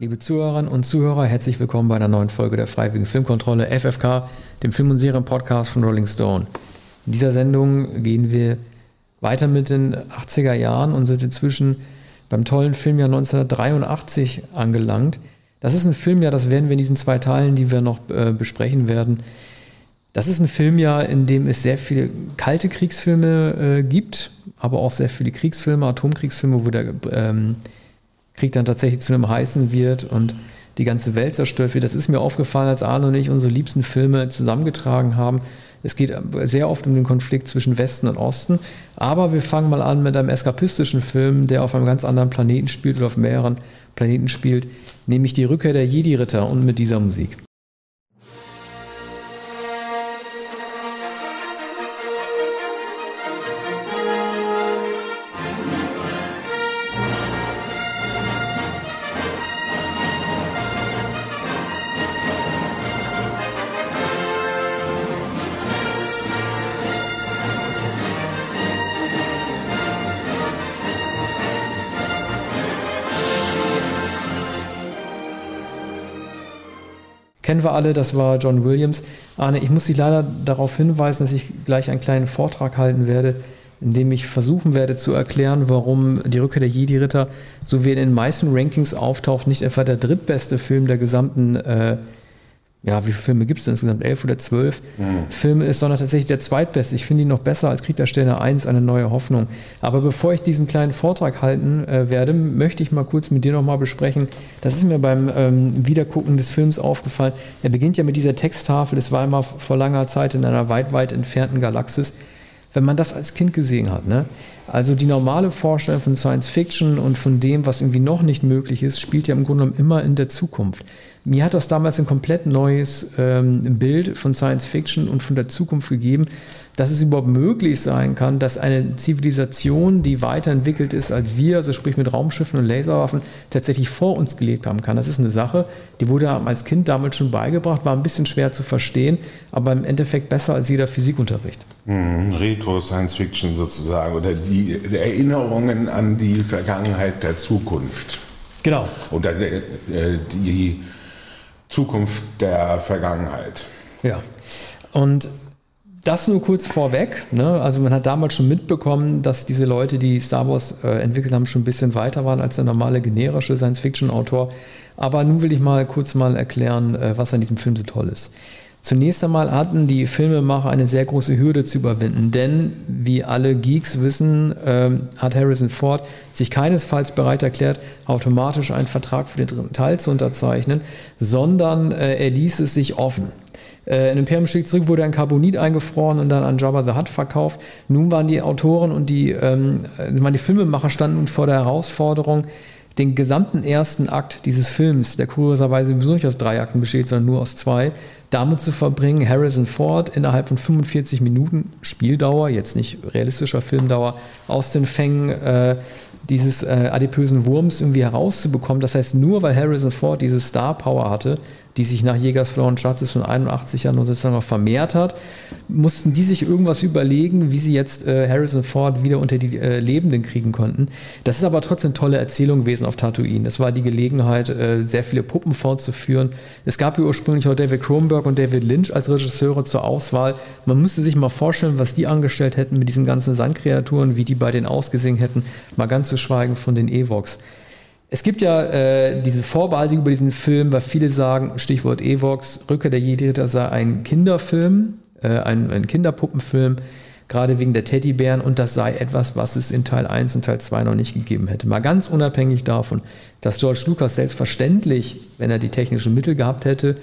Liebe Zuhörerinnen und Zuhörer, herzlich willkommen bei einer neuen Folge der Freiwilligen Filmkontrolle FFK, dem Film- und Serien-Podcast von Rolling Stone. In dieser Sendung gehen wir weiter mit den 80er Jahren und sind inzwischen beim tollen Filmjahr 1983 angelangt. Das ist ein Filmjahr, das werden wir in diesen zwei Teilen, die wir noch äh, besprechen werden. Das ist ein Filmjahr, in dem es sehr viele kalte Kriegsfilme äh, gibt, aber auch sehr viele Kriegsfilme, Atomkriegsfilme, wo der ähm, Krieg dann tatsächlich zu einem heißen wird und die ganze Welt zerstört wird. Das ist mir aufgefallen, als Arne und ich unsere liebsten Filme zusammengetragen haben. Es geht sehr oft um den Konflikt zwischen Westen und Osten. Aber wir fangen mal an mit einem eskapistischen Film, der auf einem ganz anderen Planeten spielt oder auf mehreren Planeten spielt, nämlich die Rückkehr der Jedi-Ritter und mit dieser Musik. Kennen wir alle, das war John Williams. Arne, ich muss dich leider darauf hinweisen, dass ich gleich einen kleinen Vortrag halten werde, in dem ich versuchen werde zu erklären, warum die Rückkehr der Jedi-Ritter, so wie in den meisten Rankings auftaucht, nicht etwa der drittbeste Film der gesamten äh, ja, wie viele Filme gibt es denn insgesamt? Elf oder zwölf mhm. Filme ist, sondern tatsächlich der zweitbeste. Ich finde ihn noch besser als Krieg der Sterne 1, eine neue Hoffnung. Aber bevor ich diesen kleinen Vortrag halten äh, werde, möchte ich mal kurz mit dir nochmal besprechen. Das ist mir beim ähm, Wiedergucken des Films aufgefallen. Er beginnt ja mit dieser Texttafel. Es war immer vor langer Zeit in einer weit, weit entfernten Galaxis. Wenn man das als Kind gesehen hat, ne? Also die normale Vorstellung von Science Fiction und von dem, was irgendwie noch nicht möglich ist, spielt ja im Grunde genommen immer in der Zukunft. Mir hat das damals ein komplett neues ähm, Bild von Science Fiction und von der Zukunft gegeben, dass es überhaupt möglich sein kann, dass eine Zivilisation, die weiterentwickelt ist als wir, also sprich mit Raumschiffen und Laserwaffen, tatsächlich vor uns gelebt haben kann. Das ist eine Sache, die wurde als Kind damals schon beigebracht, war ein bisschen schwer zu verstehen, aber im Endeffekt besser als jeder Physikunterricht. Hm, Retro-Science Fiction sozusagen oder die Erinnerungen an die Vergangenheit der Zukunft. Genau. Oder äh, die Zukunft der Vergangenheit. Ja. Und das nur kurz vorweg. Ne? Also man hat damals schon mitbekommen, dass diese Leute, die Star Wars äh, entwickelt haben, schon ein bisschen weiter waren als der normale generische Science-Fiction-Autor. Aber nun will ich mal kurz mal erklären, äh, was an diesem Film so toll ist. Zunächst einmal hatten die Filmemacher eine sehr große Hürde zu überwinden, denn wie alle Geeks wissen, ähm, hat Harrison Ford sich keinesfalls bereit erklärt, automatisch einen Vertrag für den dritten Teil zu unterzeichnen, sondern äh, er ließ es sich offen. Äh, in Imperium schlägt zurück wurde ein Carbonit eingefroren und dann an Jabba the Hutt verkauft. Nun waren die Autoren und die, ähm, die Filmemacher standen vor der Herausforderung, den gesamten ersten Akt dieses Films, der kurioserweise sowieso nicht aus drei Akten besteht, sondern nur aus zwei, damit zu verbringen, Harrison Ford innerhalb von 45 Minuten Spieldauer, jetzt nicht realistischer Filmdauer, aus den Fängen äh, dieses äh, adipösen Wurms irgendwie herauszubekommen. Das heißt, nur weil Harrison Ford diese Star Power hatte, die sich nach Jägers Floor und Schatzes von 81 Jahren sozusagen noch vermehrt hat, mussten die sich irgendwas überlegen, wie sie jetzt äh, Harrison Ford wieder unter die äh, Lebenden kriegen konnten. Das ist aber trotzdem tolle Erzählung gewesen auf Tatooine. Das war die Gelegenheit, äh, sehr viele Puppen fortzuführen. Es gab ja ursprünglich auch David Cronenberg und David Lynch als Regisseure zur Auswahl. Man müsste sich mal vorstellen, was die angestellt hätten mit diesen ganzen Sandkreaturen, wie die bei denen ausgesehen hätten, mal ganz zu schweigen von den Evox. Es gibt ja äh, diese Vorbehalte über diesen Film, weil viele sagen, Stichwort Evox, Rückkehr der Jedi-Ritter sei ein Kinderfilm, äh, ein, ein Kinderpuppenfilm, gerade wegen der Teddybären und das sei etwas, was es in Teil 1 und Teil 2 noch nicht gegeben hätte. Mal ganz unabhängig davon, dass George Lucas selbstverständlich, wenn er die technischen Mittel gehabt hätte,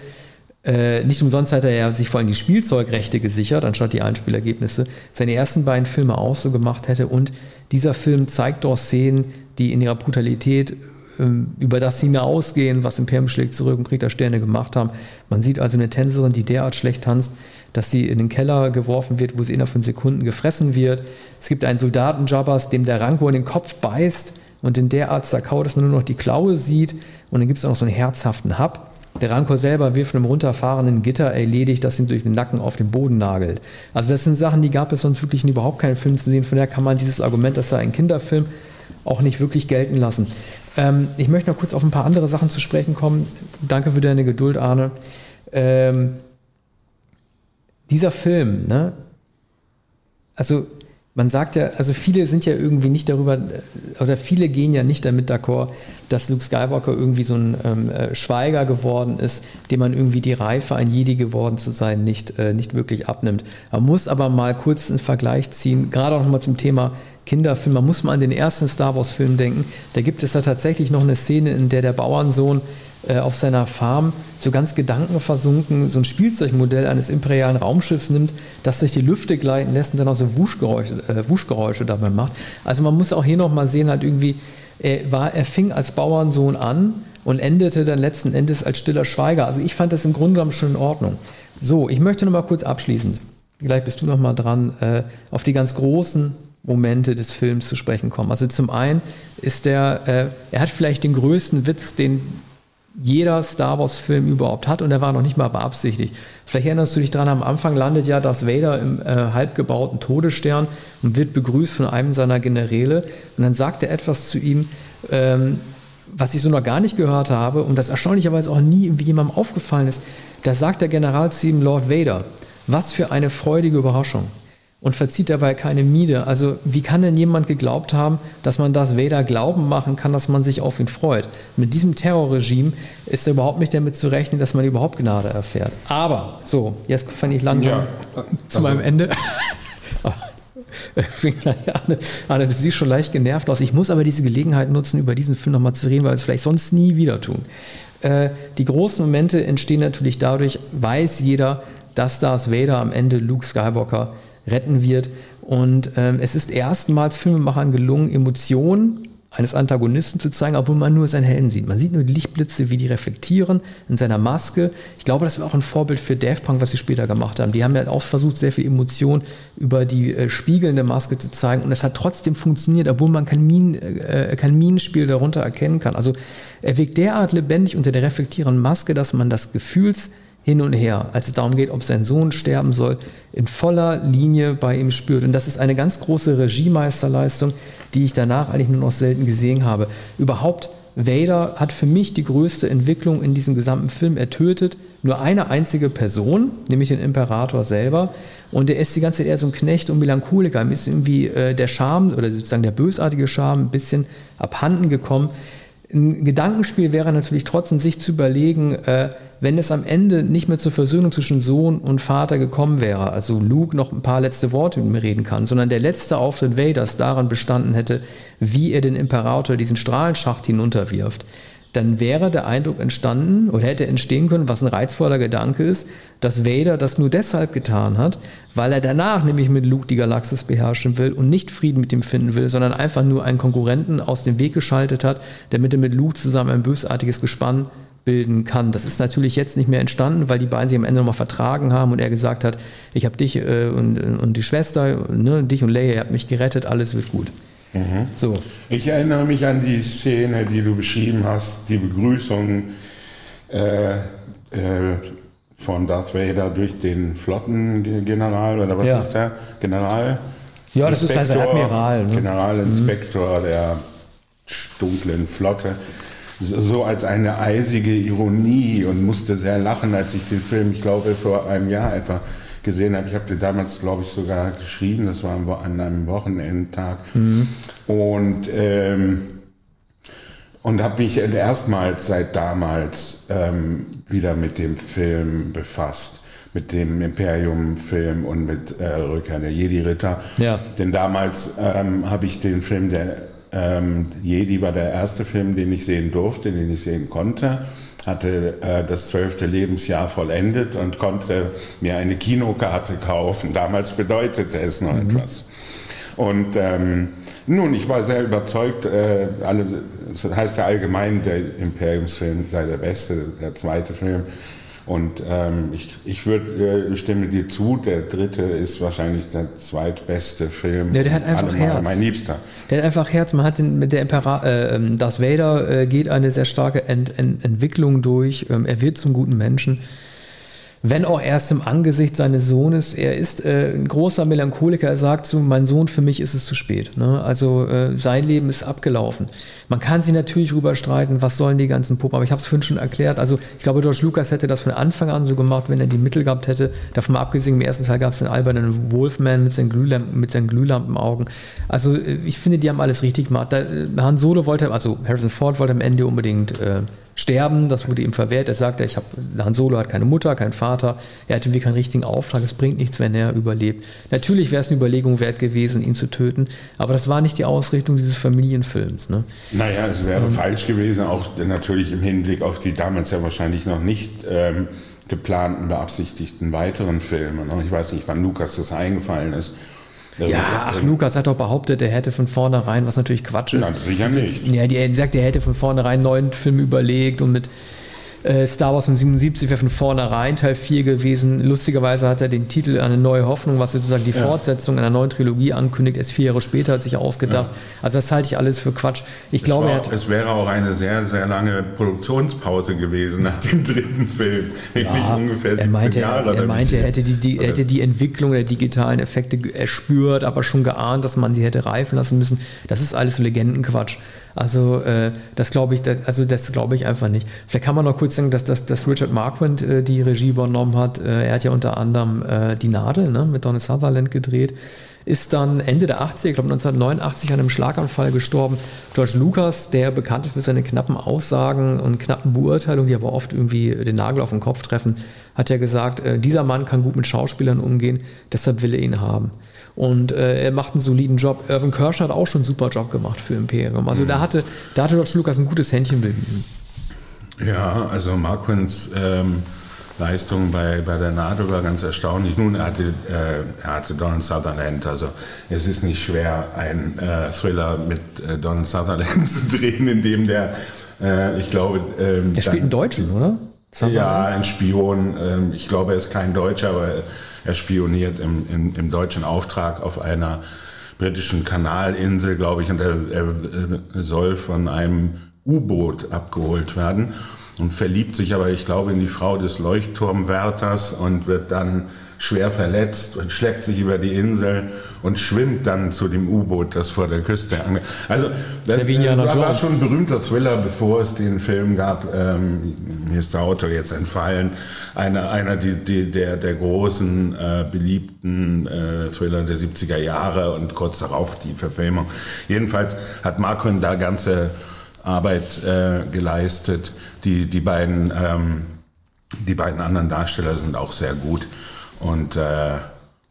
äh, nicht umsonst hat er ja sich vor allem die Spielzeugrechte gesichert, anstatt die Einspielergebnisse, seine ersten beiden Filme auch so gemacht hätte und dieser Film zeigt doch Szenen, die in ihrer Brutalität über das hinausgehen, was Imperium schlägt zurück und Krieg der Sterne gemacht haben. Man sieht also eine Tänzerin, die derart schlecht tanzt, dass sie in den Keller geworfen wird, wo sie innerhalb von Sekunden gefressen wird. Es gibt einen Soldaten Jabbas, dem der Ranko in den Kopf beißt und in derart zerkaut, dass man nur noch die Klaue sieht. Und dann gibt es auch noch so einen herzhaften Hub. Der Rancor selber wird von einem runterfahrenden Gitter erledigt, das ihn durch den Nacken auf den Boden nagelt. Also das sind Sachen, die gab es sonst wirklich in überhaupt keinen Film zu sehen. Von daher kann man dieses Argument, das sei ein Kinderfilm, auch nicht wirklich gelten lassen. Ähm, ich möchte noch kurz auf ein paar andere Sachen zu sprechen kommen. Danke für deine Geduld, Arne. Ähm, dieser Film, ne? Also man sagt ja, also viele sind ja irgendwie nicht darüber, oder viele gehen ja nicht damit d'accord, dass Luke Skywalker irgendwie so ein ähm, äh, Schweiger geworden ist, dem man irgendwie die Reife, ein Jedi geworden zu sein, nicht, äh, nicht wirklich abnimmt. Man muss aber mal kurz einen Vergleich ziehen, gerade auch nochmal zum Thema Kinderfilm. Man muss mal an den ersten Star Wars-Film denken. Da gibt es da tatsächlich noch eine Szene, in der der Bauernsohn äh, auf seiner Farm so ganz gedankenversunken so ein Spielzeugmodell eines imperialen Raumschiffs nimmt, das durch die Lüfte gleiten lässt und dann auch so Wuschgeräusche, äh, Wuschgeräusche dabei macht. Also man muss auch hier nochmal sehen, halt irgendwie, er, war, er fing als Bauernsohn an und endete dann letzten Endes als stiller Schweiger. Also ich fand das im Grunde genommen schon in Ordnung. So, ich möchte nochmal kurz abschließend, gleich bist du nochmal dran, äh, auf die ganz großen Momente des Films zu sprechen kommen. Also zum einen ist der, äh, er hat vielleicht den größten Witz, den jeder Star Wars-Film überhaupt hat und er war noch nicht mal beabsichtigt. Vielleicht erinnerst du dich daran, am Anfang landet ja Darth Vader im äh, halbgebauten Todesstern und wird begrüßt von einem seiner Generäle und dann sagt er etwas zu ihm, ähm, was ich so noch gar nicht gehört habe und das erstaunlicherweise auch nie jemandem aufgefallen ist. Da sagt der General zu ihm, Lord Vader, was für eine freudige Überraschung und verzieht dabei keine Miene. Also wie kann denn jemand geglaubt haben, dass man das Vader glauben machen kann, dass man sich auf ihn freut? Mit diesem Terrorregime ist überhaupt nicht damit zu rechnen, dass man überhaupt Gnade erfährt. Aber, so, jetzt fange ich langsam ja, zu meinem also Ende. Arne, Arne, du siehst schon leicht genervt aus. Ich muss aber diese Gelegenheit nutzen, über diesen Film nochmal zu reden, weil wir es vielleicht sonst nie wieder tun. Äh, die großen Momente entstehen natürlich dadurch, weiß jeder, dass Darth Vader am Ende Luke Skywalker retten wird. Und ähm, es ist erstmals Filmemachern gelungen, Emotionen eines Antagonisten zu zeigen, obwohl man nur seinen Helden sieht. Man sieht nur die Lichtblitze, wie die reflektieren in seiner Maske. Ich glaube, das war auch ein Vorbild für Daft Punk, was sie später gemacht haben. Die haben ja auch versucht, sehr viel Emotion über die äh, spiegelnde Maske zu zeigen und es hat trotzdem funktioniert, obwohl man kein, Minen, äh, kein Minenspiel darunter erkennen kann. Also er wirkt derart lebendig unter der reflektierenden Maske, dass man das Gefühls hin und her, als es darum geht, ob sein Sohn sterben soll, in voller Linie bei ihm spürt. Und das ist eine ganz große Regiemeisterleistung, die ich danach eigentlich nur noch selten gesehen habe. Überhaupt, Vader hat für mich die größte Entwicklung in diesem gesamten Film. Er tötet nur eine einzige Person, nämlich den Imperator selber. Und er ist die ganze Zeit eher so ein Knecht und Melancholiker. Ihm ist irgendwie äh, der Charme oder sozusagen der bösartige Charme ein bisschen abhanden gekommen. Ein Gedankenspiel wäre natürlich trotzdem, sich zu überlegen, äh, wenn es am Ende nicht mehr zur Versöhnung zwischen Sohn und Vater gekommen wäre, also Luke noch ein paar letzte Worte mit mir reden kann, sondern der letzte Auftritt Vaders daran bestanden hätte, wie er den Imperator diesen Strahlenschacht hinunterwirft, dann wäre der Eindruck entstanden oder hätte entstehen können, was ein reizvoller Gedanke ist, dass Vader das nur deshalb getan hat, weil er danach nämlich mit Luke die Galaxis beherrschen will und nicht Frieden mit ihm finden will, sondern einfach nur einen Konkurrenten aus dem Weg geschaltet hat, damit er mit Luke zusammen ein bösartiges Gespann bilden kann. Das ist natürlich jetzt nicht mehr entstanden, weil die beiden sich am Ende nochmal vertragen haben und er gesagt hat, ich habe dich äh, und, und die Schwester, ne, dich und Leia, ihr habt mich gerettet, alles wird gut. Mhm. So. Ich erinnere mich an die Szene, die du beschrieben hast, die Begrüßung äh, äh, von Darth Vader durch den Flottengeneral oder was ja. ist der? General? Ja, das Inspektor, ist also Admiral. Ne? Generalinspektor mhm. der dunklen Flotte so als eine eisige Ironie und musste sehr lachen, als ich den Film, ich glaube, vor einem Jahr etwa gesehen habe. Ich habe den damals, glaube ich, sogar geschrieben. Das war an einem Wochenendtag. Mhm. Und, ähm, und habe mich erstmals seit damals ähm, wieder mit dem Film befasst. Mit dem Imperium-Film und mit äh, Rückkehr der Jedi-Ritter. Ja. Denn damals ähm, habe ich den Film der ähm, Jedi war der erste Film, den ich sehen durfte, den ich sehen konnte. Hatte äh, das zwölfte Lebensjahr vollendet und konnte mir eine Kinokarte kaufen. Damals bedeutete es noch mhm. etwas. Und ähm, nun, ich war sehr überzeugt, äh, alle, das heißt ja allgemein, der Imperiumsfilm sei der beste, der zweite Film. Und ähm, ich, ich würde, äh, stimme dir zu, der dritte ist wahrscheinlich der zweitbeste Film. Ja, der hat einfach Herz. Mein Liebster. Der hat einfach Herz. Man hat den, mit der Impera äh, ähm, Darth Vader äh, geht eine sehr starke Ent, Ent, Entwicklung durch. Ähm, er wird zum guten Menschen. Wenn auch erst im Angesicht seines Sohnes. Er ist äh, ein großer Melancholiker. Er sagt so, mein Sohn, für mich ist es zu spät. Ne? Also äh, sein Leben ist abgelaufen. Man kann sich natürlich darüber streiten, was sollen die ganzen Puppen, aber ich habe es vorhin schon erklärt. Also ich glaube, George Lucas hätte das von Anfang an so gemacht, wenn er die Mittel gehabt hätte. Davon mal abgesehen, im ersten Teil gab es den albernen Wolfman mit seinen, Glühlampen, mit seinen Glühlampenaugen. Also äh, ich finde, die haben alles richtig gemacht. Da, äh, Han Solo wollte, also Harrison Ford wollte am Ende unbedingt äh, sterben. Das wurde ihm verwehrt. Er sagte, ich habe, Han Solo hat keine Mutter, keinen Vater. Er hat irgendwie keinen richtigen Auftrag. Es bringt nichts, wenn er überlebt. Natürlich wäre es eine Überlegung wert gewesen, ihn zu töten. Aber das war nicht die Ausrichtung dieses Familienfilms. Ne? Naja, es wäre ähm, falsch gewesen, auch natürlich im Hinblick auf die damals ja wahrscheinlich noch nicht ähm, geplanten, beabsichtigten weiteren Filme. Ne? Ich weiß nicht, wann Lukas das eingefallen ist. Ja, ach, Lukas hat doch behauptet, er hätte von vornherein, was natürlich Quatsch ist. Ja, sicher nicht. Ja, er sagt, er hätte von vornherein neuen Film überlegt und mit äh, Star Wars von 77 wäre von vornherein Teil 4 gewesen. Lustigerweise hat er den Titel Eine neue Hoffnung, was sozusagen die ja. Fortsetzung einer neuen Trilogie ankündigt, erst vier Jahre später hat sich ausgedacht. Ja. Also das halte ich alles für Quatsch. Ich es glaube, war, er hat, es wäre auch eine sehr, sehr lange Produktionspause gewesen nach dem dritten Film. Ja, ungefähr 17 er meinte, Jahre. Er meinte, er hätte die, die, hätte die Entwicklung der digitalen Effekte erspürt, aber schon geahnt, dass man sie hätte reifen lassen müssen. Das ist alles Legendenquatsch. Also äh, das glaube ich, das, also das glaube ich einfach nicht. Vielleicht kann man noch kurz sagen, dass, dass, dass Richard Marquand äh, die Regie übernommen hat. Äh, er hat ja unter anderem äh, Die Nadel ne, mit Donald Sutherland gedreht. Ist dann Ende der 80er, ich glaube 1989, an einem Schlaganfall gestorben. George Lucas, der bekannt ist für seine knappen Aussagen und knappen Beurteilungen, die aber oft irgendwie den Nagel auf den Kopf treffen, hat ja gesagt, äh, dieser Mann kann gut mit Schauspielern umgehen, deshalb will er ihn haben. Und äh, er macht einen soliden Job. Irvin Kirsch hat auch schon einen super Job gemacht für Imperium. Also mhm. da hatte, da hatte George Lucas ein gutes Händchen bewiesen. Ja, also Marquins ähm, Leistung bei, bei der NATO war ganz erstaunlich. Nun, er hatte, äh, er hatte Donald Sutherland, also es ist nicht schwer, einen äh, Thriller mit äh, Donald Sutherland zu drehen, in dem der, äh, ich glaube... Ähm, er spielt einen Deutschen, oder? Sutherland? Ja, ein Spion. Ähm, ich glaube, er ist kein Deutscher, aber er spioniert im, im, im deutschen Auftrag auf einer britischen Kanalinsel, glaube ich, und er, er soll von einem U-Boot abgeholt werden und verliebt sich aber, ich glaube, in die Frau des Leuchtturmwärters und wird dann schwer verletzt und schleppt sich über die Insel und schwimmt dann zu dem U-Boot, das vor der Küste ange. Also das, das war, schon ein berühmter Thriller, bevor es den Film gab. Ähm, mir ist der Autor jetzt entfallen. Einer, einer die, die, der, der großen, äh, beliebten äh, Thriller der 70er Jahre und kurz darauf die Verfilmung. Jedenfalls hat Markon da ganze Arbeit äh, geleistet. Die, die beiden ähm, die beiden anderen Darsteller sind auch sehr gut. Und äh,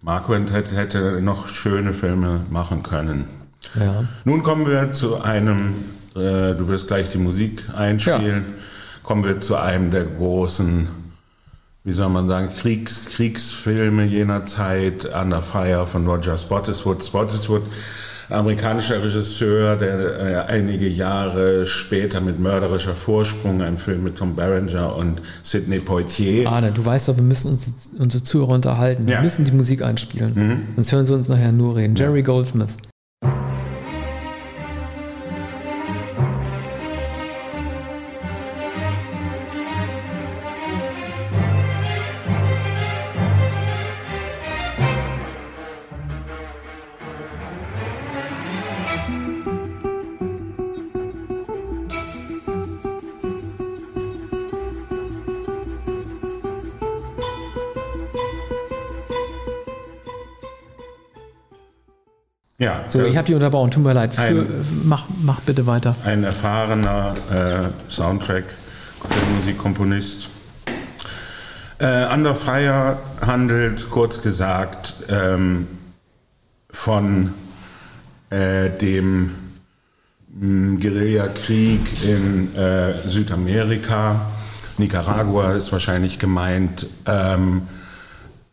Marquand hätte, hätte noch schöne Filme machen können. Ja. Nun kommen wir zu einem, äh, du wirst gleich die Musik einspielen, ja. kommen wir zu einem der großen, wie soll man sagen, Kriegs, Kriegsfilme jener Zeit, Under Fire von Roger Spottiswoode. Spottiswoode amerikanischer Regisseur, der äh, einige Jahre später mit Mörderischer Vorsprung, ein Film mit Tom Berenger und Sidney Poitier. Arne, du weißt doch, wir müssen uns, unsere Zuhörer unterhalten. Wir ja. müssen die Musik einspielen. Mhm. Sonst hören sie uns nachher nur reden. Jerry Goldsmith. So, ich habe die unterbrochen, tut mir leid. Für, mach, mach bitte weiter. Ein erfahrener äh, Soundtrack, Musikkomponist. Äh, Under Fire handelt, kurz gesagt, ähm, von äh, dem mm, Guerillakrieg in äh, Südamerika. Nicaragua ist wahrscheinlich gemeint. Ähm,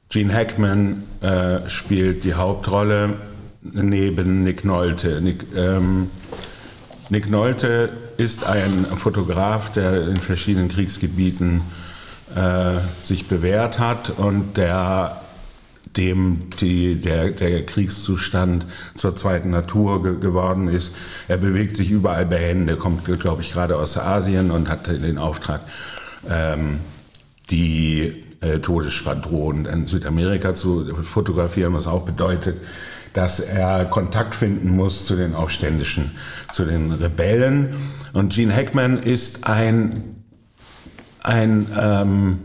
Gene Hackman äh, spielt die Hauptrolle neben Nick Nolte. Nick, ähm, Nick Nolte ist ein Fotograf, der in verschiedenen Kriegsgebieten äh, sich bewährt hat und der dem die, der, der Kriegszustand zur zweiten Natur ge geworden ist. Er bewegt sich überall behende, kommt, glaube ich, gerade aus Asien und hat den Auftrag, ähm, die äh, Todesschwadron in Südamerika zu fotografieren, was auch bedeutet, dass er Kontakt finden muss zu den Aufständischen, zu den Rebellen. Und Gene Hackman ist ein, ein ähm,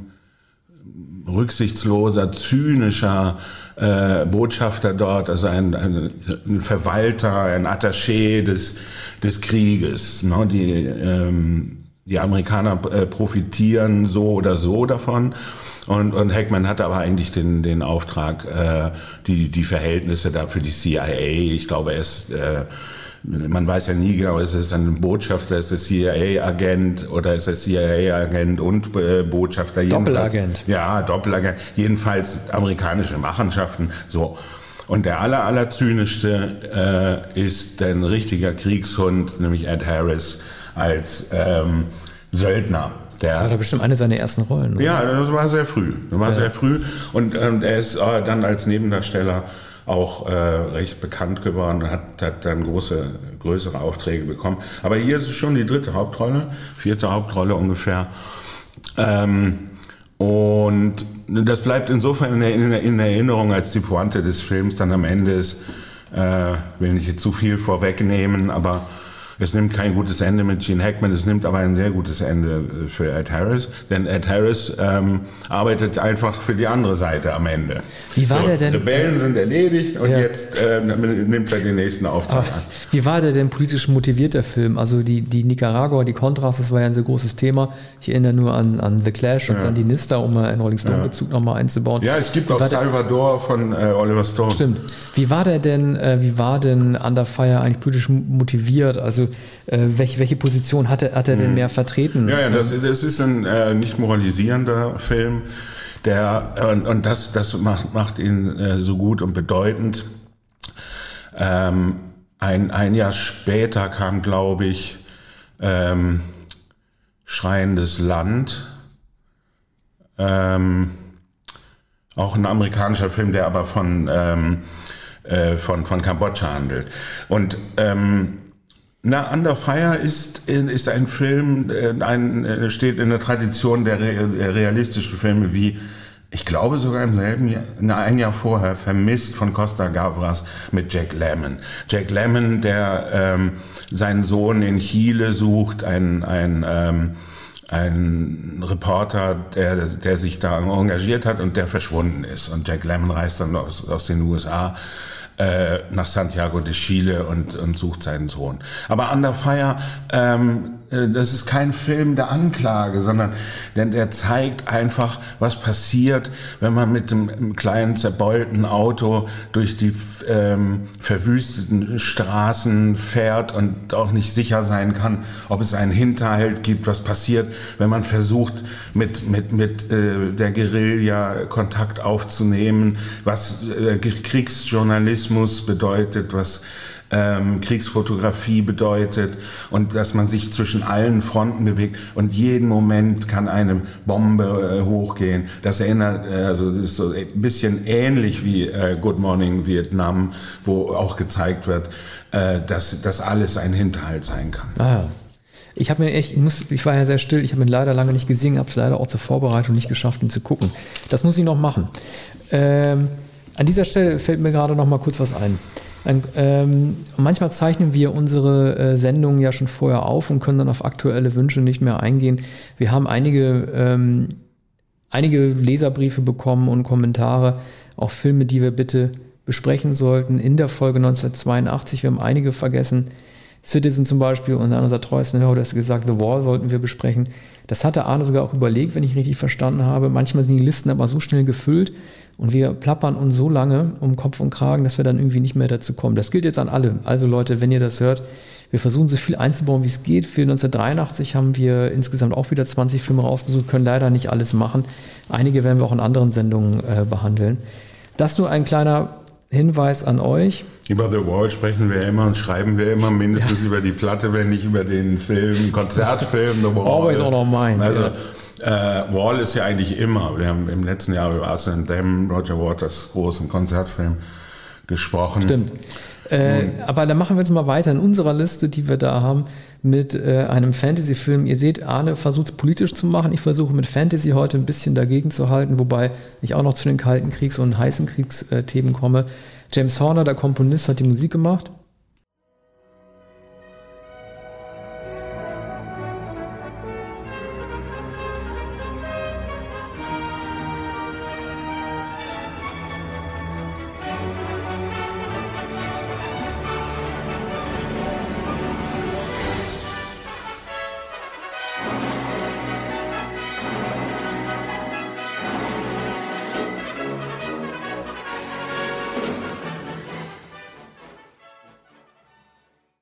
rücksichtsloser, zynischer äh, Botschafter dort, also ein, ein, ein Verwalter, ein Attaché des, des Krieges. Ne? Die, ähm, die Amerikaner äh, profitieren so oder so davon. Und, und Hackman hatte aber eigentlich den, den Auftrag, äh, die, die Verhältnisse da für die CIA, ich glaube, er ist, äh, man weiß ja nie genau, ist es ein Botschafter, ist es CIA-Agent oder ist es CIA-Agent und äh, Botschafter? Doppelagent. Ja, Doppelagent. Jedenfalls amerikanische Machenschaften. So. Und der aller, aller zynischste äh, ist ein richtiger Kriegshund, nämlich Ed Harris als ähm, Söldner. Der, das war doch bestimmt eine seiner ersten Rollen. Oder? Ja, das war sehr früh. Das war ja. sehr früh. Und ähm, er ist äh, dann als Nebendarsteller auch äh, recht bekannt geworden und hat, hat dann große, größere Aufträge bekommen. Aber hier ist es schon die dritte Hauptrolle, vierte Hauptrolle ungefähr. Ähm, und das bleibt insofern in, der, in Erinnerung als die Pointe des Films dann am Ende ist. Äh, will nicht jetzt zu viel vorwegnehmen, aber es nimmt kein gutes Ende mit Gene Hackman, es nimmt aber ein sehr gutes Ende für Ed Harris, denn Ed Harris ähm, arbeitet einfach für die andere Seite am Ende. Wie war so, der denn? Rebellen sind erledigt und ja. jetzt äh, nimmt er den nächsten Auftrag an. Wie war der denn politisch motiviert, der Film? Also die, die Nicaragua, die Contras, das war ja ein sehr großes Thema. Ich erinnere nur an, an The Clash und ja. Sandinista, um mal einen Rolling Stone-Bezug ja. nochmal einzubauen. Ja, es gibt auch Salvador von äh, Oliver Stone. Stimmt. Wie war der denn, äh, wie war denn Under Fire eigentlich politisch motiviert? Also äh, welche, welche Position hat er, hat er denn hm. mehr vertreten? Ja, ja, das ist, das ist ein äh, nicht moralisierender Film. Der, und, und das, das macht, macht ihn äh, so gut und bedeutend. Ähm, ein, ein Jahr später kam, glaube ich, ähm, Schreiendes Land. Ähm, auch ein amerikanischer Film, der aber von, ähm, äh, von, von Kambodscha handelt. Und ähm, na, Under Fire ist, ist ein Film, äh, ein, äh, steht in der Tradition der, realistischen Filme wie ich glaube sogar im selben Jahr, ein Jahr vorher, vermisst von Costa Gavras mit Jack Lemmon. Jack Lemmon, der ähm, seinen Sohn in Chile sucht, ein, ein, ähm, ein Reporter, der, der sich da engagiert hat und der verschwunden ist. Und Jack Lemmon reist dann aus, aus den USA äh, nach Santiago de Chile und, und sucht seinen Sohn. Aber Under Fire, ähm, äh, das ist kein Film der Anklage, sondern denn der zeigt einfach, was passiert, wenn man mit dem kleinen zerbeulten Auto durch die ähm, verwüsteten Straßen fährt und auch nicht sicher sein kann, ob es einen Hinterhalt gibt, was passiert, wenn man versucht, mit, mit, mit äh, der Guerilla Kontakt aufzunehmen, was äh, Kriegsjournalismus bedeutet, was ähm, Kriegsfotografie bedeutet und dass man sich zwischen allen Fronten bewegt und jeden Moment kann eine Bombe äh, hochgehen. Das erinnert, äh, also das ist so ein bisschen ähnlich wie äh, Good Morning Vietnam, wo auch gezeigt wird, äh, dass das alles ein Hinterhalt sein kann. Ah. Ich habe mir echt, ich, muss, ich war ja sehr still, ich habe ihn leider lange nicht gesehen, habe es leider auch zur Vorbereitung nicht geschafft, ihn zu gucken. Das muss ich noch machen. Ähm, an dieser Stelle fällt mir gerade noch mal kurz was ein. Ähm, manchmal zeichnen wir unsere äh, Sendungen ja schon vorher auf und können dann auf aktuelle Wünsche nicht mehr eingehen. Wir haben einige, ähm, einige Leserbriefe bekommen und Kommentare, auch Filme, die wir bitte besprechen sollten in der Folge 1982. Wir haben einige vergessen. Citizen zum Beispiel und einer unserer treuesten Hörer hat gesagt, The Wall sollten wir besprechen. Das hatte Arne sogar auch überlegt, wenn ich richtig verstanden habe. Manchmal sind die Listen aber so schnell gefüllt und wir plappern uns so lange um Kopf und Kragen, dass wir dann irgendwie nicht mehr dazu kommen. Das gilt jetzt an alle. Also Leute, wenn ihr das hört, wir versuchen so viel einzubauen, wie es geht. Für 1983 haben wir insgesamt auch wieder 20 Filme rausgesucht, können leider nicht alles machen. Einige werden wir auch in anderen Sendungen äh, behandeln. Das nur ein kleiner Hinweis an euch. Über The Wall sprechen wir immer und schreiben wir immer mindestens ja. über die Platte, wenn nicht über den Film, Konzertfilm The Wall. Always on our mind. Also ja. Äh, Wall ist ja eigentlich immer. Wir haben im letzten Jahr über and Them, Roger Waters großen Konzertfilm gesprochen. Stimmt. Äh, aber dann machen wir jetzt mal weiter in unserer Liste, die wir da haben, mit äh, einem Fantasy-Film. Ihr seht, Arne versucht es politisch zu machen. Ich versuche mit Fantasy heute ein bisschen dagegen zu halten, wobei ich auch noch zu den Kalten Kriegs- und heißen Kriegsthemen komme. James Horner, der Komponist, hat die Musik gemacht.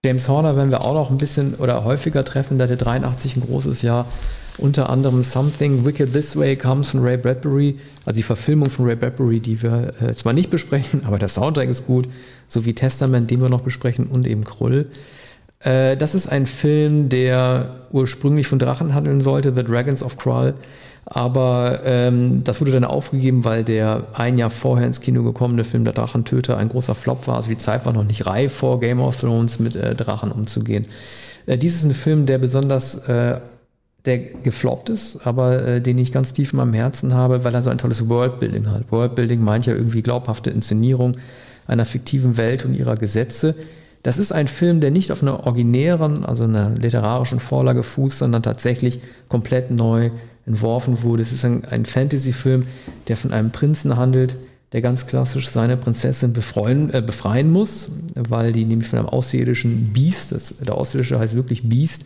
James Horner werden wir auch noch ein bisschen oder häufiger treffen. Der hatte 83 ein großes Jahr. Unter anderem Something Wicked This Way comes von Ray Bradbury, also die Verfilmung von Ray Bradbury, die wir äh, zwar nicht besprechen, aber der Soundtrack ist gut, sowie Testament, den wir noch besprechen und eben Krull. Äh, das ist ein Film, der ursprünglich von Drachen handeln sollte, The Dragons of Krull. Aber ähm, das wurde dann aufgegeben, weil der ein Jahr vorher ins Kino gekommene Film Der Drachentöter ein großer Flop war. Also die Zeit war noch nicht reif vor Game of Thrones mit äh, Drachen umzugehen. Äh, dies ist ein Film, der besonders äh, der gefloppt ist, aber äh, den ich ganz tief in meinem Herzen habe, weil er so ein tolles Worldbuilding hat. Worldbuilding meint ja irgendwie glaubhafte Inszenierung einer fiktiven Welt und ihrer Gesetze. Das ist ein Film, der nicht auf einer originären, also einer literarischen Vorlage fußt, sondern tatsächlich komplett neu entworfen wurde. Es ist ein, ein Fantasy-Film, der von einem Prinzen handelt, der ganz klassisch seine Prinzessin befreien, äh, befreien muss, weil die nämlich von einem außerirdischen Biest, das, der Außerirdische heißt wirklich Biest,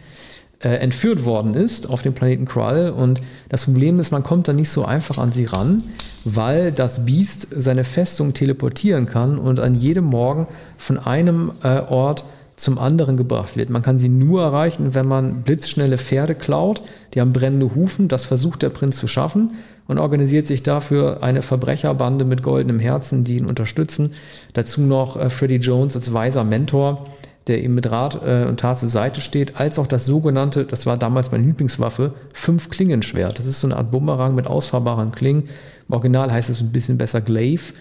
äh, entführt worden ist auf dem Planeten Krull. Und das Problem ist, man kommt da nicht so einfach an sie ran, weil das Biest seine Festung teleportieren kann und an jedem Morgen von einem äh, Ort zum anderen gebracht wird. Man kann sie nur erreichen, wenn man blitzschnelle Pferde klaut, die haben brennende Hufen, das versucht der Prinz zu schaffen und organisiert sich dafür eine Verbrecherbande mit goldenem Herzen, die ihn unterstützen. Dazu noch äh, Freddie Jones als weiser Mentor, der ihm mit Rat äh, und Tat zur Seite steht, als auch das sogenannte, das war damals meine Lieblingswaffe, Fünf-Klingenschwert. Das ist so eine Art Bumerang mit ausfahrbaren Klingen. Im Original heißt es ein bisschen besser Glaive.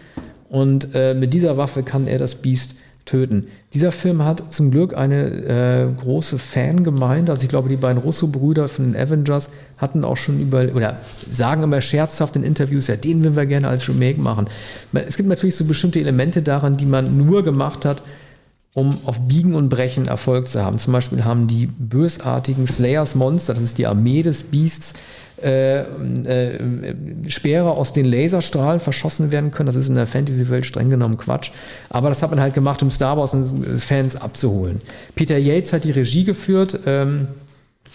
Und äh, mit dieser Waffe kann er das Biest töten. Dieser Film hat zum Glück eine äh, große Fangemeinde. Also ich glaube, die beiden Russo-Brüder von den Avengers hatten auch schon über oder sagen immer scherzhaft in Interviews, ja, den würden wir gerne als Remake machen. Es gibt natürlich so bestimmte Elemente daran, die man nur gemacht hat, um auf Biegen und Brechen Erfolg zu haben. Zum Beispiel haben die bösartigen Slayers Monster, das ist die Armee des Beasts, äh, äh, Speere aus den Laserstrahlen verschossen werden können. Das ist in der Fantasy-Welt streng genommen Quatsch. Aber das hat man halt gemacht, um Star Wars-Fans abzuholen. Peter Yates hat die Regie geführt. Ähm,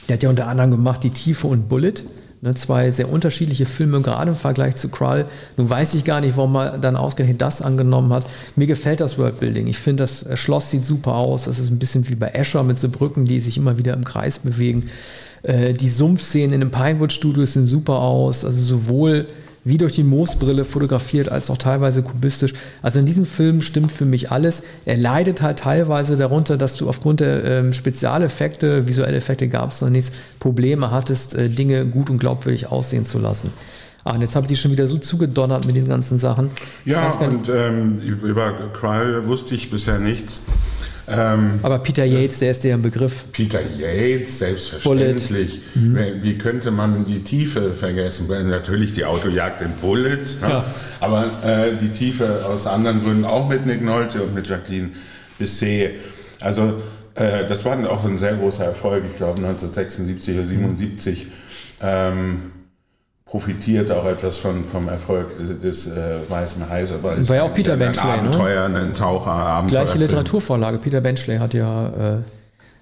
der hat ja unter anderem gemacht Die Tiefe und Bullet. Ne, zwei sehr unterschiedliche Filme, gerade im Vergleich zu Krull. Nun weiß ich gar nicht, warum man dann ausgerechnet das angenommen hat. Mir gefällt das Worldbuilding. Ich finde, das Schloss sieht super aus. Das ist ein bisschen wie bei Escher mit so Brücken, die sich immer wieder im Kreis bewegen. Äh, die Sumpfszenen in den Pinewood-Studios sehen super aus. Also sowohl wie durch die Moosbrille fotografiert, als auch teilweise kubistisch. Also in diesem Film stimmt für mich alles. Er leidet halt teilweise darunter, dass du aufgrund der ähm, Spezialeffekte, visuelle Effekte gab es noch nichts, Probleme hattest, äh, Dinge gut und glaubwürdig aussehen zu lassen. Ah, und jetzt habe ich die schon wieder so zugedonnert mit den ganzen Sachen. Ja, und ähm, über Cry wusste ich bisher nichts. Ähm, Aber Peter Yates, der ist dir ein Begriff. Peter Yates, selbstverständlich. Mhm. Wie könnte man die Tiefe vergessen? Natürlich die Autojagd in Bullet, ja. Ja. aber äh, die Tiefe aus anderen Gründen auch mit Nick Nolte und mit Jacqueline Bisset. Also äh, das war auch ein sehr großer Erfolg, ich glaube 1976 oder 77. Mhm. Ähm, profitiert auch etwas von, vom Erfolg des, des äh, Weißen Hais. Aber war ja auch Peter Benchley, ein Abenteuer, ne? ein Taucher, Abenteuer. Gleiche Literaturvorlage. Peter Benchley hat ja, äh,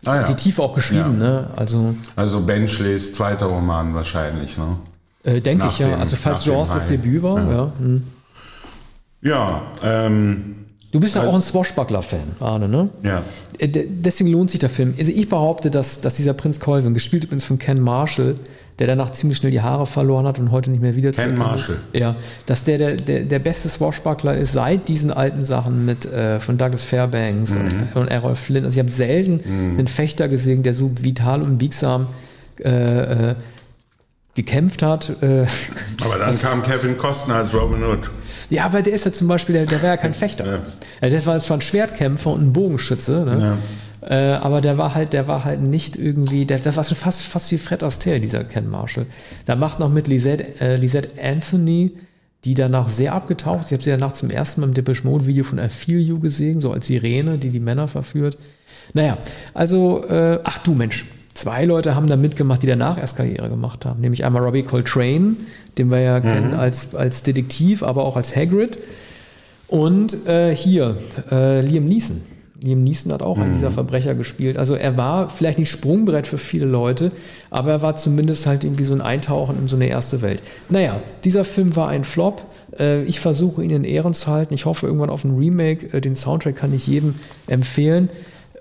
ah, ja. die Tiefe auch geschrieben. Ja. Ne? Also, also Benchleys zweiter Roman wahrscheinlich. Ne? Äh, Denke ich, ja. also falls Jaws das Debüt war. Ja, ja, hm. ja ähm, Du bist ja auch ein Swashbuckler-Fan, Arne, ne? Ja. Äh, deswegen lohnt sich der Film. Also ich behaupte, dass, dass dieser Prinz Colvin, gespielt übrigens von Ken Marshall, der danach ziemlich schnell die Haare verloren hat und heute nicht mehr wieder Ken Marshall. Ist, ja, dass der, der der, der beste Swashbuckler ist seit diesen alten Sachen mit äh, von Douglas Fairbanks mhm. und, und Errol Flynn. Also ich habe selten mhm. einen Fechter gesehen, der so vital und biegsam äh, äh, gekämpft hat. Äh, aber dann kam Kevin Costner als Robin Hood. Ja, aber der ist ja zum Beispiel, der, der war ja kein Fechter. Ja. Also das war zwar ein Schwertkämpfer und ein Bogenschütze, ne? ja. Äh, aber der war halt, der war halt nicht irgendwie, der, der war schon fast, fast wie Fred Astaire, dieser Ken Marshall. Da macht noch mit Lisette, äh, Lisette Anthony, die danach sehr abgetaucht. Ich habe sie danach zum ersten Mal im Depeche Mode Video von I Feel You gesehen, so als Sirene, die die Männer verführt. Naja, also, äh, ach du Mensch, zwei Leute haben da mitgemacht, die danach erst Karriere gemacht haben. Nämlich einmal Robbie Coltrane, den wir ja mhm. kennen als, als Detektiv, aber auch als Hagrid. Und äh, hier, äh, Liam Neeson. Liam Neeson hat auch mhm. einen dieser Verbrecher gespielt. Also er war vielleicht nicht Sprungbrett für viele Leute, aber er war zumindest halt irgendwie so ein Eintauchen in so eine erste Welt. Naja, dieser Film war ein Flop. Äh, ich versuche ihn in Ehren zu halten. Ich hoffe irgendwann auf ein Remake. Äh, den Soundtrack kann ich jedem empfehlen.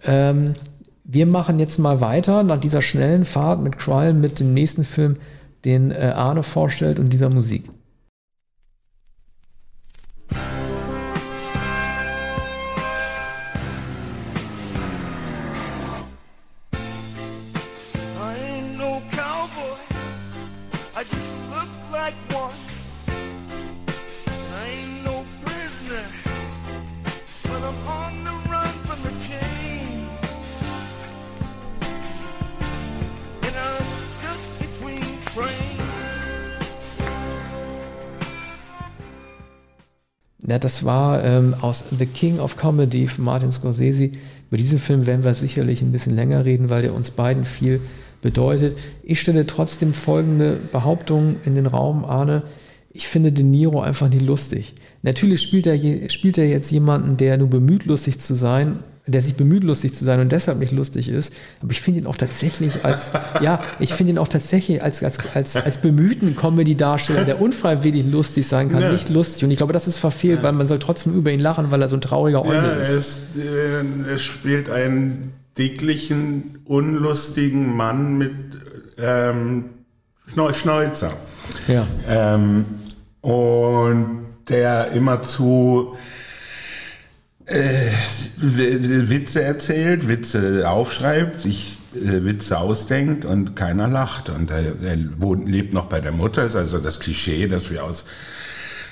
Ähm, wir machen jetzt mal weiter nach dieser schnellen Fahrt mit Krall mit dem nächsten Film, den äh, Arne vorstellt und dieser Musik. Ja, das war ähm, aus The King of Comedy von Martin Scorsese. Über diesen Film werden wir sicherlich ein bisschen länger reden, weil der uns beiden viel bedeutet. Ich stelle trotzdem folgende Behauptung in den Raum, Arne. Ich finde De Niro einfach nicht lustig. Natürlich spielt er, spielt er jetzt jemanden, der nur bemüht, lustig zu sein, der sich bemüht, lustig zu sein und deshalb nicht lustig ist. Aber ich finde ihn auch tatsächlich als, ja, ich finde ihn auch tatsächlich als, als, als, als bemühten Comedy-Darsteller, der unfreiwillig lustig sein kann, ja. nicht lustig. Und ich glaube, das ist verfehlt, ja. weil man soll trotzdem über ihn lachen, weil er so ein trauriger Eule ja, ist. ist äh, er spielt einen dicklichen, unlustigen Mann mit ähm, Schnäuzer. Ja. Ähm, und der immer zu äh, Witze erzählt, Witze aufschreibt, sich äh, Witze ausdenkt und keiner lacht. Und er, er wohnt, lebt noch bei der Mutter, ist also das Klischee, das wir aus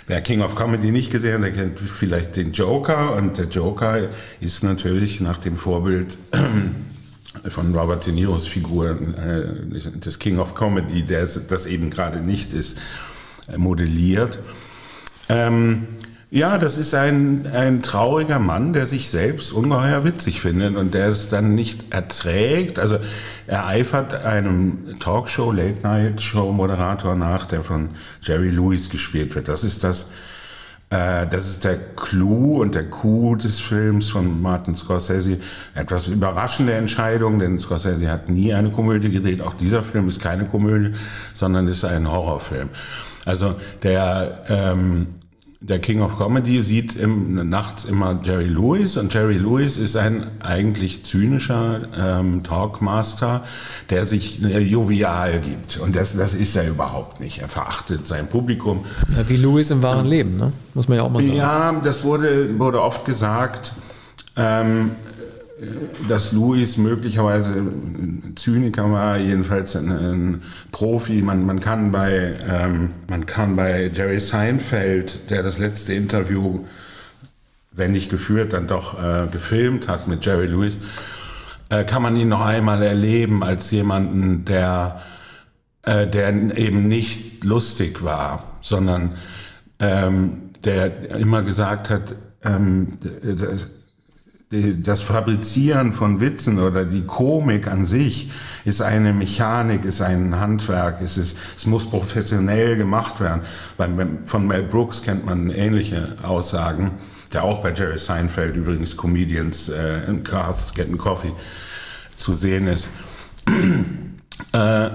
Wer King of Comedy nicht gesehen hat, der kennt vielleicht den Joker. Und der Joker ist natürlich nach dem Vorbild von Robert De Niros Figur äh, des King of Comedy, der das eben gerade nicht ist, modelliert. Ähm, ja, das ist ein, ein trauriger Mann, der sich selbst ungeheuer witzig findet und der es dann nicht erträgt. Also er eifert einem Talkshow, Late-Night-Show-Moderator nach, der von Jerry Lewis gespielt wird. Das ist das, äh, das ist der Clou und der Coup des Films von Martin Scorsese. Etwas überraschende Entscheidung, denn Scorsese hat nie eine Komödie gedreht. Auch dieser Film ist keine Komödie, sondern ist ein Horrorfilm. Also der ähm, der King of Comedy sieht im, nachts immer Jerry Lewis und Jerry Lewis ist ein eigentlich zynischer ähm, Talkmaster, der sich äh, jovial gibt. Und das, das ist er überhaupt nicht. Er verachtet sein Publikum. Ja, wie Lewis im wahren Leben, ne? muss man ja auch mal sagen. Ja, das wurde, wurde oft gesagt. Ähm, dass Louis möglicherweise ein Zyniker war, jedenfalls ein, ein Profi. Man, man, kann bei, ähm, man kann bei Jerry Seinfeld, der das letzte Interview, wenn nicht geführt, dann doch äh, gefilmt hat mit Jerry Lewis, äh, kann man ihn noch einmal erleben als jemanden, der, äh, der eben nicht lustig war, sondern ähm, der immer gesagt hat, ähm, das Fabrizieren von Witzen oder die Komik an sich ist eine Mechanik, ist ein Handwerk, es, ist, es muss professionell gemacht werden. von Mel Brooks kennt man ähnliche Aussagen, der auch bei Jerry Seinfeld übrigens Comedians äh, in Cars Getting Coffee zu sehen ist. äh,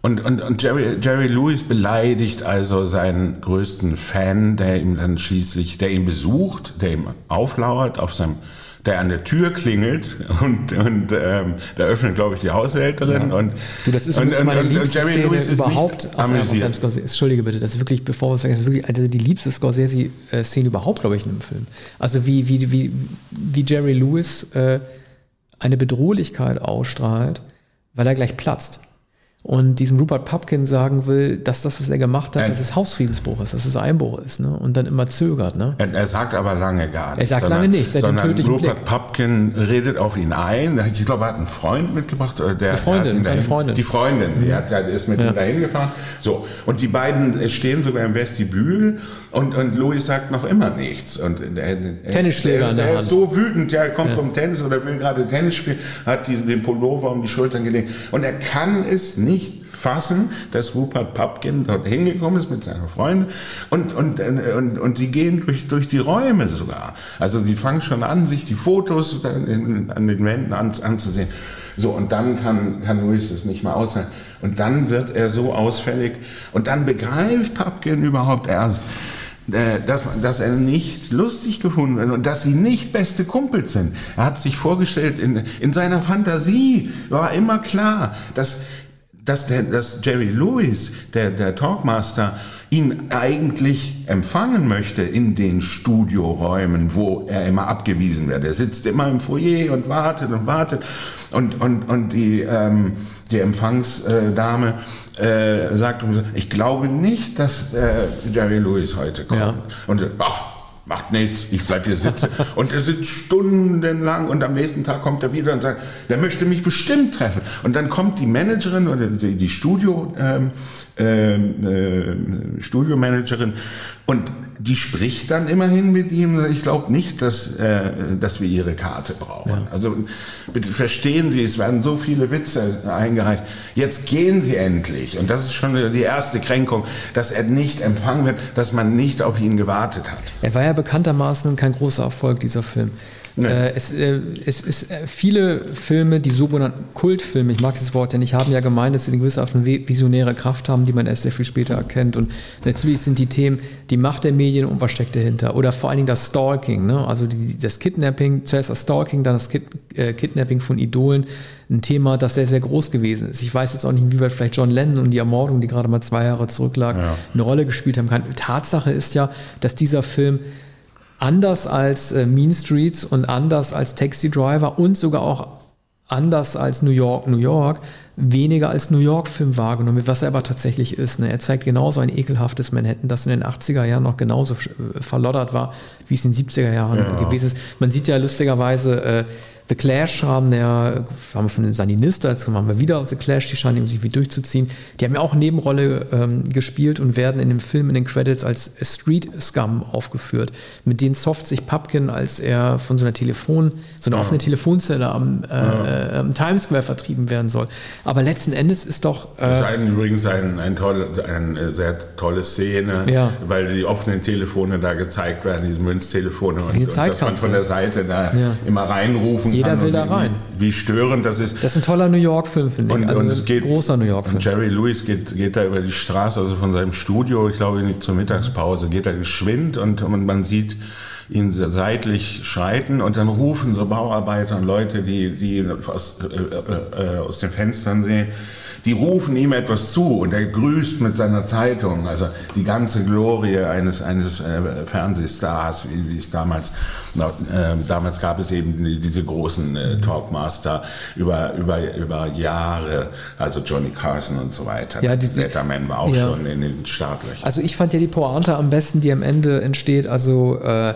und, und, und Jerry, Jerry Lewis beleidigt also seinen größten Fan, der ihm dann schließlich, der ihn besucht, der ihm auflauert auf seinem der an der Tür klingelt und, und ähm, da öffnet, glaube ich, die Haushälterin. Ja. Und, du, das ist und, und, meine liebste Jerry Szene Lewis überhaupt aus einem, Scorsese. Entschuldige bitte, das ist wirklich, bevor wir es sagen, das ist wirklich also die liebste Scorsese-Szene überhaupt, glaube ich, in einem Film. Also wie, wie, wie, wie Jerry Lewis äh, eine Bedrohlichkeit ausstrahlt, weil er gleich platzt. Und diesem Rupert Pupkin sagen will, dass das, was er gemacht hat, dass es Hausfriedensbruch ist, dass es Einbruch ist, ne? Und dann immer zögert, ne? Er, sagt aber lange gar nichts. Er sagt sondern, lange nichts, er sondern Rupert Blick. Pupkin redet auf ihn ein. Ich glaube, er hat einen Freund mitgebracht. Der, die Freundin, seine Freundin. Die Freundin, die hat, der ist mit ja. ihm dahin gefahren. So. Und die beiden stehen sogar im Vestibül und, und Louis sagt noch immer nichts. Und er, Tennisschläger in der Er ist so wütend, ja, er kommt ja. vom Tennis oder will gerade Tennis spielen, hat die, den Pullover um die Schultern gelegt. Und er kann es nicht fassen, dass Rupert Pupkin dort hingekommen ist mit seiner Freundin und, und, und, und sie gehen durch, durch die Räume sogar. Also sie fangen schon an, sich die Fotos an den Wänden an, anzusehen. So, und dann kann, kann Louis es nicht mehr aushalten. Und dann wird er so ausfällig und dann begreift Pupkin überhaupt erst, dass, dass er nicht lustig gefunden wird und dass sie nicht beste Kumpels sind. Er hat sich vorgestellt, in, in seiner Fantasie war immer klar, dass, dass, der, dass Jerry Lewis, der, der Talkmaster, ihn eigentlich empfangen möchte in den Studioräumen, wo er immer abgewiesen wird. Er sitzt immer im Foyer und wartet und wartet und, und, und die, ähm, die Empfangsdame äh, sagt ich glaube nicht, dass äh, Jerry Lewis heute kommt. Ja. Und ach, macht nichts, ich bleibe hier sitzen. und er sitzt stundenlang und am nächsten Tag kommt er wieder und sagt, der möchte mich bestimmt treffen. Und dann kommt die Managerin oder die, Studio, ähm, ähm, äh, Studiomanagerin und die spricht dann immerhin mit ihm. Ich glaube nicht, dass, äh, dass wir ihre Karte brauchen. Ja. Also bitte verstehen Sie, es werden so viele Witze eingereicht. Jetzt gehen Sie endlich. Und das ist schon die erste Kränkung, dass er nicht empfangen wird, dass man nicht auf ihn gewartet hat. Er war ja bekanntermaßen kein großer Erfolg, dieser Film. Nee. Äh, es, äh, es ist äh, viele Filme, die sogenannten Kultfilme, ich mag dieses Wort ja nicht, haben ja gemeint, dass sie eine gewisse Art von visionäre Kraft haben, die man erst sehr viel später erkennt. Und natürlich sind die Themen die Macht der Medien und was steckt dahinter. Oder vor allen Dingen das Stalking, ne? also die, das Kidnapping, zuerst das Stalking, dann das Kid, äh, Kidnapping von Idolen, ein Thema, das sehr, sehr groß gewesen ist. Ich weiß jetzt auch nicht, wie weit vielleicht John Lennon und die Ermordung, die gerade mal zwei Jahre zurücklag, ja. eine Rolle gespielt haben kann. Tatsache ist ja, dass dieser Film anders als äh, Mean Streets und anders als Taxi Driver und sogar auch anders als New York, New York, weniger als New York-Film wahrgenommen was er aber tatsächlich ist. Ne? Er zeigt genauso ein ekelhaftes Manhattan, das in den 80er Jahren noch genauso äh, verloddert war, wie es in den 70er Jahren ja. gewesen ist. Man sieht ja lustigerweise, äh, The Clash haben der, haben wir von den Saninista, jetzt machen wir wieder auf The Clash, die scheinen sich wie durchzuziehen. Die haben ja auch eine Nebenrolle ähm, gespielt und werden in dem Film in den Credits als Street Scum aufgeführt. Mit denen sofft sich Pupkin, als er von so einer Telefon, so einer ja. offenen Telefonzelle am, äh, ja. am, Times Square vertrieben werden soll. Aber letzten Endes ist doch. Äh, das ist ein, übrigens ein, ein tolle, eine sehr tolle Szene, ja. weil die offenen Telefone da gezeigt werden, diese Münztelefone und, und dass man von der Seite da immer reinrufen jeder will da rein. Wie störend das ist. Das ist ein toller New York-Film, finde ich. Und, also und es geht, großer New York-Film. Jerry Lewis geht, geht da über die Straße, also von seinem Studio, ich glaube zur Mittagspause, geht er geschwind und, und man sieht ihn seitlich schreiten und dann rufen so Bauarbeiter und Leute, die, die aus, äh, äh, aus den Fenstern sehen, die rufen ihm etwas zu und er grüßt mit seiner Zeitung. Also die ganze Glorie eines, eines äh, Fernsehstars, wie, wie es damals, äh, damals gab es eben diese großen äh, Talkmaster über, über, über Jahre, also Johnny Carson und so weiter. Ja, die, Letterman war auch ja. schon in den Startlöchern. Also ich fand ja die Pointe am besten, die am Ende entsteht. Also äh,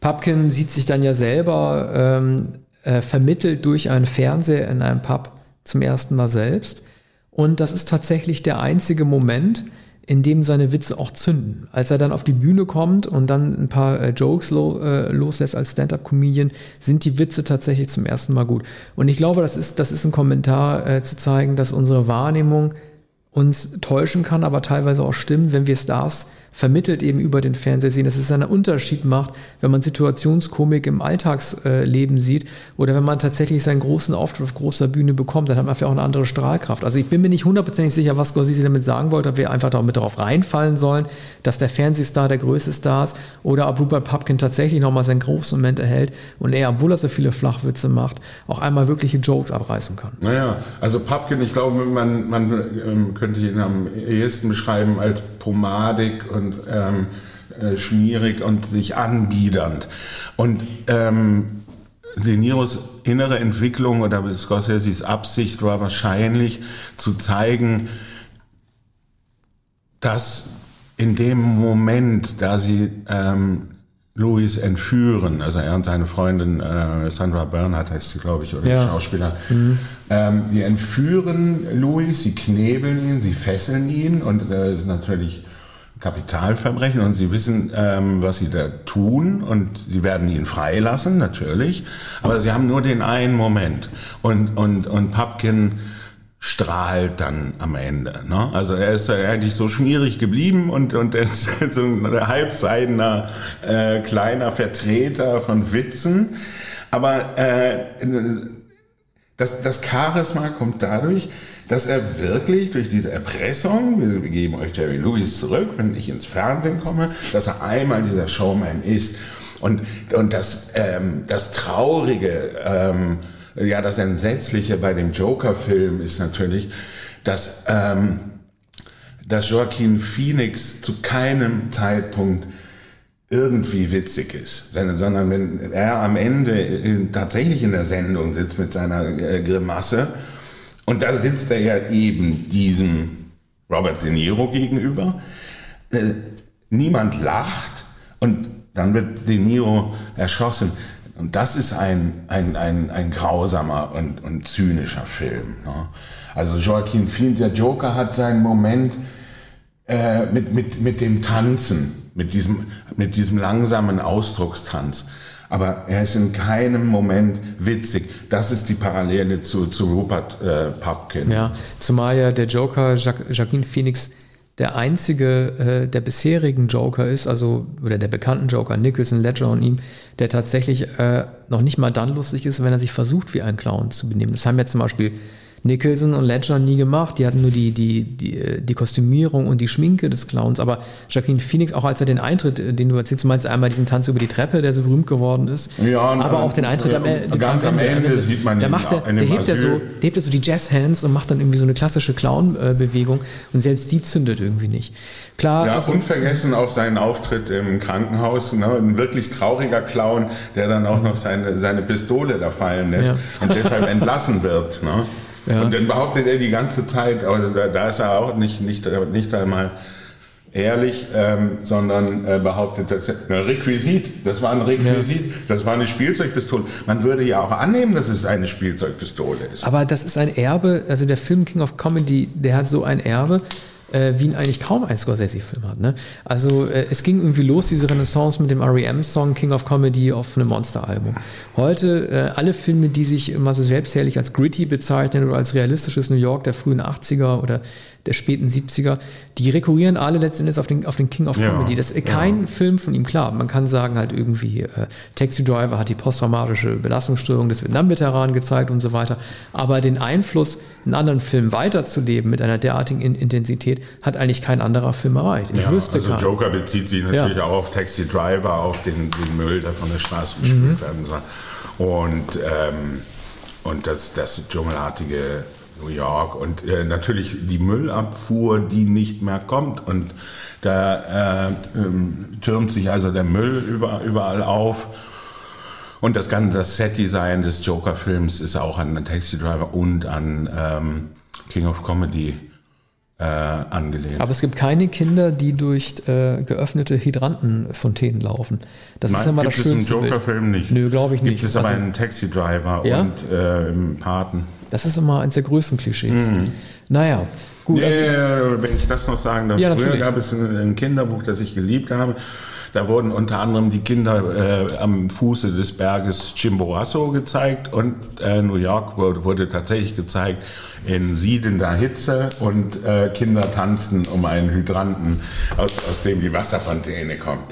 Pupkin sieht sich dann ja selber ähm, äh, vermittelt durch einen Fernseher in einem Pub zum ersten Mal selbst. Und das ist tatsächlich der einzige Moment, in dem seine Witze auch zünden. Als er dann auf die Bühne kommt und dann ein paar äh, Jokes lo, äh, loslässt als Stand-up-Comedian, sind die Witze tatsächlich zum ersten Mal gut. Und ich glaube, das ist, das ist ein Kommentar äh, zu zeigen, dass unsere Wahrnehmung uns täuschen kann, aber teilweise auch stimmt, wenn wir Stars vermittelt eben über den Fernseher sehen, dass es einen Unterschied macht, wenn man Situationskomik im Alltagsleben sieht oder wenn man tatsächlich seinen großen Auftritt auf großer Bühne bekommt, dann hat man vielleicht auch eine andere Strahlkraft. Also ich bin mir nicht hundertprozentig sicher, was Scorsese damit sagen wollte, ob wir einfach damit darauf reinfallen sollen, dass der Fernsehstar der größte Star ist oder ob Rupert Pupkin tatsächlich nochmal seinen großen Moment erhält und er, obwohl er so viele Flachwitze macht, auch einmal wirkliche Jokes abreißen kann. Naja, also Pupkin, ich glaube, man, man ähm, könnte ihn am ehesten beschreiben als pomadig und ähm, äh, schmierig und sich anbiedernd. Und ähm, De Niros innere Entwicklung oder Scorseses Absicht war wahrscheinlich zu zeigen, dass in dem Moment, da sie ähm, Louis entführen, also er und seine Freundin äh, Sandra Bernhardt heißt sie, glaube ich, oder Ja. die Schauspieler, ähm, die entführen Louis, sie knebeln ihn, sie fesseln ihn und äh, das ist natürlich Kapitalverbrechen und sie wissen, ähm, was sie da tun und sie werden ihn freilassen, natürlich, aber sie haben nur den einen Moment und, und, und Papkin strahlt dann am Ende. Ne? Also er ist eigentlich so schmierig geblieben und, und er ist so ein halbseidener äh, kleiner Vertreter von Witzen. Aber äh, das, das Charisma kommt dadurch, dass er wirklich durch diese Erpressung, wir, geben euch Jerry Lewis zurück, wenn ich ins Fernsehen komme, dass er einmal dieser Showman ist. Und, und das, ähm, das Traurige, ähm, ja, das Entsetzliche bei dem Joker-Film ist natürlich, dass, ähm, dass Joaquin Phoenix zu keinem Zeitpunkt irgendwie witzig ist, sondern wenn er am Ende tatsächlich in der Sendung sitzt mit seiner äh, Grimasse und da sitzt er ja eben diesem Robert De Niro gegenüber, äh, niemand lacht und dann wird De Niro erschossen. Und das ist ein, ein, ein, ein grausamer und, und zynischer Film. Ne? Also Joaquin Phoenix, der Joker hat seinen Moment, äh, mit, mit, mit dem Tanzen, mit diesem, mit diesem langsamen Ausdruckstanz. Aber er ist in keinem Moment witzig. Das ist die Parallele zu, zu Rupert äh, Pupkin. Ja, zumal ja der Joker, Jacques, Joaquin Phoenix, der einzige äh, der bisherigen Joker ist, also oder der bekannten Joker, Nicholson, Ledger und ihm, der tatsächlich äh, noch nicht mal dann lustig ist, wenn er sich versucht, wie ein Clown zu benehmen. Das haben ja zum Beispiel Nicholson und Ledger nie gemacht. Die hatten nur die, die, die, die Kostümierung und die Schminke des Clowns. Aber Joaquin Phoenix, auch als er den Eintritt, äh, den du erzählst, du meinst einmal diesen Tanz über die Treppe, der so berühmt geworden ist. Ja, und, aber äh, auch den Eintritt ja, am Ende. ganz am Ende sieht man der ihn macht er, der hebt er so, der hebt er so die Jazz-Hands und macht dann irgendwie so eine klassische Clown-Bewegung und selbst die zündet irgendwie nicht. Klar, Ja, also, unvergessen auch seinen Auftritt im Krankenhaus. Ne? Ein wirklich trauriger Clown, der dann auch noch seine, seine Pistole da fallen lässt Ja. und deshalb entlassen wird. Ne? Ja. Und dann behauptet er die ganze Zeit, also da, da ist er auch nicht, nicht, nicht einmal ehrlich, ähm, sondern äh, behauptet, dass ein Requisit, das war ein Requisit, das war eine Spielzeugpistole. Man würde ja auch annehmen, dass es eine Spielzeugpistole ist. aber das ist ein Erbe, also der Film King of Comedy, der hat so ein Erbe, äh, wie ihn eigentlich kaum ein Scorsese-Film hat. Ne? Also äh, es ging irgendwie los, diese Renaissance mit dem R.E.M.-Song King of Comedy auf einem Monster-Album. Heute äh, alle Filme, die sich immer so selbstherrlich als gritty bezeichnen oder als realistisches New York der frühen 80er oder der späten 70er, die rekurrieren alle letzten Endes auf den, auf den King of Ja, Comedy. Das ist kein Film von ihm, klar. Man kann sagen halt irgendwie, äh, Taxi Driver hat die posttraumatische Belastungsstörung des Vietnam-Veteranen gezeigt und so weiter. Aber den Einfluss, einen anderen Film weiterzuleben mit einer derartigen In Intensität, hat eigentlich kein anderer Film erreicht. Ich Ja, wüsste also keinen. Joker bezieht sich natürlich Ja. auch auf Taxi Driver, auf den, den Müll, der von der Straße gespült werden soll. Und, ähm, und das, das dschungelartige New York und äh, natürlich die Müllabfuhr, die nicht mehr kommt. Und da äh, ähm, türmt sich also der Müll über, überall auf. Und das ganze das Set-Design des Joker-Films ist auch an Taxi Driver und an ähm, King of Comedy äh, angelehnt. Aber es gibt keine Kinder, die durch äh, geöffnete Hydrantenfontänen laufen. Das ist Nein, immer gibt das es im schönste Bild. Joker-Film nicht. Nö, glaube ich nicht. Gibt es aber Also- einen Taxi-Driver Ja? und äh, im Paten. Das ist immer eins der größten Klischees. Naja, gut. Also, Äh, wenn ich das noch sagen darf, Ja, früher natürlich. gab es ein, ein Kinderbuch, das ich geliebt habe. Da wurden unter anderem die Kinder äh, am Fuße des Berges Chimborazo gezeigt und äh, New York wurde, wurde tatsächlich gezeigt in siedender Hitze und äh, Kinder tanzten um einen Hydranten, aus, aus dem die Wasserfontäne kommt.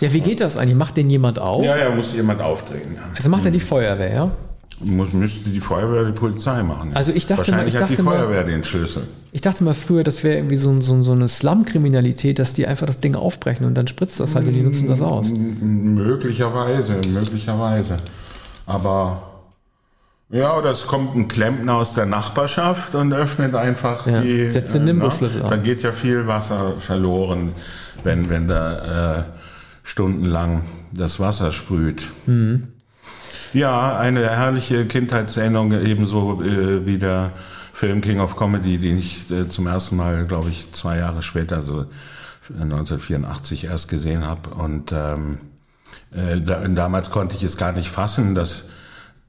ja, wie geht das eigentlich? Macht den jemand auf? Ja, ja, musste jemand aufdrehen. Ja. Also macht er die Feuerwehr, ja? Muss, müsste die Feuerwehr die Polizei machen. ja. Also ich dachte mal- Wahrscheinlich ich hat die dachte mal- Feuerwehr den Schlüssel. Ich dachte mal früher, das wäre irgendwie so, so, so eine Slum-Kriminalität, dass die einfach das Ding aufbrechen und dann spritzt das halt und die nutzen das aus. M- Möglicherweise, möglicherweise. Aber ja, oder es kommt ein Klempner aus der Nachbarschaft und öffnet einfach Ja, die. setzt den äh, Nimbus-Schlüssel ne? an. Da geht ja viel Wasser verloren, wenn, wenn da äh, stundenlang das Wasser sprüht. Ja, eine herrliche Kindheitserinnerung, ebenso äh, wie der Film King of Comedy, den ich äh, zum ersten Mal, glaube ich, zwei Jahre später, also 1984 erst gesehen habe. Und ähm, äh, da, damals konnte ich es gar nicht fassen, dass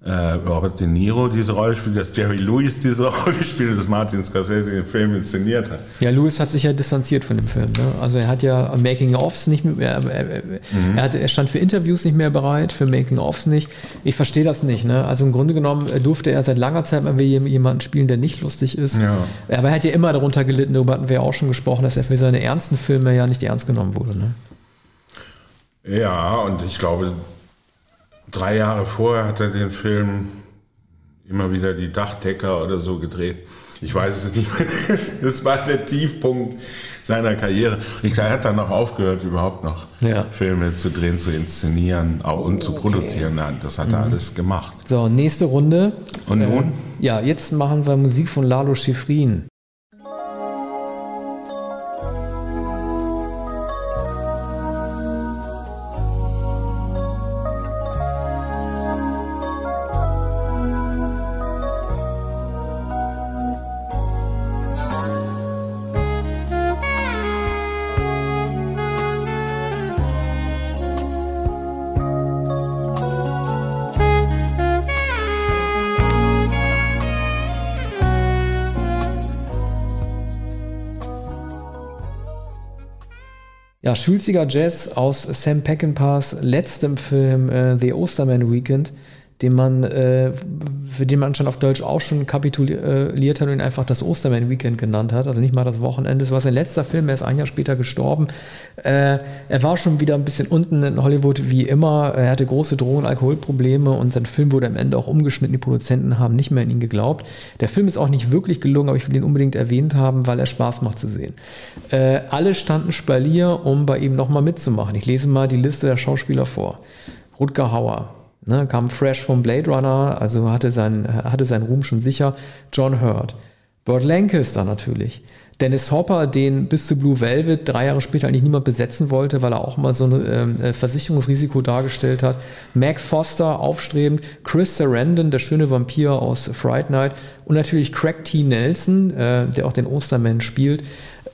äh, Robert De Niro diese Rolle spielt, dass Jerry Lewis diese Rolle spielt, dass Martin Scorsese den Film inszeniert hat. Ja, Lewis hat sich ja distanziert von dem Film. Ne? Also er hat ja Making-ofs nicht mehr, er, mhm. er, hatte, er stand für Interviews nicht mehr bereit, für Making-ofs nicht. Ich verstehe das nicht. Ne? Also im Grunde genommen durfte er seit langer Zeit mal jemanden spielen, der nicht lustig ist. Ja. Aber er hat ja immer darunter gelitten, darüber hatten wir ja auch schon gesprochen, dass er für seine ernsten Filme ja nicht ernst genommen wurde. Ne? Ja, und ich glaube, drei Jahre vorher hat er den Film immer wieder die Dachdecker oder so gedreht. Ich weiß es nicht mehr. Das war der Tiefpunkt seiner Karriere. Ich er hat dann noch aufgehört, überhaupt noch ja. Filme zu drehen, zu inszenieren auch, und zu okay. produzieren. Das hat er mhm. alles gemacht. So, nächste Runde. Und nun? Äh, ja, jetzt machen wir Musik von Lalo Schifrin. Ja, schulziger Jazz aus Sam Peckinpahs letztem Film äh, The Osterman Weekend den man, äh, für den man schon auf Deutsch auch schon kapituliert hat und ihn einfach das Osterman Weekend genannt hat, also nicht mal das Wochenende. Es war sein letzter Film, er ist ein Jahr später gestorben. Äh, er war schon wieder ein bisschen unten in Hollywood wie immer. Er hatte große Drogen- und Alkoholprobleme und sein Film wurde am Ende auch umgeschnitten. Die Produzenten haben nicht mehr an ihn geglaubt. Der Film ist auch nicht wirklich gelungen, aber ich will ihn unbedingt erwähnt haben, weil er Spaß macht zu sehen. Äh, alle standen Spalier, um bei ihm nochmal mitzumachen. Ich lese mal die Liste der Schauspieler vor. Rutger Hauer, Ne, kam fresh vom Blade Runner, also hatte, sein, hatte seinen Ruhm schon sicher. John Hurt. Burt Lancaster natürlich. Dennis Hopper, den bis zu Blue Velvet drei Jahre später eigentlich niemand besetzen wollte, weil er auch mal so ein ähm, äh, Versicherungsrisiko dargestellt hat. Mac Foster, aufstrebend. Chris Sarandon, der schöne Vampir aus Fright Night. Und natürlich Craig T. Nelson, äh, der auch den Osterman spielt,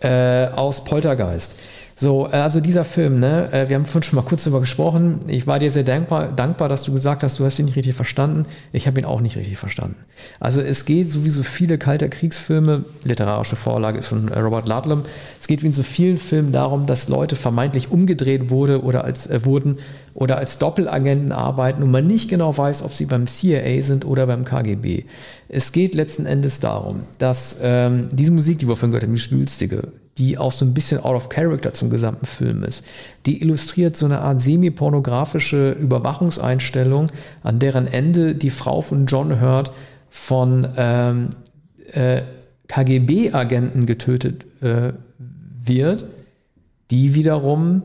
äh, aus Poltergeist. So, äh, also dieser Film, ne, äh, wir haben vorhin schon mal kurz darüber gesprochen. Ich war dir sehr dankbar, dankbar, dass du gesagt hast, du hast ihn nicht richtig verstanden. Ich habe ihn auch nicht richtig verstanden. Also es geht, so wie so viele kalter Kriegsfilme, literarische Vorlage ist von äh, Robert Ludlum, es geht wie in so vielen Filmen darum, dass Leute vermeintlich umgedreht wurde oder als äh, wurden oder als Doppelagenten arbeiten und man nicht genau weiß, ob sie beim CIA sind oder beim KGB. Es geht letzten Endes darum, dass ähm, diese Musik, die wir vorhin gehört haben, die Schwülstige, die auch so ein bisschen out of character zum gesamten Film ist. Die illustriert so eine Art semi-pornografische Überwachungseinstellung, an deren Ende die Frau von John Hurt von ähm, äh, KGB-Agenten getötet äh, wird, die wiederum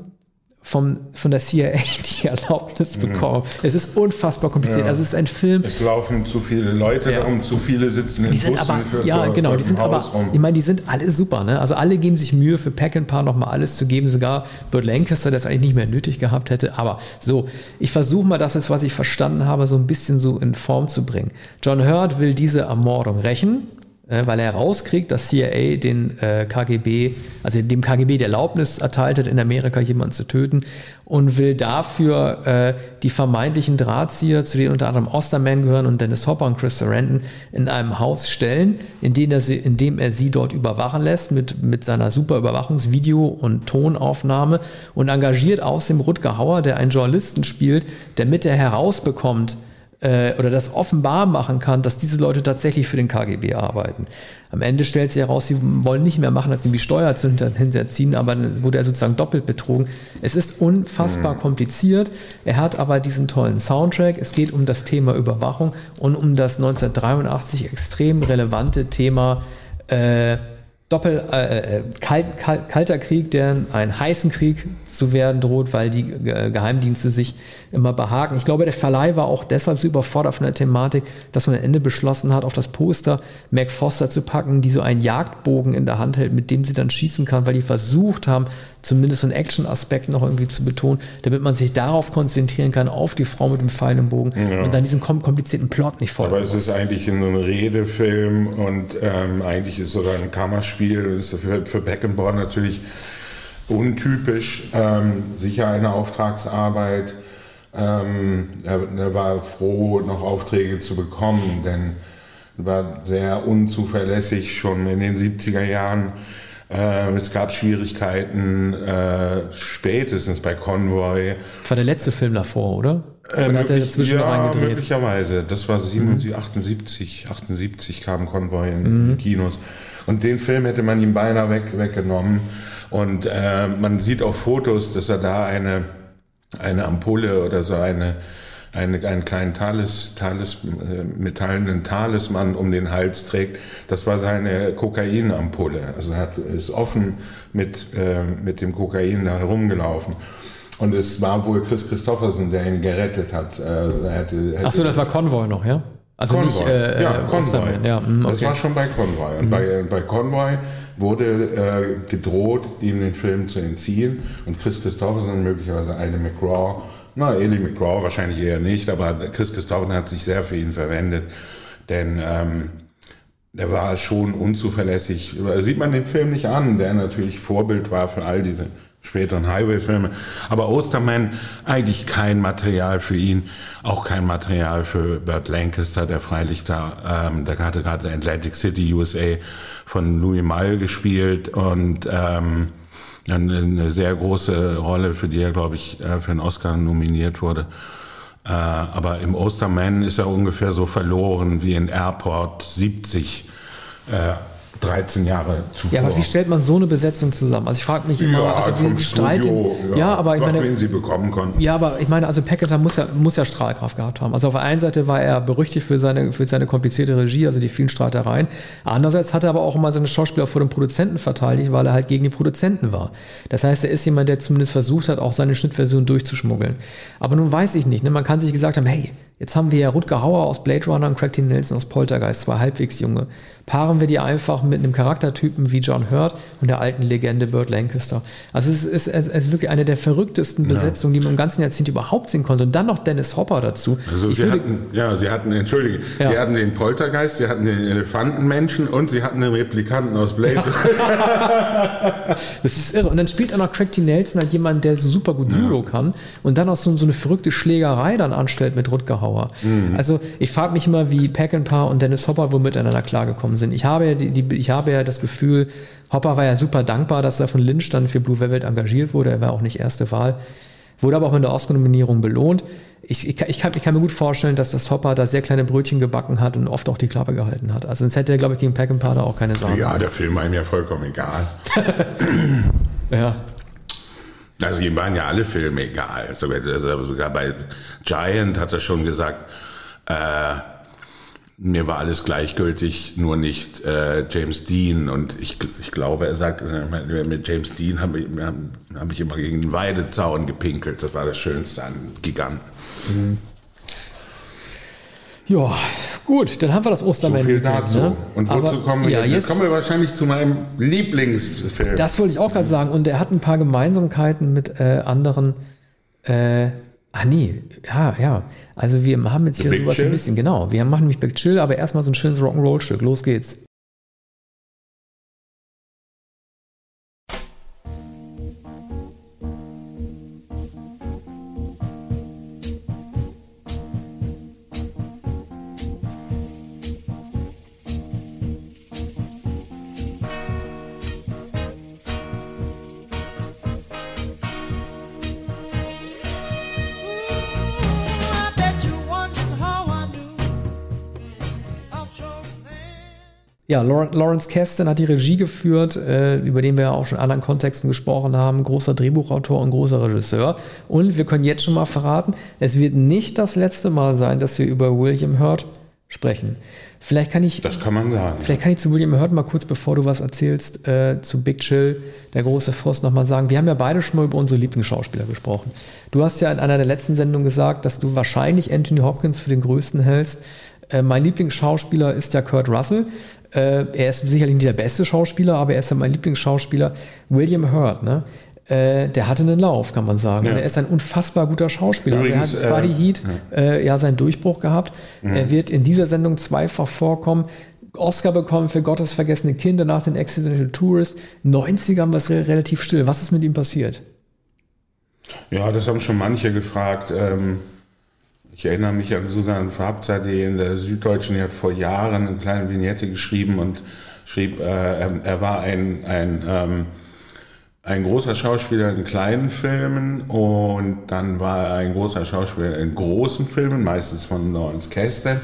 vom, von der CIA die Erlaubnis bekommen. Ja. Es ist unfassbar kompliziert. Ja. Also es ist ein Film. Es laufen zu viele Leute ja. darum, zu viele sitzen in die sind aber, Ja, genau, die sind aber, ich meine, die sind alle super. Ne? Also alle geben sich Mühe für Pack and Paar nochmal alles zu geben. Sogar Burt Lancaster, der es eigentlich nicht mehr nötig gehabt hätte. Aber so, ich versuche mal das jetzt, was ich verstanden habe, so ein bisschen so in Form zu bringen. John Hurt will diese Ermordung rächen weil er rauskriegt, dass CIA den äh, KGB, also dem KGB die Erlaubnis erteilt hat, in Amerika jemanden zu töten und will dafür äh, die vermeintlichen Drahtzieher, zu denen unter anderem Osterman gehören und Dennis Hopper und Chris Sarandon, in einem Haus stellen, in dem er sie, in dem er sie dort überwachen lässt mit, mit seiner super Überwachungsvideo- und Tonaufnahme und engagiert außerdem Rutger Hauer, der einen Journalisten spielt, der mit er herausbekommt, äh, oder das offenbar machen kann, dass diese Leute tatsächlich für den KGB arbeiten. Am Ende stellt sich heraus, sie wollen nicht mehr machen, als die Steuer zu hinterziehen, aber dann wurde er sozusagen doppelt betrogen. Es ist unfassbar mhm. kompliziert. Er hat aber diesen tollen Soundtrack. Es geht um das Thema Überwachung und um das 1983 extrem relevante Thema äh, Doppel, äh, äh, kalt, kalt, kalter Krieg, der einen heißen Krieg zu werden droht, weil die äh, Geheimdienste sich immer behaken. Ich glaube, der Verleih war auch deshalb so überfordert von der Thematik, dass man am Ende beschlossen hat, auf das Poster Mac Foster zu packen, die so einen Jagdbogen in der Hand hält, mit dem sie dann schießen kann, weil die versucht haben, zumindest so einen Action-Aspekt noch irgendwie zu betonen, damit man sich darauf konzentrieren kann, auf die Frau mit dem Pfeil im Bogen ja. und dann diesen komplizierten Plot nicht folgen Aber es ist eigentlich ein Redefilm und ähm, eigentlich ist sogar ein Kammerspiel. Das ist für, für Beckenbauer natürlich untypisch. Ähm, sicher eine Auftragsarbeit. Ähm, er, war froh, noch Aufträge zu bekommen, denn er war sehr unzuverlässig schon in den 70er Jahren äh, es gab Schwierigkeiten äh, spätestens bei Convoy. Das war der letzte Film davor, oder? Äh, oder hat er dazwischen ja, möglicherweise. Das war 77, mhm. 78, 78 kam Convoy in mhm. die Kinos. Und den Film hätte man ihm beinahe weg, weggenommen. Und äh, man sieht auch Fotos, dass er da eine, eine Ampulle oder so eine eine, einen kleinen Talis, Talis, äh, metallenen Talisman um den Hals trägt. Das war seine Kokainampulle. Also er hat, ist offen mit, äh, mit dem Kokain da herumgelaufen. Und es war wohl Chris Christoffersen, der ihn gerettet hat. Äh, hätte, hätte Ach so, das war Convoy noch, ja? Also Convoy. nicht äh, ja, äh, Convoy. Ja, mh, okay. Das war schon bei Convoy. Und mhm. bei, bei Convoy wurde äh, gedroht, ihm den Film zu entziehen. Und Chris Christoffersen, möglicherweise eine McGraw, na, Eli McGraw wahrscheinlich eher nicht, aber Chris Christophen hat sich sehr für ihn verwendet, denn ähm, der war schon unzuverlässig. Sieht man den Film nicht an, der natürlich Vorbild war für all diese späteren Highway-Filme. Aber Osterman eigentlich kein Material für ihn, auch kein Material für Burt Lancaster, der freilich da, ähm, der hatte gerade Atlantic City, USA von Louis Malle gespielt und ähm, eine sehr große Rolle, für die er, glaube ich, äh, für einen Oscar nominiert wurde. Äh, aber im Osterman ist er ungefähr so verloren wie in Airport 70. 13 Jahre zuvor. Ja, aber wie stellt man so eine Besetzung zusammen? Also ich frage mich immer, ja, also die Streit, ja, ja, aber ich meine, wen sie bekommen konnten. Ja, aber ich meine, also Packeter muss ja, muss ja Strahlkraft gehabt haben. Also auf der einen Seite war er berüchtigt für seine, für seine komplizierte Regie, also die vielen Streitereien. Andererseits hat er aber auch immer seine Schauspieler vor dem Produzenten verteidigt, weil er halt gegen die Produzenten war. Das heißt, er ist jemand, der zumindest versucht hat, auch seine Schnittversion durchzuschmuggeln. Aber nun weiß ich nicht, ne? man kann sich gesagt haben, hey, Jetzt haben wir ja Rutger Hauer aus Blade Runner und Craig T. Nelson aus Poltergeist, zwei halbwegs junge. Paaren wir die einfach mit einem Charaktertypen wie John Hurt und der alten Legende Burt Lancaster. Also es ist, es ist wirklich eine der verrücktesten Besetzungen, ja. die man im ganzen Jahrzehnt überhaupt sehen konnte. Und dann noch Dennis Hopper dazu. Also sie hatten, ja, sie hatten, entschuldige, ja. sie hatten den Poltergeist, sie hatten den Elefantenmenschen und sie hatten den Replikanten aus Blade. Ja. das ist irre. Und dann spielt auch noch Craig T. Nelson halt jemand, der super gut Judo kann und dann auch so, so eine verrückte Schlägerei dann anstellt mit Rutger Hauer. Zuschauer. Mhm. Also ich frage mich immer, wie Peckinpah und Dennis Hopper wohl miteinander klargekommen sind. Ich habe, ja die, die, ich habe ja das Gefühl, Hopper war ja super dankbar, dass er von Lynch dann für Blue Velvet engagiert wurde. Er war auch nicht erste Wahl. Wurde aber auch mit der Oscar-Nominierung belohnt. Ich, ich, ich, kann, ich, kann, mir gut vorstellen, dass das Hopper da sehr kleine Brötchen gebacken hat und oft auch die Klappe gehalten hat. Also sonst hätte er, glaube ich, gegen Peckinpah da auch keine Sache. Ja, der Film war ihm ja vollkommen egal. ja. Also ihm waren ja alle Filme egal. Also sogar bei Giant hat er schon gesagt, äh, mir war alles gleichgültig, nur nicht äh, James Dean. Und ich, ich glaube, er sagt, äh, mit James Dean habe ich, hab ich immer gegen den Weidezaun gepinkelt. Das war das Schönste an Giganten. Mhm. Ja, gut, dann haben wir das Osterman. So viel dazu. Ne? Und wozu Aber, kommen wir ja, jetzt? Jetzt kommen wir wahrscheinlich zu meinem Lieblingsfilm. Das wollte ich auch gerade sagen. Und er hat ein paar Gemeinsamkeiten mit äh, anderen. Äh, ah, nee, ja, ja. Also wir haben jetzt The hier Big sowas Chill? ein bisschen, genau. Wir machen nämlich Big Chill, aber erstmal so ein schönes Rock'n'Roll-Stück. Los geht's. Ja, Lawrence Kasten hat die Regie geführt, äh, über den wir ja auch schon in anderen Kontexten gesprochen haben. Großer Drehbuchautor und großer Regisseur. Und wir können jetzt schon mal verraten, es wird nicht das letzte Mal sein, dass wir über William Hurt sprechen. Vielleicht kann ich. Das kann man sagen. Vielleicht kann ich zu William Hurt mal kurz, bevor du was erzählst, äh, zu Big Chill, der große Frost, nochmal sagen. Wir haben ja beide schon mal über unsere Lieblingsschauspieler gesprochen. Du hast ja in einer der letzten Sendungen gesagt, dass du wahrscheinlich Anthony Hopkins für den größten hältst. Äh, mein Lieblingsschauspieler ist ja Kurt Russell. Äh, er ist sicherlich nicht der beste Schauspieler, aber er ist ja mein Lieblingsschauspieler. William Hurt, ne? Äh, der hatte einen Lauf, kann man sagen. Ja. er ist ein unfassbar guter Schauspieler. Übrigens, also er hat Buddy Heat ja. Äh, ja seinen Durchbruch gehabt. Mhm. Er wird in dieser Sendung zweifach vorkommen. Oscar bekommen für Gottes vergessene Kinder nach den Accidental Tourist. 90ern war es relativ still. Was ist mit ihm passiert? Ja, das haben schon manche gefragt. Ähm, ich erinnere mich an Susanne Farbzer, die in der Süddeutschen, die hat vor Jahren eine kleine Vignette geschrieben und schrieb, äh, er war ein, ein ähm, ein großer Schauspieler in kleinen Filmen und dann war er ein großer Schauspieler in großen Filmen, meistens von Lawrence Kasdan.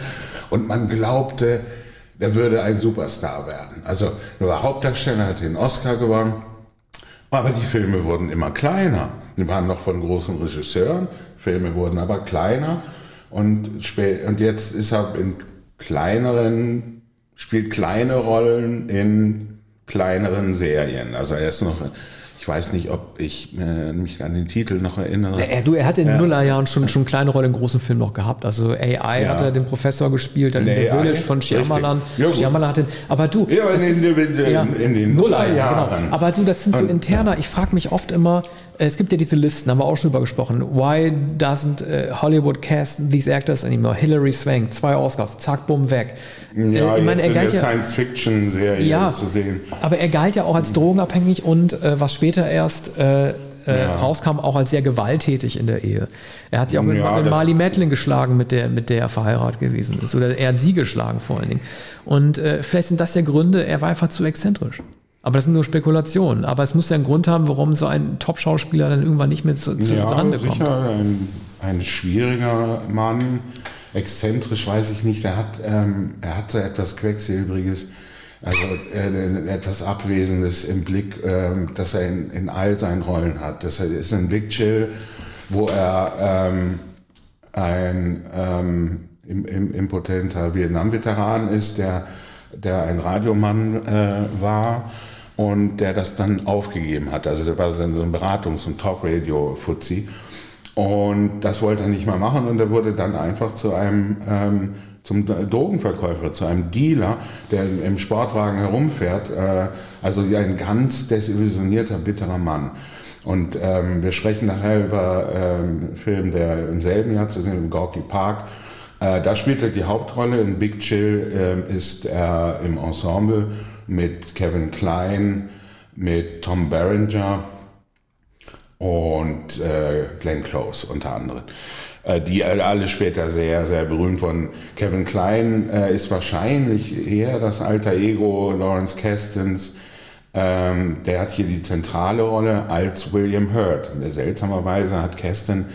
Und man glaubte, er würde ein Superstar werden. Also er war Hauptdarsteller, hat den Oscar gewonnen. Aber die Filme wurden immer kleiner. Die waren noch von großen Regisseuren. Filme wurden aber kleiner. Und, und jetzt ist er in kleineren, spielt kleine Rollen in kleineren Serien. Also er ist noch ich weiß nicht, ob ich äh, mich an den Titel noch erinnere. Er, du, er hat in den ja. Nullerjahren schon, schon kleine Rolle in großen Filmen noch gehabt. Also AI ja. hat er den Professor gespielt, dann in The Village von Shyamalan. Ja, Shyamalan hat den, aber du, ja, in, ist, in, in, ja, in, den Nullerjahren. Genau. Aber du, das sind so interner. Ich frage mich oft immer, es gibt ja diese Listen, haben wir auch schon drüber gesprochen. Why doesn't uh, Hollywood cast these actors anymore? Hilary Swank, zwei Oscars, zack, bumm, weg. Ja, äh, ich meine, er galt ja Science-Fiction-Serie ja, zu sehen. Aber er galt ja auch als drogenabhängig und äh, was später erst äh, äh, ja. rauskam, auch als sehr gewalttätig in der Ehe. Er hat sich auch mit, ja, mit Marley Madeline geschlagen, mit der, mit der er verheiratet gewesen ist. Oder er hat sie geschlagen vor allen Dingen. Und äh, vielleicht sind das ja Gründe, er war einfach zu exzentrisch. Aber das sind nur Spekulationen. Aber es muss ja einen Grund haben, warum so ein Top-Schauspieler dann irgendwann nicht mehr zu, zu ja, Rande kommt. Sicher ein, ein schwieriger Mann. Exzentrisch weiß ich nicht. Er hat, ähm, er hat so etwas Quecksilbriges, also äh, etwas Abwesendes im Blick, äh, das er in, in all seinen Rollen hat. Das ist ein Big Chill, wo er ähm, ein ähm, im, im, impotenter Vietnam-Veteran ist, der, der ein Radiomann äh, war und der das dann aufgegeben hat. Also der war so ein Beratungs- und Talk-Radio-Fuzzi. Und das wollte er nicht mehr machen und er wurde dann einfach zu einem ähm, zum Drogenverkäufer, zu einem Dealer, der im Sportwagen herumfährt. Äh, also ein ganz desillusionierter, bitterer Mann. Und ähm, wir sprechen nachher über ähm, einen Film, der im selben Jahr zu sehen, im Gorky Park. Äh, da spielt er die Hauptrolle. In Big Chill äh, ist er im Ensemble mit Kevin Klein, mit Tom Berenger und äh, Glenn Close unter anderem. Äh, die alle später sehr, sehr berühmt wurden. Kevin Klein äh, ist wahrscheinlich eher das alter Ego Lawrence Kastens. Ähm, der hat hier die zentrale Rolle als William Hurt. Seltsamerweise hat Kasten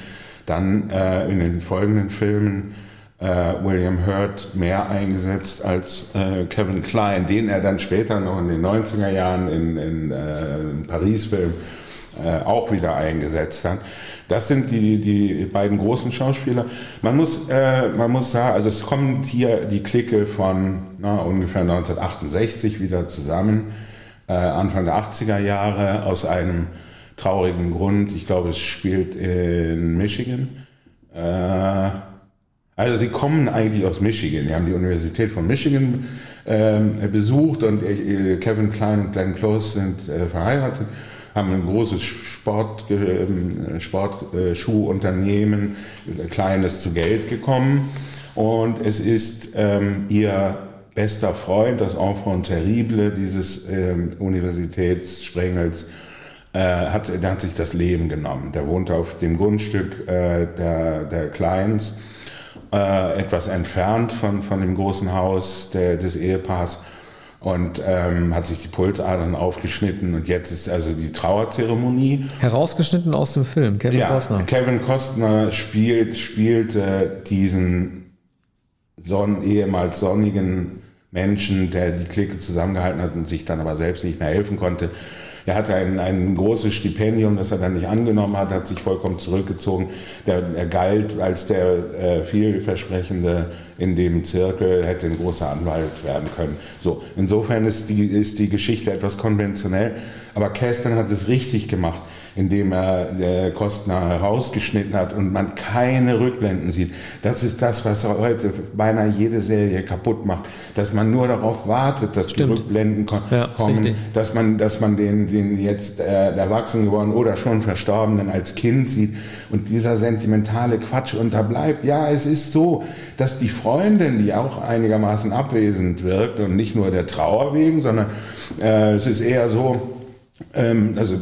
dann äh, in den folgenden Filmen William Hurt mehr eingesetzt als äh, Kevin Klein, den er dann später noch in den 90er Jahren in, in, äh, in Paris-Film äh, auch wieder eingesetzt hat. Das sind die, die beiden großen Schauspieler. Man muss, äh, man muss sagen, also es kommt hier die Clique von na, ungefähr 1968 wieder zusammen, äh, Anfang der 80er Jahre, aus einem traurigen Grund. Ich glaube, es spielt in Michigan. Also sie kommen eigentlich aus Michigan. Sie haben die Universität von Michigan ähm, besucht und äh, Kevin Klein und Glenn Close sind äh, verheiratet, haben ein großes Sport, äh, Sportschuhunternehmen, kleines zu Geld gekommen. Und es ist ähm, ihr bester Freund, das Enfant terrible dieses ähm, Universitätssprengels, äh, hat, hat sich das Leben genommen. Der wohnt auf dem Grundstück äh, der, der Kleins äh, etwas entfernt von, von dem großen Haus der, des Ehepaars und ähm, hat sich die Pulsadern aufgeschnitten und jetzt ist also die Trauerzeremonie. Herausgeschnitten aus dem Film, Kevin ja, Costner. Kevin Costner spielt, spielte diesen Son ehemals sonnigen Menschen, der die Clique zusammengehalten hat und sich dann aber selbst nicht mehr helfen konnte. Er hatte ein, ein großes Stipendium, das er dann nicht angenommen hat, hat sich vollkommen zurückgezogen. Der, er galt als der äh, vielversprechende in dem Zirkel, hätte ein großer Anwalt werden können. So, insofern ist die, ist die Geschichte etwas konventionell, aber Kästner hat es richtig gemacht indem er der Kostner herausgeschnitten hat und man keine Rückblenden sieht. Das ist das, was heute beinahe jede Serie kaputt macht, dass man nur darauf wartet, dass Stimmt. die Rückblenden ko ja, kommen, dass man, dass man den, den jetzt äh, erwachsen geworden oder schon Verstorbenen als Kind sieht und dieser sentimentale Quatsch unterbleibt. Ja, es ist so, dass die Freundin, die auch einigermaßen abwesend wirkt und nicht nur der Trauer wegen, sondern äh, es ist eher so, ähm, also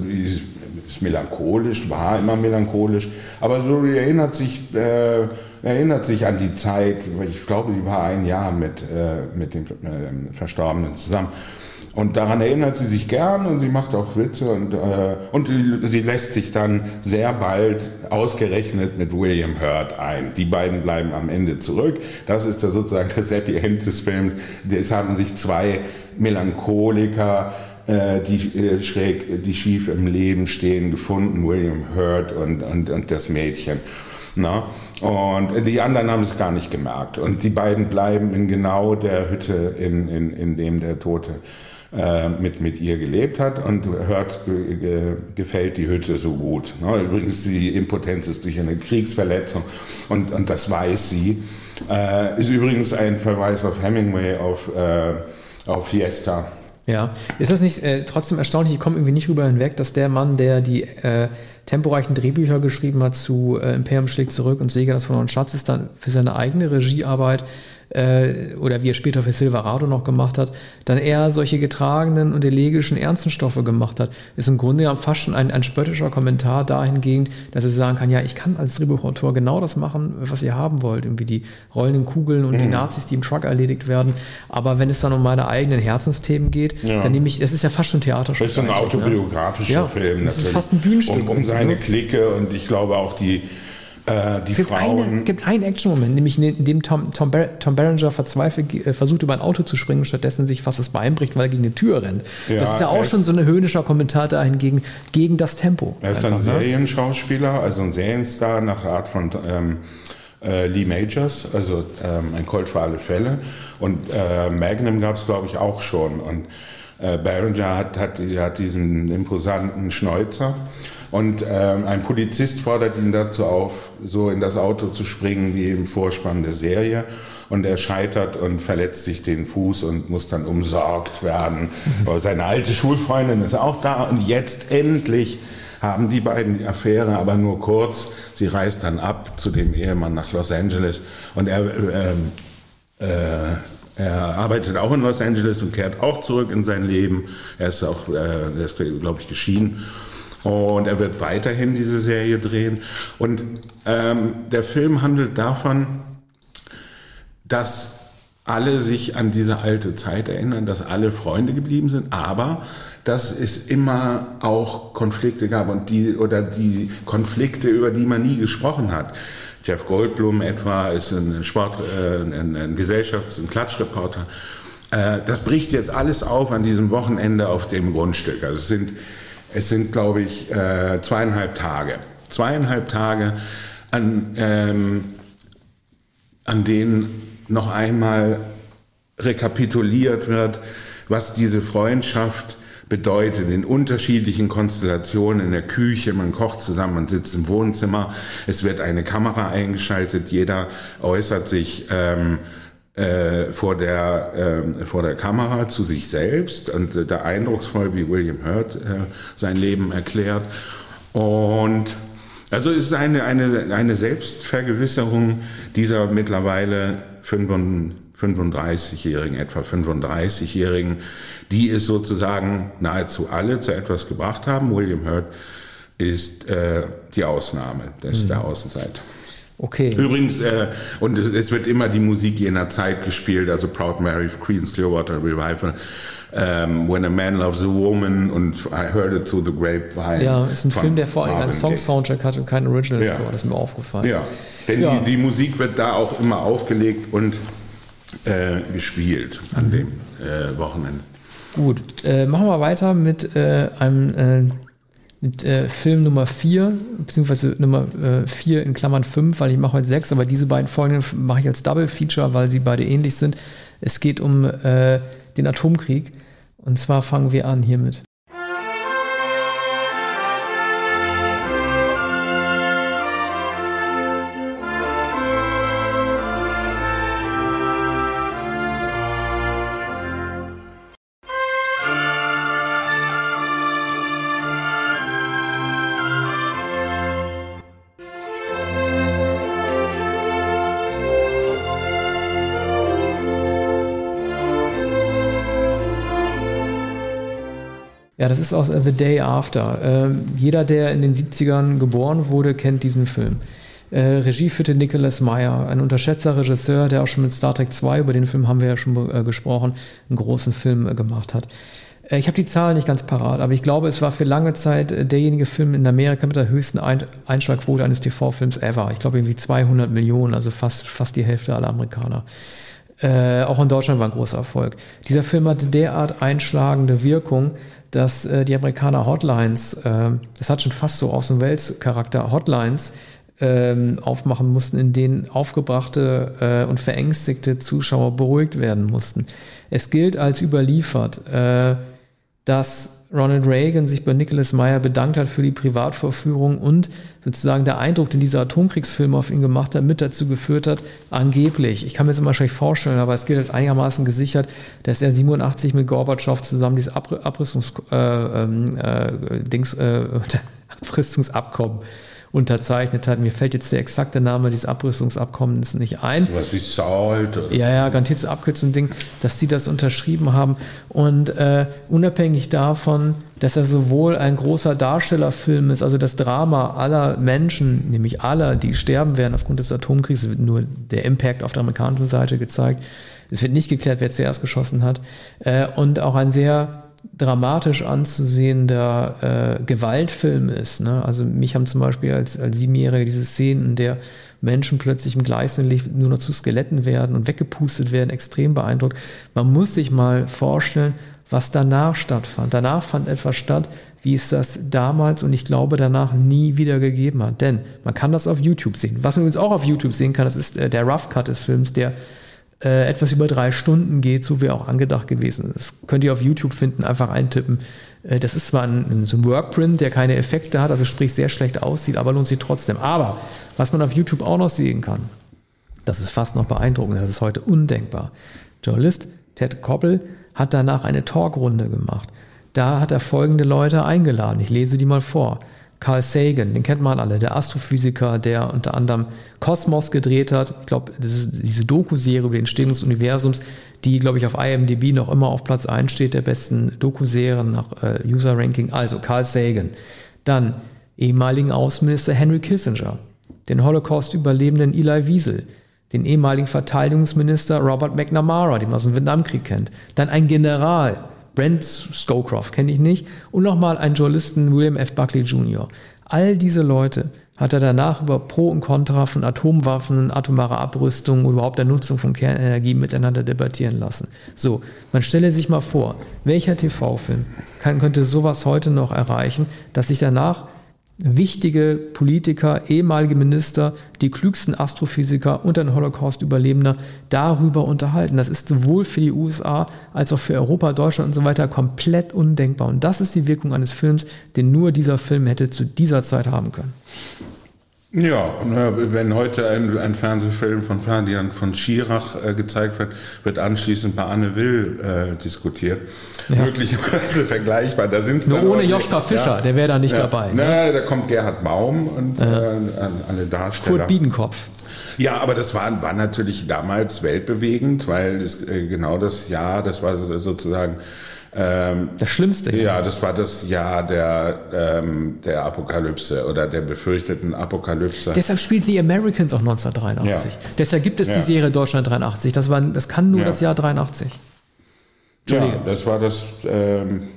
ist melancholisch, war immer melancholisch, aber so erinnert sich, äh, erinnert sich an die Zeit, ich glaube, sie war ein Jahr mit, äh, mit dem äh, Verstorbenen zusammen. Und daran erinnert sie sich gern und sie macht auch Witze und, äh, und sie lässt sich dann sehr bald ausgerechnet mit William Hurt ein. Die beiden bleiben am Ende zurück. Das ist da sozusagen das Happy End des Films. Es haben sich zwei Melancholiker die äh, schräg, die schief im Leben stehen, gefunden, William Hurt und, und, und das Mädchen. Na? Und die anderen haben es gar nicht gemerkt. Und die beiden bleiben in genau der Hütte, in, in, in dem der Tote äh, mit, mit ihr gelebt hat und hört, ge, gefällt die Hütte so gut. Ne? Übrigens, die Impotenz ist durch eine Kriegsverletzung und, und das weiß sie. Äh, ist übrigens ein Verweis auf Hemingway, auf, äh, auf Fiesta. Ja, ist das nicht äh, trotzdem erstaunlich, ich komme irgendwie nicht rüber hinweg, dass der Mann, der die äh, temporeichen Drehbücher geschrieben hat zu äh, Imperium schlägt zurück und Sega das von Schatz ist, dann für seine eigene Regiearbeit äh, oder wie er später für Silverado noch gemacht hat, dann eher solche getragenen und elegischen, ernsten Stoffe gemacht hat, ist im Grunde ja fast schon ein, ein spöttischer Kommentar dahingehend, dass er sagen kann, ja, ich kann als Drehbuchautor genau das machen, was ihr haben wollt, irgendwie die rollenden Kugeln und mhm. die Nazis, die im Truck erledigt werden, aber wenn es dann um meine eigenen Herzensthemen geht, ja. dann nehme ich, das ist ja fast schon Theaterstück. Das ist ein ne? autobiografischer ne? Film. Das ist fast ein Bühnenstück. Um, um seine Clique und ich glaube auch die äh, die es gibt Frauen. Es gibt einen Action-Moment, nämlich in dem Tom, Tom, Ber Tom Berenger verzweifelt äh, versucht, über ein Auto zu springen stattdessen sich fast das Bein bricht, weil er gegen eine Tür rennt. Ja, das ist ja auch schon so ein höhnischer Kommentar dahingegen, gegen das Tempo. Er ist einfach, ein ne? Serienschauspieler, also ein Serienstar nach Art von ähm, äh, Lee Majors, also ähm, ein Colt für alle Fälle. Und äh, Magnum gab es, glaube ich, auch schon. Und äh, Berenger hat, hat, hat diesen imposanten Schnäuzer. Und ähm, ein Polizist fordert ihn dazu auf, so in das Auto zu springen wie im Vorspann der Serie. Und er scheitert und verletzt sich den Fuß und muss dann umsorgt werden. Mhm. Seine alte Schulfreundin ist auch da. Und jetzt endlich haben die beiden die Affäre, aber nur kurz. Sie reist dann ab zu dem Ehemann nach Los Angeles. Und er... Ähm, äh, er arbeitet auch in Los Angeles und kehrt auch zurück in sein Leben. Er ist auch, äh, er ist, glaube ich, geschieden. Und er wird weiterhin diese Serie drehen. Und ähm, der Film handelt davon, dass alle sich an diese alte Zeit erinnern, dass alle Freunde geblieben sind, aber dass es immer auch Konflikte gab und die oder die Konflikte, über die man nie gesprochen hat. Jeff Goldblum etwa ist ein Sport, äh, ein, ein Gesellschafts-, ein Klatschreporter. Äh, das bricht jetzt alles auf an diesem Wochenende auf dem Grundstück. Also es sind es sind, glaube ich, äh, zweieinhalb Tage. Zweieinhalb Tage, an, ähm, an denen noch einmal rekapituliert wird, was diese Freundschaft bedeutet in unterschiedlichen Konstellationen in der Küche, man kocht zusammen, man sitzt im Wohnzimmer, es wird eine Kamera eingeschaltet, jeder äußert sich ähm, äh, vor, der, äh, vor der Kamera zu sich selbst und äh, der eindrucksvoll, wie William Hurt äh, sein Leben erklärt. Und also es ist eine, eine, eine Selbstvergewisserung dieser mittlerweile 35-Jährigen, etwa 35-Jährigen, die es sozusagen nahezu alle zu etwas gebracht haben. William Hurt ist äh, die Ausnahme, das ist mhm. der Außenseiter. Okay. Übrigens, äh, und es, es, wird immer die Musik jener Zeit gespielt, also Proud Mary, Creedence Clearwater Revival, ähm, When a Man Loves a Woman und I Heard It Through the Grapevine. Ja, ist ein Film, der vor allem einen Song-Soundtrack hat und keinen Original Score, ja. das ist mir aufgefallen. Ja, denn ja. Die, die Musik wird da auch immer aufgelegt und äh, gespielt an mhm. dem äh, Wochenende. Gut, äh, machen wir weiter mit äh, einem äh, mit äh, Film Nummer 4, beziehungsweise Nummer 4 äh, in Klammern 5, weil ich mache heute 6, aber diese beiden folgenden mache ich als Double Feature, weil sie beide ähnlich sind. Es geht um äh, den Atomkrieg. Und zwar fangen wir an hiermit. Ja, das ist aus The Day After. Ähm, jeder, der in den 70ern geboren wurde, kennt diesen Film. Äh, Regie führte Nicholas Meyer, ein unterschätzter Regisseur, der auch schon mit Star Trek 2, über den Film haben wir ja schon äh, gesprochen, einen großen Film äh, gemacht hat. Äh, ich habe die Zahlen nicht ganz parat, aber ich glaube, es war für lange Zeit äh, derjenige Film in Amerika mit der höchsten Ein Einschlagquote eines TV-Films ever. Ich glaube irgendwie 200 Millionen, also fast, fast die Hälfte aller Amerikaner. Äh, auch in Deutschland war ein großer Erfolg. Dieser Film hatte derart einschlagende Wirkung, dass äh, die Amerikaner Hotlines, äh, das hat schon fast so aus dem Weltcharakter, Hotlines ähm, aufmachen mussten, in denen aufgebrachte äh, und verängstigte Zuschauer beruhigt werden mussten. Es gilt als überliefert, äh, dass Ronald Reagan sich bei Nicholas Meyer bedankt hat für die Privatvorführung und sozusagen der Eindruck, den dieser Atomkriegsfilm auf ihn gemacht hat, mit dazu geführt hat, angeblich, ich kann mir das immer schlecht vorstellen, aber es gilt als einigermaßen gesichert, dass er 87 mit Gorbatschow zusammen dieses Abrüstungs, äh, ähm, äh, Dings, äh, Abrüstungsabkommen unterzeichnet hat. Mir fällt jetzt der exakte Name dieses Abrüstungsabkommens nicht ein. Was wie SALT. Ja, ja, garantiert so Abkürzung Ding, dass sie das unterschrieben haben. Und äh, unabhängig davon, dass er sowohl ein großer Darstellerfilm ist, also das Drama aller Menschen, nämlich aller, die sterben werden aufgrund des Atomkriegs, wird nur der Impact auf der amerikanischen Seite gezeigt. Es wird nicht geklärt, wer zuerst geschossen hat. Äh, und auch ein sehr dramatisch anzusehender äh, Gewaltfilm ist. Ne? Also mich haben zum Beispiel als, als Siebenjährige diese Szenen, in der Menschen plötzlich im gleißenden Licht nur noch zu Skeletten werden und weggepustet werden, extrem beeindruckt. Man muss sich mal vorstellen, was danach stattfand. Danach fand etwas statt, wie es das damals und ich glaube danach nie wieder gegeben hat. Denn man kann das auf YouTube sehen. Was man übrigens auch auf YouTube sehen kann, das ist äh, der Rough Cut des Films, der äh, etwas über drei Stunden geht, so wie auch angedacht gewesen ist. Könnt ihr auf YouTube finden, einfach eintippen. Äh, das ist zwar ein, so ein Workprint, der keine Effekte hat, also sprich sehr schlecht aussieht, aber lohnt sich trotzdem. Aber was man auf YouTube auch noch sehen kann, das ist fast noch beeindruckend, das ist heute undenkbar. Journalist Ted Koppel hat danach eine Talkrunde gemacht. Da hat er folgende Leute eingeladen. Ich lese die mal vor. Carl Sagan, den kennt man alle, der Astrophysiker, der unter anderem Kosmos gedreht hat. Ich glaube, diese Doku-Serie über den Entstehung des Universums, die, glaube ich, auf IMDb noch immer auf Platz 1 steht, der besten Doku-Serien nach äh, User-Ranking. Also Carl Sagan. Dann ehemaligen Außenminister Henry Kissinger, den Holocaust-Überlebenden Eli Wiesel, den ehemaligen Verteidigungsminister Robert McNamara, den man aus dem Vietnamkrieg kennt. Dann ein General, Brent Scowcroft kenne ich nicht. Und nochmal einen Journalisten, William F. Buckley Jr. All diese Leute hat er danach über Pro und Contra von Atomwaffen, atomarer Abrüstung oder überhaupt der Nutzung von Kernenergie miteinander debattieren lassen. So, man stelle sich mal vor, welcher TV-Film könnte sowas heute noch erreichen, dass sich danach wichtige Politiker, ehemalige Minister, die klügsten Astrophysiker und ein Holocaust-Überlebender darüber unterhalten. Das ist sowohl für die USA als auch für Europa, Deutschland und so weiter komplett undenkbar. Und das ist die Wirkung eines Films, den nur dieser Film hätte zu dieser Zeit haben können. Ja, wenn heute ein, ein Fernsehfilm von Ferdinand von Schirach äh, gezeigt wird, wird anschließend bei Anne Will äh, diskutiert. Ja. Möglicherweise vergleichbar. Da sind Nur ohne Joschka Fischer, ja, der wäre da nicht ja, dabei. Ne? Na, da kommt Gerhard Baum und äh, alle Darsteller. Kurt Biedenkopf. Ja, aber das war, war natürlich damals weltbewegend, weil das, äh, genau das Jahr, das war sozusagen ähm, das Schlimmste. Ja, das war das Jahr der, ähm, der Apokalypse oder der befürchteten Apokalypse. Deshalb spielt The Americans auch 1983. Ja. Deshalb gibt es ja. die Serie Deutschland 83. Das, war, das kann nur ja. das Jahr 83. Ja, das war das ähm,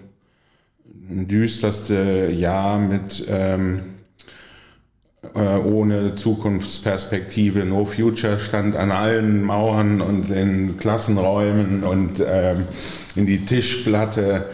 düsterste Jahr mit, ähm, äh, ohne Zukunftsperspektive. No Future stand an allen Mauern und in Klassenräumen und ähm, in die Tischplatte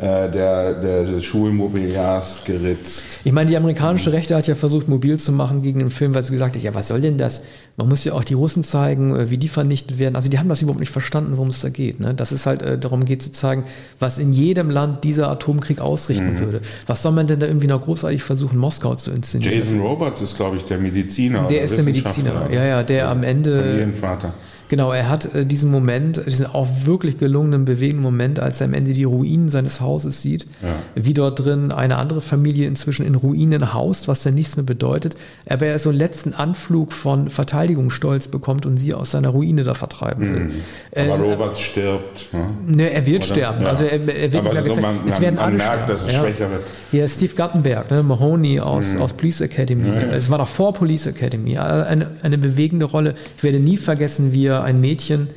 äh, der, der, Schulmobiliars geritzt. Ich meine, die amerikanische Rechte hat ja versucht, mobil zu machen gegen den Film, weil sie gesagt hat, ja, was soll denn das? Man muss ja auch die Russen zeigen, äh, wie die vernichtet werden. Also die haben das überhaupt nicht verstanden, worum es da geht. Ne? Dass es halt äh, darum geht zu zeigen, was in jedem Land dieser Atomkrieg ausrichten mhm. würde. Was soll man denn da irgendwie noch großartig versuchen, Moskau zu inszenieren? Jason Roberts ist, glaube ich, der Mediziner. Der ist der Mediziner, ja, ja, der am Ende... Familienvater. Genau, er hat äh, diesen Moment, diesen auch wirklich gelungenen, bewegenden Moment, als er am Ende die Ruinen seines Hauses sieht, ja. wie dort drin eine andere Familie inzwischen in Ruinen haust, was dann nichts mehr bedeutet, aber er so einen letzten Anflug von Verteidigungsstolz bekommt und sie aus seiner Ruine da vertreiben will. Mhm. Aber äh, Robert stirbt. Ne? ne er wird Oder? sterben. Ja. Also er, er wird aber so man, es werden man merkt, sterben. dass er ja. schwächer wird. Ja, Steve Guttenberg, ne? Mahoney aus, mhm. aus Police Academy. Es war noch vor Police Academy. Eine, eine bewegende Rolle. Ich werde nie vergessen, wie er ein Mädchen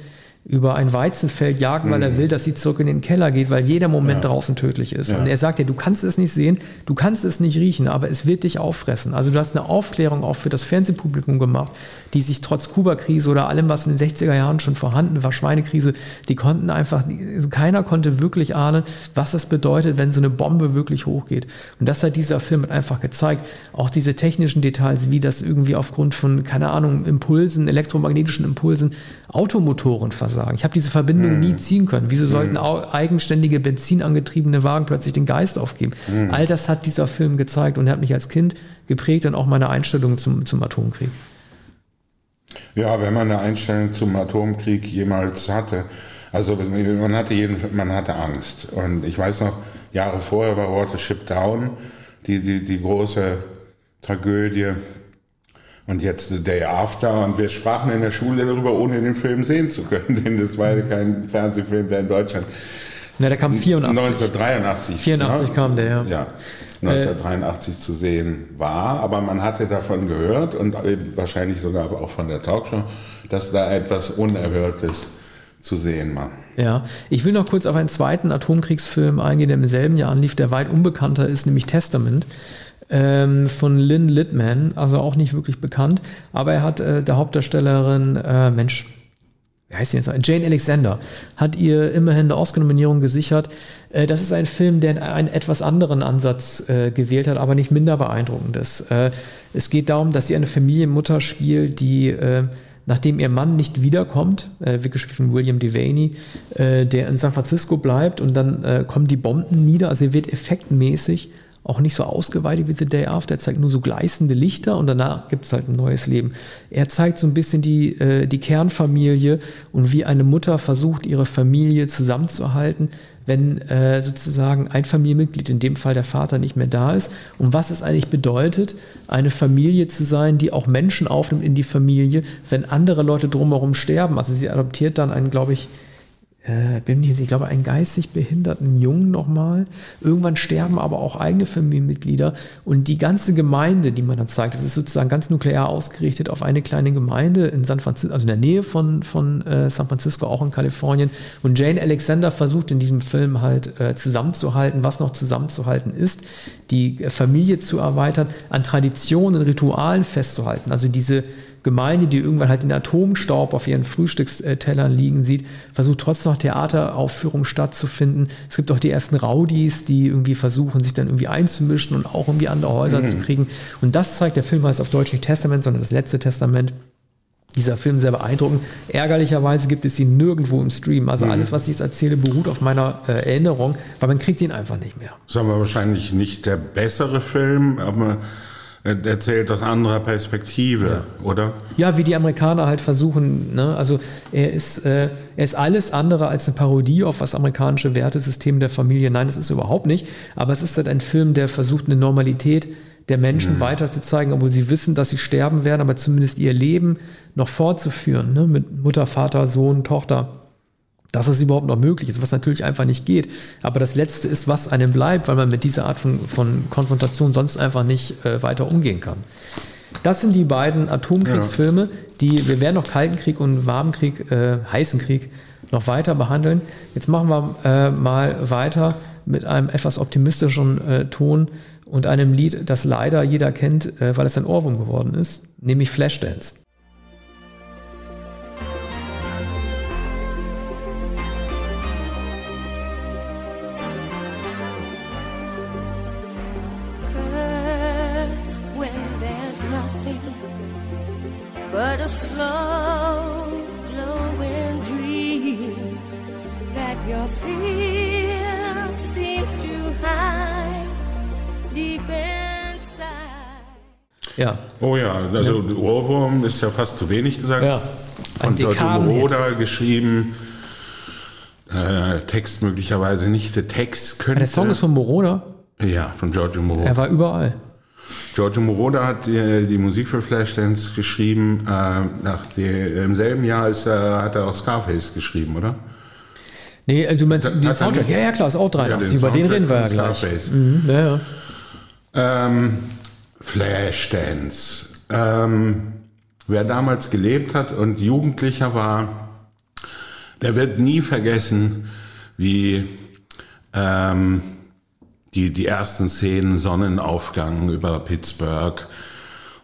über ein Weizenfeld jagen, weil mhm. er will, dass sie zurück in den Keller geht, weil jeder Moment ja. draußen tödlich ist. Ja. Und er sagt ja, du kannst es nicht sehen, du kannst es nicht riechen, aber es wird dich auffressen. Also du hast eine Aufklärung auch für das Fernsehpublikum gemacht, die sich trotz Kuba-Krise oder allem, was in den 60er Jahren schon vorhanden war, Schweinekrise, die konnten einfach, also keiner konnte wirklich ahnen, was das bedeutet, wenn so eine Bombe wirklich hochgeht. Und das hat dieser Film einfach gezeigt. Auch diese technischen Details, wie das irgendwie aufgrund von, keine Ahnung, Impulsen, elektromagnetischen Impulsen, Automotoren versucht sagen. Ich habe diese Verbindung mhm. nie ziehen können. Wieso sollten mhm. eigenständige benzinangetriebene Wagen plötzlich den Geist aufgeben? Mhm. All das hat dieser Film gezeigt und er hat mich als Kind geprägt und auch meine Einstellung zum, zum Atomkrieg. Ja, wenn man eine Einstellung zum Atomkrieg jemals hatte, also man hatte, jeden, man hatte Angst. Und ich weiß noch, Jahre vorher war Watership Down, die, die, die große Tragödie und jetzt The Day After. Und wir sprachen in der Schule darüber, ohne den Film sehen zu können, denn das war ja kein Fernsehfilm, der in Deutschland. Ja, der kam 84. 1983. 84 ja, kam der, ja. Ja, 1983 äh, zu sehen war, aber man hatte davon gehört und wahrscheinlich sogar auch von der Talkshow, dass da etwas Unerhörtes zu sehen war. Ja, ich will noch kurz auf einen zweiten Atomkriegsfilm eingehen, der im selben Jahr anlief, der weit unbekannter ist, nämlich Testament ähm, von Lynn Littman, also auch nicht wirklich bekannt, aber er hat äh, der Hauptdarstellerin, äh, Mensch, wie heißt sie jetzt? Jane Alexander hat ihr immerhin eine Oscar-Nominierung gesichert. Äh, das ist ein Film, der einen etwas anderen Ansatz äh, gewählt hat, aber nicht minder beeindruckend ist. Äh, es geht darum, dass sie eine Familienmutter spielt, die nachdem ihr Mann nicht wiederkommt, äh, gespielt von William Devaney, der in San Francisco bleibt und dann kommen die Bomben nieder, also er wird effektmäßig auch nicht so ausgeweitet wie The Day After. Er zeigt nur so gleißende Lichter und danach gibt es halt ein neues Leben. Er zeigt so ein bisschen die, äh, die Kernfamilie und wie eine Mutter versucht, ihre Familie zusammenzuhalten, wenn äh, sozusagen ein Familienmitglied, in dem Fall der Vater, nicht mehr da ist. Und was es eigentlich bedeutet, eine Familie zu sein, die auch Menschen aufnimmt in die Familie, wenn andere Leute drumherum sterben. Also sie adoptiert dann einen, glaube ich, äh, bin mir ich glaube, einen geistig behinderten Jungen nochmal. Irgendwann sterben aber auch eigene Familienmitglieder und die ganze Gemeinde, die man dann zeigt, das ist sozusagen ganz nuklear ausgerichtet auf eine kleine Gemeinde in San Francisco, also in der Nähe von, von äh, San Francisco, auch in Kalifornien. Und Jane Alexander versucht in diesem Film halt äh, zusammenzuhalten, was noch zusammenzuhalten ist, die Familie zu erweitern, an Traditionen, Ritualen festzuhalten. Also diese Gemeinde, die irgendwann halt den Atomstaub auf ihren Frühstückstellern liegen sieht, versucht trotzdem noch Theateraufführungen stattzufinden. Es gibt auch die ersten Rowdies, die irgendwie versuchen, sich dann irgendwie einzumischen und auch irgendwie andere Häuser mhm. zu kriegen. Und das zeigt der Film heißt auf Deutsch nicht Testament, sondern das letzte Testament. Dieser Film sehr beeindruckend. Ärgerlicherweise gibt es ihn nirgendwo im Stream. Also mhm. alles, was ich jetzt erzähle, beruht auf meiner äh, Erinnerung, weil man kriegt ihn einfach nicht mehr. Das ist aber wahrscheinlich nicht der bessere Film, aber erzählt aus anderer Perspektive, ja. oder? Ja, wie die Amerikaner halt versuchen. Ne? Also er ist, äh, er ist alles andere als eine Parodie auf das amerikanische Wertesystem der Familie. Nein, das ist überhaupt nicht. Aber es ist halt ein Film, der versucht, eine Normalität der Menschen mhm. weiterzuzeigen, obwohl sie wissen, dass sie sterben werden, aber zumindest ihr Leben noch fortzuführen. Ne? Mit Mutter, Vater, Sohn, Tochter dass es überhaupt noch möglich ist, was natürlich einfach nicht geht. Aber das Letzte ist, was einem bleibt, weil man mit dieser Art von, von Konfrontation sonst einfach nicht äh, weiter umgehen kann. Das sind die beiden Atomkriegsfilme, die wir werden noch Kalten Krieg und Warmen Krieg, äh, heißen Krieg noch weiter behandeln. Jetzt machen wir äh, mal weiter mit einem etwas optimistischeren äh, Ton und einem Lied, das leider jeder kennt, äh, weil es ein Ohrwurm geworden ist, nämlich Flashdance. But a slow glowing dream that your fear seems to hide deep inside. Ja, Oh ja, also Ohrwurm ist ja fast zu wenig gesagt. ja. Von Giorgio. Moroder geschrieben. Äh, Text möglicherweise nicht. Der Text könnte. Der Song ist von Moroder. ja, von Giorgio Moroder. Er war überall. Giorgio Moroder hat die, die Musik für Flashdance geschrieben. Äh, nach der, Im selben Jahr ist, er hat er auch Scarface geschrieben, oder? Nee, äh, du meinst Hat- den Soundtrack? Ja, ja, klar, ist auch 83. Ja, Über den reden wir ja gleich. Scarface. Mhm, ja, ja. Ähm, Flashdance. Ähm, wer damals gelebt hat und Jugendlicher war, der wird nie vergessen, wie ähm, die, die ersten Szenen Sonnenaufgang über Pittsburgh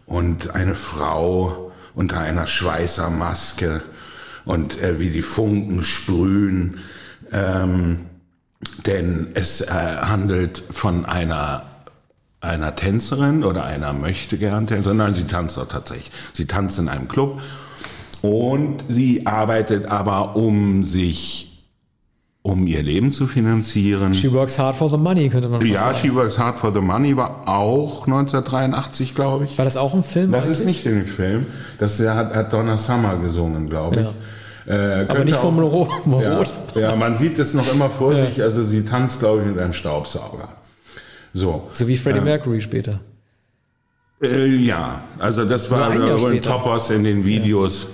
und eine Frau unter einer Schweißermaske und äh, wie die Funken sprühen. Ähm, denn es äh, handelt von einer einer Tänzerin oder einer möchte gern Tänzerin, nein, sie tanzt auch tatsächlich. Sie tanzt in einem Club und sie arbeitet aber, um sich, um ihr Leben zu finanzieren. She works hard for the money, könnte man ja, sagen. She Works Hard for the Money war auch 1983, glaube ich. War das auch ein Film? Das ist nicht in dem Film. Das hat, hat Donna Summer gesungen, glaube ich. Äh, könnte nicht vom auch- Moro- Morot. Ja, ja, man sieht es noch immer vor sich. Also sie tanzt, glaube ich, mit einem Staubsauger. So. So wie Freddie Mercury später. Äh, ja, also das war ein Jahr so ein später. Toppers in den Videos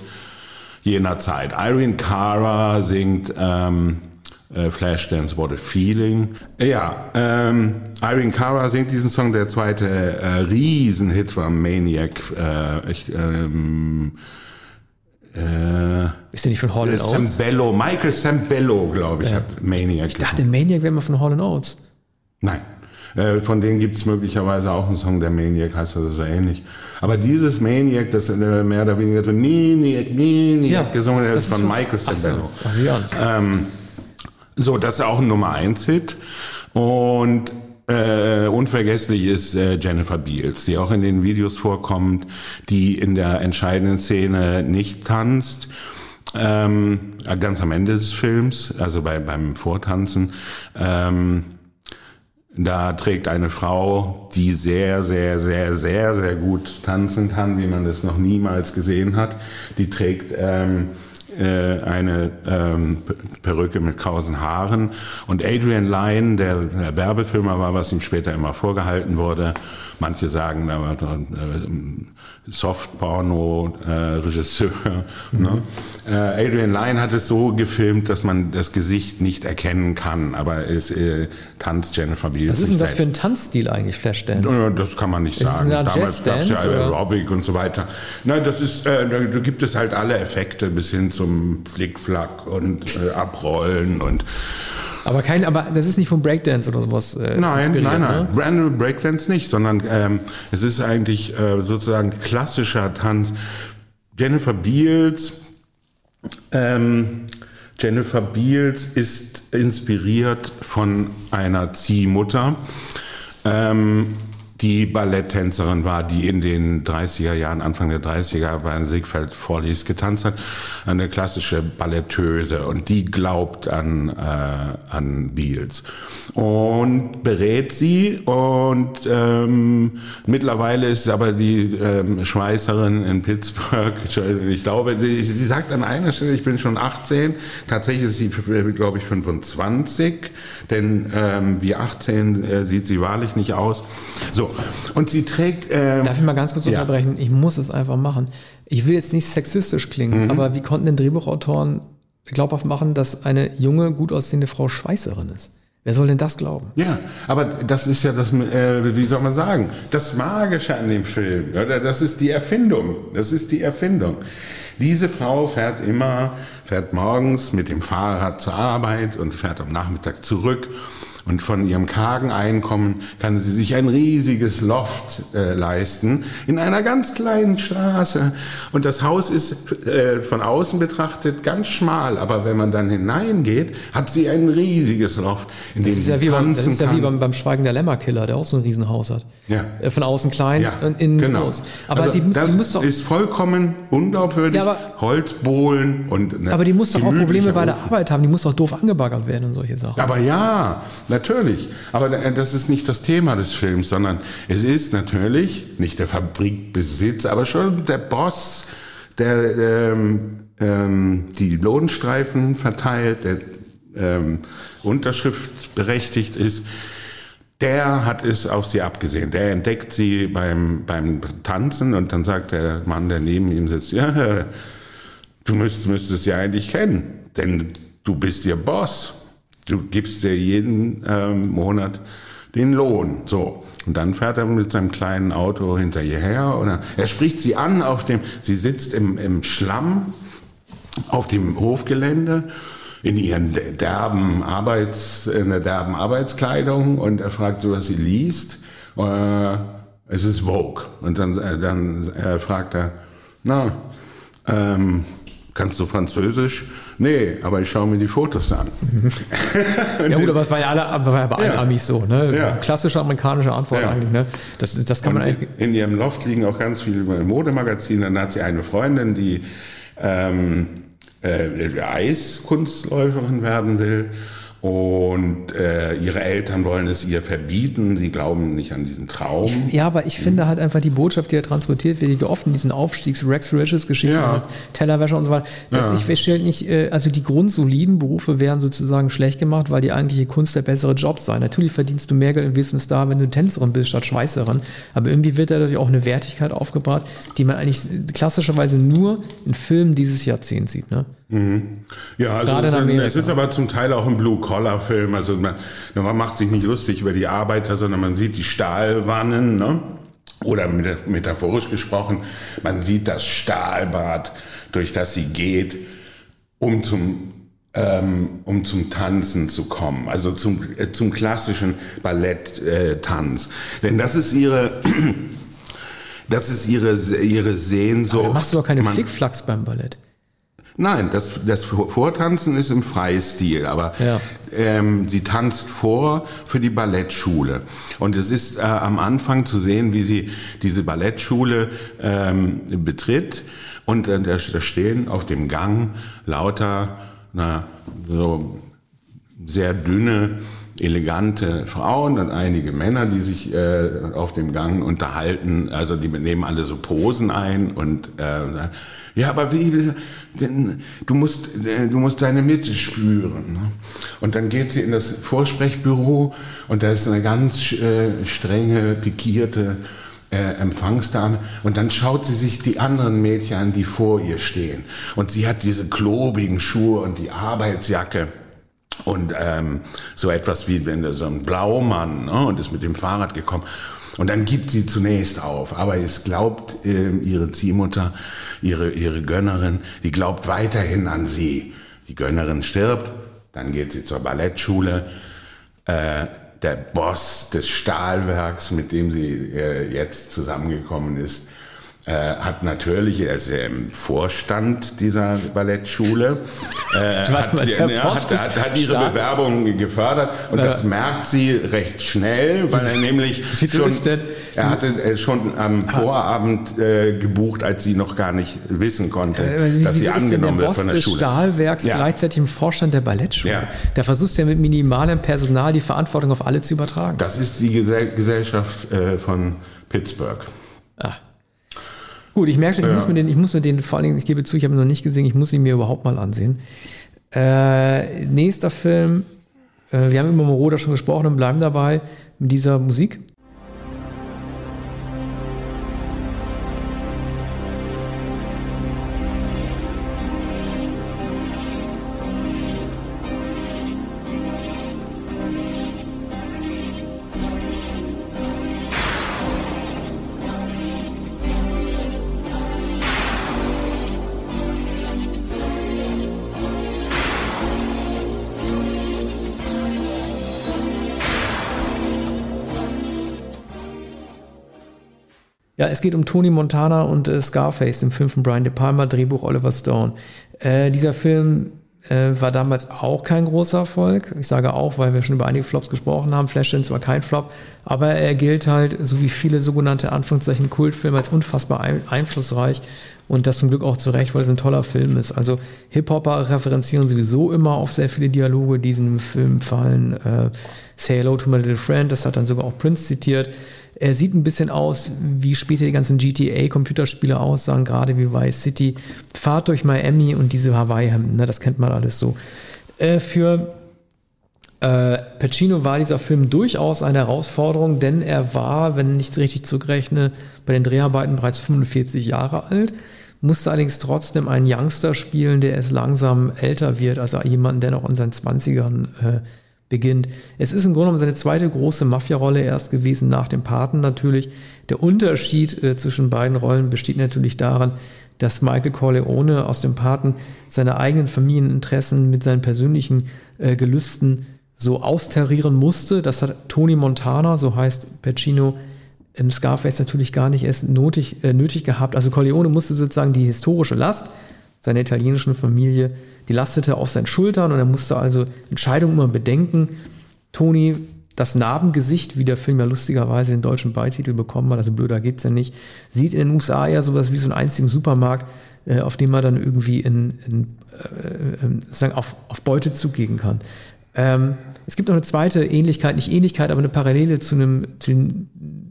jener Zeit. Irene Cara singt ähm, äh, Flashdance What a Feeling. Ja, ähm, Irene Cara singt diesen Song. Der zweite äh, Riesenhit war Maniac. Äh, ich, ähm, äh, Ist der nicht von Hall Oates? Sambello, Michael Sambello, glaube ich, hat Maniac Ich dachte, Maniac wäre mal von Hall Oates. Nein. Äh, Von denen gibt es möglicherweise auch einen Song, der Maniac heißt, das ist so ähnlich. Aber dieses Maniac, das äh, mehr oder weniger so Maniac, Maniac gesungen, das, ist von Michael Ach so, Sambello. ach, sieh an. Ähm, so, das ist auch ein Nummer 1 Hit. Und äh, unvergesslich ist äh, Jennifer Beals, die auch in den Videos vorkommt, die in der entscheidenden Szene nicht tanzt. Ähm, ganz am Ende des Films, also bei, beim Vortanzen. Ähm, da trägt eine Frau, die sehr, sehr, sehr, sehr, sehr gut tanzen kann, wie man das noch niemals gesehen hat. Die trägt ähm, äh, eine ähm, Perücke mit krausen Haaren. Und Adrian Lyne, der, der Werbefilmer war, was ihm später immer vorgehalten wurde. Manche sagen, war äh, Softporno-Regisseur. Ne? Äh, Adrian Lyne hat es so gefilmt, dass man das Gesicht nicht erkennen kann, aber es äh, tanzt Jennifer Beals. Was ist denn das für ein Tanzstil eigentlich, Flashdance? Das kann man nicht Ist es sagen. eine Art Damals gab es ja? Aerobic und so weiter. Nein, das ist, äh, da da gibt es halt alle Effekte bis hin zum Flickflack und äh, Abrollen und Aber kein, aber das ist nicht von Breakdance oder sowas. Äh, Nein, inspiriert, nein, nein. Ne? Breakdance nicht, sondern ähm, es ist eigentlich äh, sozusagen klassischer Tanz. Jennifer Beals, ähm, Jennifer Beals ist inspiriert von einer Ziehmutter, ähm, die Balletttänzerin war, die in den 30er Jahren, Anfang der 30er bei Siegfried Vorlies getanzt hat, eine klassische Balletteuse. Und die glaubt an, äh, an Beals und berät sie. Und ähm, mittlerweile ist aber die ähm, Schweißerin in Pittsburgh, ich glaube, sie, sie sagt an einer Stelle, ich bin schon 18, tatsächlich ist sie, glaube ich, 25, denn ähm, wie 18 äh, sieht sie wahrlich nicht aus. So, und sie trägt... Ähm, Darf ich mal ganz kurz Ja. unterbrechen? Ich muss es einfach machen. Ich will jetzt nicht sexistisch klingen, Mhm. aber wie konnten denn Drehbuchautoren glaubhaft machen, dass eine junge, gut aussehende Frau Schweißerin ist? Wer soll denn das glauben? Ja, aber das ist ja das, äh, wie soll man sagen, das Magische an dem Film. Oder? Das ist die Erfindung. Das ist die Erfindung. Diese Frau fährt immer, fährt morgens mit dem Fahrrad zur Arbeit und fährt am Nachmittag zurück Und von ihrem kargen Einkommen kann sie sich ein riesiges Loft äh, leisten in einer ganz kleinen Straße. Und das Haus ist äh, von außen betrachtet ganz schmal, aber wenn man dann hineingeht, hat sie ein riesiges Loft, in dem Das ist sie ja wie, beim, das tanzen ist ja wie beim, beim Schweigen der Lämmerkiller, der auch so ein Riesenhaus hat. Ja. Äh, Von außen klein Ja, und innen genau. groß. Aber also die, muss, das die muss doch, ist vollkommen unglaubwürdig. Ja, aber- Holzbohlen und eine aber die muss doch auch Probleme bei der. Arbeit haben. Die muss doch doof angebaggert werden und solche Sachen. Aber ja, natürlich. Aber äh, das ist nicht das Thema des Films, sondern es ist natürlich nicht der Fabrikbesitz, aber schon der Boss, der ähm, ähm, die Lohnstreifen verteilt, der ähm, unterschriftsberechtigt ist. Der hat es auf sie abgesehen. Der entdeckt sie beim, beim Tanzen und dann sagt der Mann, der neben ihm sitzt, ja, du müsstest, müsstest sie eigentlich kennen, denn du bist ihr Boss. Du gibst dir jeden ähm, Monat den Lohn. So. Und dann fährt er mit seinem kleinen Auto hinter ihr her oder er spricht sie an auf dem, sie sitzt im, im Schlamm auf dem Hofgelände in ihren derben Arbeits, in der derben Arbeitskleidung und er fragt sie, was sie liest. Äh, es ist Vogue. Und dann, äh, dann äh, fragt er, na, ähm, kannst du Französisch? Nee, aber ich schaue mir die Fotos an. Ja gut, aber es war ja, alle, war ja bei allen Ja. Amis so. Ne? Ja. Klassische amerikanische Antwort Ja. eigentlich. Ne? Das, das kann man Und eigentlich... in ihrem Loft liegen auch ganz viele Modemagazine. Dann hat sie eine Freundin, die ähm, äh, Eiskunstläuferin werden will. Und äh, ihre Eltern wollen es ihr verbieten. Sie glauben nicht an diesen Traum. Ja, aber ich finde halt einfach die Botschaft, die da transportiert wird, die du oft in diesen Aufstiegs-Rex Riches-Geschichten Ja. hast, Tellerwäscher und so weiter, dass Ja. ich feststelle nicht, äh, also die grundsoliden Berufe werden sozusagen schlecht gemacht, weil die eigentliche Kunst der bessere Job sei. Natürlich verdienst du mehr Geld und wirst ein Star, wenn du Tänzerin bist statt Schweißerin, aber irgendwie wird dadurch auch eine Wertigkeit aufgebracht, die man eigentlich klassischerweise nur in Filmen dieses Jahrzehnts sieht. Ne? Ja, also es, Amerika. es ist aber zum Teil auch ein Blue-Collar-Film. Also man, man macht sich nicht lustig über die Arbeiter, sondern man sieht die Stahlwannen, ne? Oder meta- metaphorisch gesprochen, man sieht das Stahlbad, durch das sie geht, um zum ähm, um zum Tanzen zu kommen, also zum, äh, zum klassischen Balletttanz. Äh. Denn das ist ihre, das ist ihre, ihre Sehnsucht. Da machst du doch keine Flickflacks beim Ballett. Nein, das, das Vortanzen ist im Freistil, aber Ja. ähm, sie tanzt vor für die Ballettschule. Und es ist äh, am Anfang zu sehen, wie sie diese Ballettschule ähm, betritt. Und äh, da, da stehen auf dem Gang lauter, na, so sehr dünne, elegante Frauen und einige Männer, die sich äh, auf dem Gang unterhalten. Also die nehmen alle so Posen ein und äh, ja, aber wie, denn du musst, äh, du musst deine Mitte spüren. ne? Und dann geht sie in das Vorsprechbüro und da ist eine ganz äh, strenge, pikierte äh, Empfangsdame und dann schaut sie sich die anderen Mädchen an, die vor ihr stehen. Und sie hat diese klobigen Schuhe und die Arbeitsjacke. Und ähm, so etwas wie wenn so ein Blaumann ne, und ist mit dem Fahrrad gekommen. Und dann gibt sie zunächst auf, aber es glaubt äh, ihre Ziehmutter, ihre, ihre Gönnerin, die glaubt weiterhin an sie. Die Gönnerin stirbt, dann geht sie zur Ballettschule. Äh, der Boss des Stahlwerks, mit dem sie äh, jetzt zusammengekommen ist, äh, hat natürlich, er ist ja im Vorstand dieser Ballettschule, äh, hat, mal, sie, ja, Boss hat, hat, hat ihre Stahl- Bewerbung gefördert und das merkt sie recht schnell, weil er nämlich Wieso schon, er hatte äh, schon am Vorabend äh, gebucht, als sie noch gar nicht wissen konnte, Äh, dass sie angenommen wird von der des Schule. Stahlwerks Ja. gleichzeitig im Vorstand der Ballettschule? Ja. Da versuchst du ja mit minimalem Personal die Verantwortung auf alle zu übertragen. Das ist die Gesell Gesellschaft äh, von Pittsburgh. Ah. Gut, ich merke schon, ich, Ja. muss mir den, ich muss mir den, vor allen Dingen, ich gebe zu, ich habe ihn noch nicht gesehen, ich muss ihn mir überhaupt mal ansehen. Äh, nächster Film, äh, wir haben über Moroder schon gesprochen und bleiben dabei mit dieser Musik. Es geht um Tony Montana und äh, Scarface, im von Brian De Palma, Drehbuch Oliver Stone. Äh, dieser Film äh, war damals auch kein großer Erfolg. Ich sage auch, weil wir schon über einige Flops gesprochen haben. Flashdance war kein Flop, aber er gilt halt, so wie viele sogenannte Anführungszeichen Kultfilme, als unfassbar ein einflussreich und das zum Glück auch zu Recht, weil es ein toller Film ist. Also Hip-Hopper referenzieren sowieso immer auf sehr viele Dialoge, die in diesem Film fallen. Äh, Say Hello to My Little Friend, das hat dann sogar auch Prince zitiert. Er sieht ein bisschen aus, wie später die ganzen GTA-Computerspiele aussahen, gerade wie Vice City. Fahrt durch Miami und diese Hawaii-Hemden, ne, das kennt man alles so. Äh, für äh, Pacino war dieser Film durchaus eine Herausforderung, denn er war, wenn ich es richtig zurückrechne, bei den Dreharbeiten bereits 45 Jahre alt, musste allerdings trotzdem einen Youngster spielen, der es langsam älter wird, also jemanden, der noch in seinen 20ern äh, beginnt. Es ist im Grunde genommen seine zweite große Mafia-Rolle erst gewesen, nach dem Paten natürlich. Der Unterschied äh, zwischen beiden Rollen besteht natürlich darin, dass Michael Corleone aus dem Paten seine eigenen Familieninteressen mit seinen persönlichen äh, Gelüsten so austarieren musste. Das hat Tony Montana, so heißt Pacino, im Scarface natürlich gar nicht erst nötig, äh, nötig gehabt. Also Corleone musste sozusagen die historische Last seiner italienischen Familie, die lastete auf seinen Schultern und er musste also Entscheidungen immer bedenken. Tony, das Narbengesicht, wie der Film ja lustigerweise den deutschen Beititel bekommen hat, also blöder geht's ja nicht, sieht in den USA ja sowas wie so einen einzigen Supermarkt, äh, auf dem man dann irgendwie in, in, äh, äh sozusagen auf, auf Beute zugehen kann. Ähm, es gibt noch eine zweite Ähnlichkeit, nicht Ähnlichkeit, aber eine Parallele zu einem, zu dem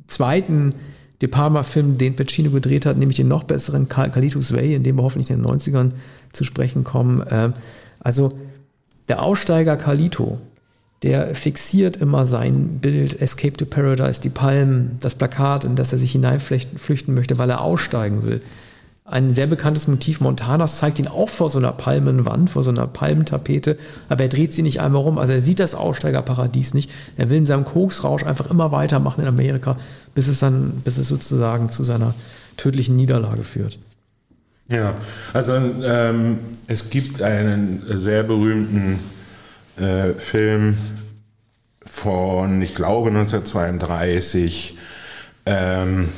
zweiten De Palma-Film, den Pacino gedreht hat, nämlich den noch besseren Kalitus Way, in dem wir hoffentlich in den 90ern zu sprechen kommen. Ähm, also der Aussteiger Carlito, der fixiert immer sein Bild Escape to Paradise, die Palmen, das Plakat, in das er sich hineinflüchten möchte, weil er aussteigen will. Ein sehr bekanntes Motiv Montanas zeigt ihn auch vor so einer Palmenwand, vor so einer Palmentapete, aber er dreht sie nicht einmal rum. Also er sieht das Aussteigerparadies nicht. Er will in seinem Koksrausch einfach immer weitermachen in Amerika, bis es dann, bis es sozusagen zu seiner tödlichen Niederlage führt. Ja, also ähm, es gibt einen sehr berühmten äh, Film von, ich glaube, 1932, ähm,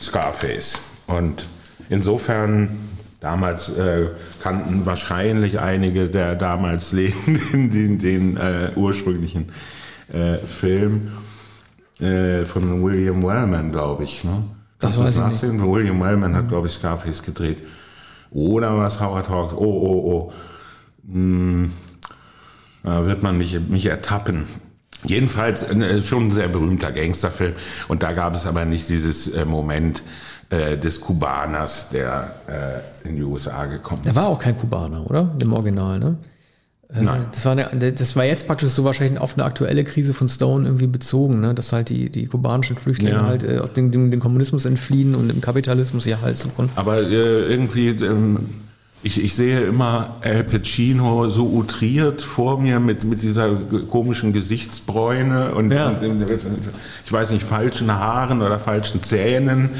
Scarface. Und Insofern, damals äh, kannten wahrscheinlich einige der damals Lebenden den, den äh, ursprünglichen äh, Film äh, von William Wellman, glaube ich. Ne? Das, das weiß ich nachsehen? nicht. William Wellman hat, glaube ich, Scarface gedreht. Oder was Howard Hawks? Oh, oh, oh. Hm, da wird man mich, mich ertappen. Jedenfalls äh, schon ein sehr berühmter Gangsterfilm. Und da gab es aber nicht dieses äh, Moment, äh, des Kubaners, der äh, in die USA gekommen ist. Der war auch kein Kubaner, oder? Im Original, ne? Äh, Nein. Das war, eine, das war jetzt praktisch so wahrscheinlich auf eine aktuelle Krise von Stone irgendwie bezogen, ne? dass halt die, die kubanischen Flüchtlinge ja. halt äh, aus dem, dem, dem, Kommunismus entfliehen und im Kapitalismus ihr Halt suchen. Aber irgendwie, ähm, ich, ich sehe immer Al Pacino so outriert vor mir mit, mit dieser komischen Gesichtsbräune und, ja. und ich weiß nicht, falschen Haaren oder falschen Zähnen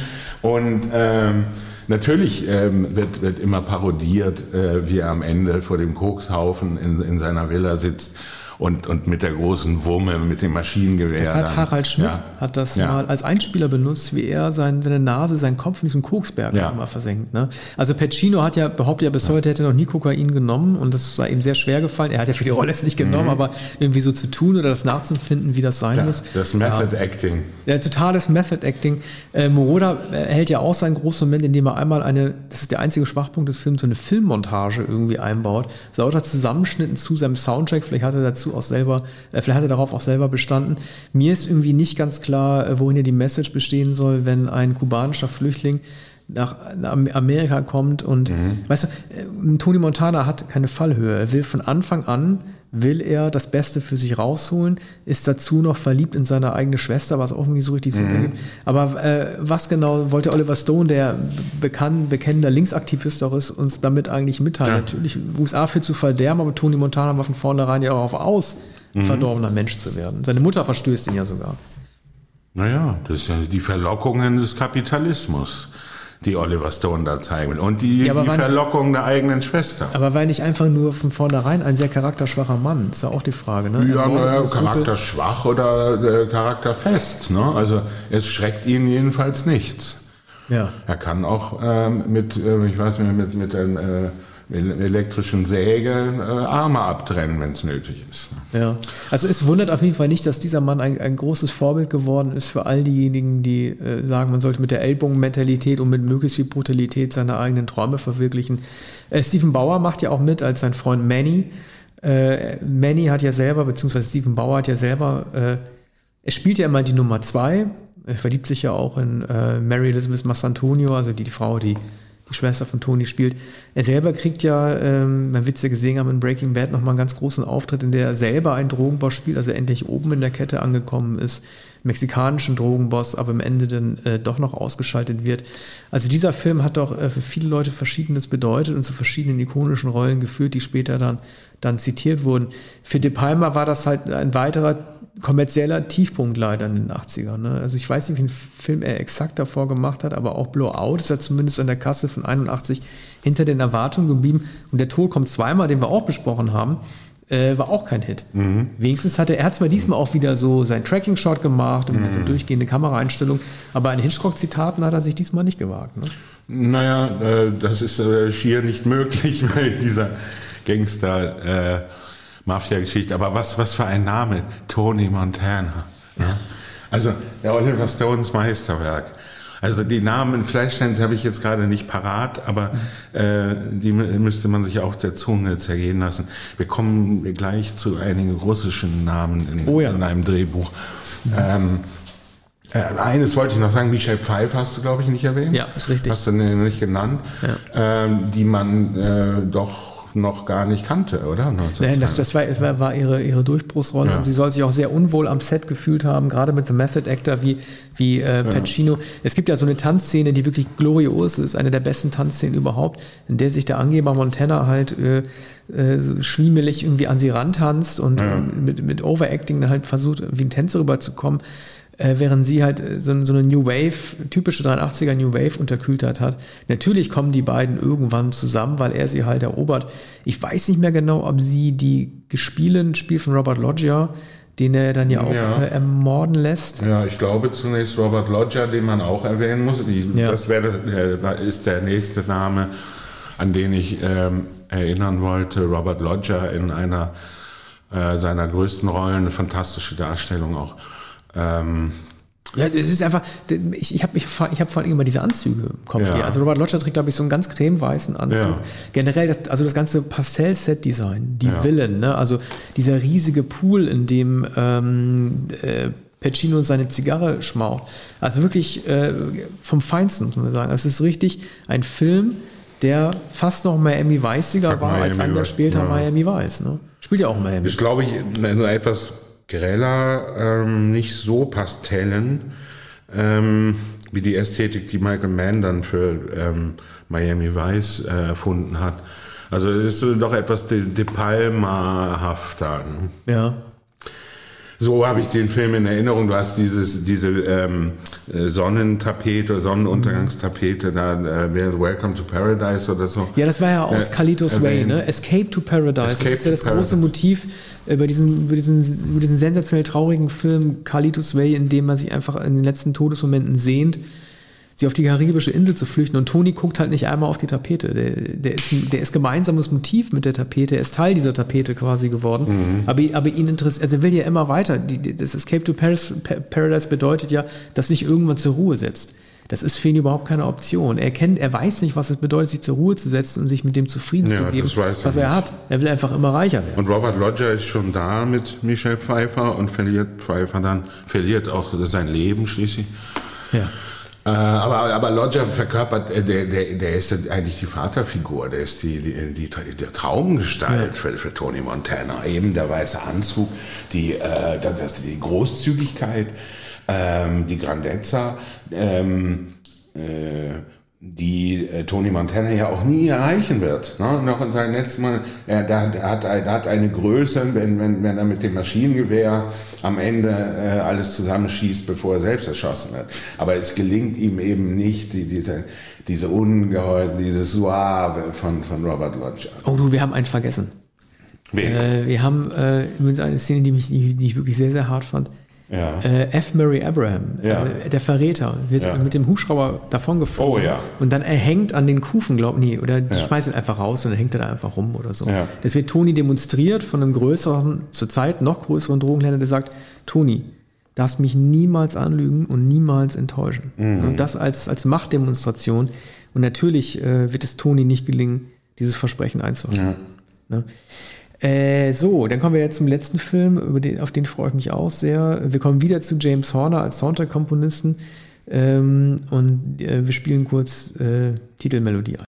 und ähm, natürlich ähm, wird, wird immer parodiert, äh, wie er am Ende vor dem Kokshaufen in, in seiner Villa sitzt und, und mit der großen Wumme, mit dem Maschinengewehr. Das hat dann. Harald Schmidt ja. hat das ja. mal als Einspieler benutzt, wie er sein, seine Nase, seinen Kopf in diesem Koksberg ja. immer versenkt. Ne? Also Pacino hat ja behauptet ja bis heute hätte er noch nie Kokain genommen und das sei ihm sehr schwer gefallen. Er hat ja für die Rolle es nicht genommen, mhm. aber irgendwie so zu tun oder das nachzufinden, wie das sein muss. Das Method Acting. Ja, totales Method Acting. Äh, Moroda hält ja auch seinen großen Moment, indem er einmal eine, das ist der einzige Schwachpunkt des Films, so eine Filmmontage irgendwie einbaut. So lauter Zusammenschnitten zu seinem Soundtrack, vielleicht hat er dazu auch selber, äh, vielleicht hat er darauf auch selber bestanden. Mir ist irgendwie nicht ganz klar, äh, worin hier die Message bestehen soll, wenn ein kubanischer Flüchtling nach, Amerika kommt und mhm. weißt du, äh, Tony Montana hat keine Fallhöhe. Er will von Anfang an will er das Beste für sich rausholen, ist dazu noch verliebt in seine eigene Schwester, was auch irgendwie so richtig Sinn mhm. ergibt. Aber äh, was genau wollte Oliver Stone, der bekannt, bekennender Linksaktivist auch ist, uns damit eigentlich mitteilen? Ja. Natürlich USA für zu verderben, aber Tony Montana war von vornherein ja auch auf aus, mhm. verdorbener Mensch zu werden. Seine Mutter verstößt ihn ja sogar. Naja, das ja die Verlockungen des Kapitalismus die Oliver Stone da zeigen will. Und die, ja, die Verlockung nicht, der eigenen Schwester. Aber war nicht einfach nur von vornherein ein sehr charakterschwacher Mann? Ist ja auch die Frage, ne? Ja, naja, charakterschwach oder äh, charakterfest. Ne? Also es schreckt ihn jedenfalls nichts. Ja. Er kann auch ähm, mit, äh, ich weiß nicht, mit, mit einem äh, elektrischen Säge äh, Arme abtrennen, wenn es nötig ist. Ja, also es wundert auf jeden Fall nicht, dass dieser Mann ein, ein großes Vorbild geworden ist für all diejenigen, die äh, sagen, man sollte mit der Ellbogenmentalität und mit möglichst viel Brutalität seine eigenen Träume verwirklichen. Äh, Stephen Bauer macht ja auch mit als sein Freund Manny. Äh, Manny hat ja selber, beziehungsweise Stephen Bauer hat ja selber, äh, er spielt ja immer die Nummer zwei. Er verliebt sich ja auch in äh, Mary Elizabeth Massantonio, also die, die Frau, die die Schwester von Tony spielt. Er selber kriegt ja, ähm, man wird es gesehen haben in Breaking Bad, nochmal einen ganz großen Auftritt, in der er selber einen Drogenboss spielt, also endlich oben in der Kette angekommen ist, mexikanischen Drogenboss, aber am Ende dann äh, doch noch ausgeschaltet wird. Also dieser Film hat doch äh, für viele Leute Verschiedenes bedeutet und zu verschiedenen ikonischen Rollen geführt, die später dann, dann zitiert wurden. Für De Palma war das halt ein weiterer kommerzieller Tiefpunkt leider in den 80ern. Ne? Also ich weiß nicht, welchen Film er exakt davor gemacht hat, aber auch Blowout ist ja zumindest an der Kasse von 81 hinter den Erwartungen geblieben. Und der Tod kommt zweimal, den wir auch besprochen haben, äh, war auch kein Hit. Mhm. Wenigstens hatte er zwar diesmal auch wieder so sein Tracking-Shot gemacht und so durchgehende Kameraeinstellung, aber an Hitchcock-Zitaten hat er sich diesmal nicht gewagt. Ne? Naja, äh, das ist äh, schier nicht möglich bei dieser Gangster- äh, Mafia-Geschichte. Aber was, was für ein Name. Tony Montana. Ja. Also der Oliver Stones Meisterwerk. Also die Namen in Flashdance habe ich jetzt gerade nicht parat, aber äh, die mü- müsste man sich auch der Zunge zergehen lassen. Wir kommen gleich zu einigen russischen Namen in, Oh ja. in einem Drehbuch. Ähm, äh, eines wollte ich noch sagen, Michelle Pfeiffer hast du, glaube ich, nicht erwähnt. Ja, ist richtig. Hast du nicht genannt. Ähm, die man äh, doch noch gar nicht kannte, oder? Nein, das, das war, war, war ihre, ihre Durchbruchsrolle Ja. und sie soll sich auch sehr unwohl am Set gefühlt haben, gerade mit so einem Method Actor wie, wie äh, Pacino. Es gibt ja so eine Tanzszene, die wirklich glorios ist, eine der besten Tanzszenen überhaupt, in der sich der Angeber Montana halt äh, äh, so schwiemelig irgendwie an sie rantanzt und ähm, mit, mit Overacting halt versucht, wie ein Tänzer rüberzukommen. Äh, während sie halt äh, so, so eine New Wave, typische 83er New Wave Unterkühltheit hat. Natürlich kommen die beiden irgendwann zusammen, weil er sie halt erobert. Ich weiß nicht mehr genau, ob sie die gespielen, Spiel von Robert Loggia, den er dann ja auch Ja. Äh, ermorden lässt. Ja, ich glaube zunächst Robert Lodger, den man auch erwähnen muss. Die, Ja. Das wäre, äh, ist der nächste Name, an den ich ähm, erinnern wollte. Robert Lodger in einer seiner größten Rollen, eine fantastische Darstellung auch. Ähm, Ja, es ist einfach, ich, ich habe ich, ich hab vor allem immer diese Anzüge im Kopf. Ja. Also Robert Lodger trägt, glaube ich, so einen ganz cremeweißen Anzug. Ja. Generell, das, also das ganze Pastell-Set-Design, die Ja. Villen, ne? also dieser riesige Pool, in dem ähm, äh, Pacino seine Zigarre schmaucht. Also wirklich äh, vom Feinsten, muss man sagen. Es ist richtig ein Film, der fast noch Miami Weißiger war, als Miami ein Jahr Vice, später ja. Miami Weiß. Ne? Spielt ja auch Miami. ist, glaube ich, nur etwas greller, ähm, nicht so Pastellen, ähm, wie die Ästhetik, die Michael Mann dann für ähm, Miami Vice äh, erfunden hat. Also es ist doch etwas De, De Palma-hafter. Ne? Ja. So habe ich den Film in Erinnerung. Du hast dieses, diese ähm, äh, Sonnentapete, Sonnenuntergangstapete, da äh, Welcome to Paradise oder so. Ja, das war ja aus Ja, Carlitos Way, ne? Escape to Paradise. Escape das ist ja das große Paradise. Motiv über diesen, über, diesen, über diesen sensationell traurigen Film Carlitos Way, in dem man sich einfach in den letzten Todesmomenten sehnt, sie auf die karibische Insel zu flüchten. Und Toni guckt halt nicht einmal auf die Tapete. Der, der, ist, der ist gemeinsames Motiv mit der Tapete. Er ist Teil dieser Tapete quasi geworden. Mhm. Aber, aber ihn interessiert, also er will ja immer weiter. Die, das Escape to Paris, Pa- Paradise bedeutet ja, dass sich irgendwann zur Ruhe setzt. Das ist für ihn überhaupt keine Option. Er kennt, er weiß nicht, was es bedeutet, sich zur Ruhe zu setzen und sich mit dem zufrieden Ja, zu geben, er was er nicht. hat. Er will einfach immer reicher werden. Und Robert Lodger ist schon da mit Michelle Pfeiffer und verliert Pfeiffer dann, verliert auch sein Leben schließlich. Ja. Äh, aber, aber Lodger verkörpert, äh, der, der, der ist eigentlich die Vaterfigur, der ist die, die, die, die Traumgestalt für, für Tony Montana. Eben der weiße Anzug, die, äh, das, die Großzügigkeit, ähm, die Grandezza, ähm, äh, die äh, Tony Montana ja auch nie erreichen wird. Ne? Noch in seinem letzten Mal, er, der, der, hat, der hat eine Größe, wenn, wenn, wenn er mit dem Maschinengewehr am Ende äh, alles zusammenschießt, bevor er selbst erschossen wird. Aber es gelingt ihm eben nicht, die, diese, diese Ungeheuer, diese Suave von, von Robert Lodger. Oh du, wir haben einen vergessen. Wen? Äh, wir haben äh, übrigens eine Szene, die, mich, die ich wirklich sehr, sehr hart fand. Ja. Äh, F. Murray Abraham, Ja. äh, der Verräter, wird Ja. mit dem Hubschrauber davongeflogen. Oh. Und dann er hängt an den Kufen, glaub nee, oder die Ja. schmeißen ihn einfach raus und dann hängt er da einfach rum oder so. Das wird Toni demonstriert von einem größeren, zurzeit noch größeren Drogenhändler, der sagt, Toni, darfst mich niemals anlügen und niemals enttäuschen. Mhm. Und das als, als Machtdemonstration. Und natürlich äh, wird es Toni nicht gelingen, dieses Versprechen einzuhalten. Ne? Äh, so, dann kommen wir jetzt zum letzten Film, den, auf den freue ich mich auch sehr. Wir kommen wieder zu James Horner als Soundtrack-Komponisten ähm, und äh, wir spielen kurz äh, Titelmelodie ein.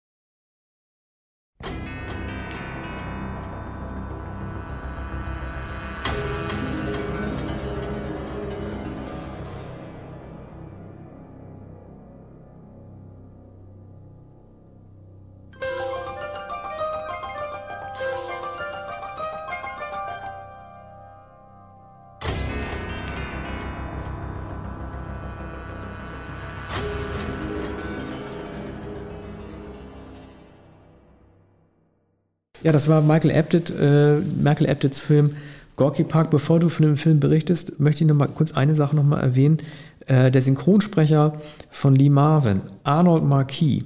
Ja, das war Michael Apted, äh, Michael Apteds Film Gorky Park. Bevor du von dem Film berichtest, möchte ich noch mal kurz eine Sache noch mal erwähnen. Äh, der Synchronsprecher von Lee Marvin, Arnold Marquis.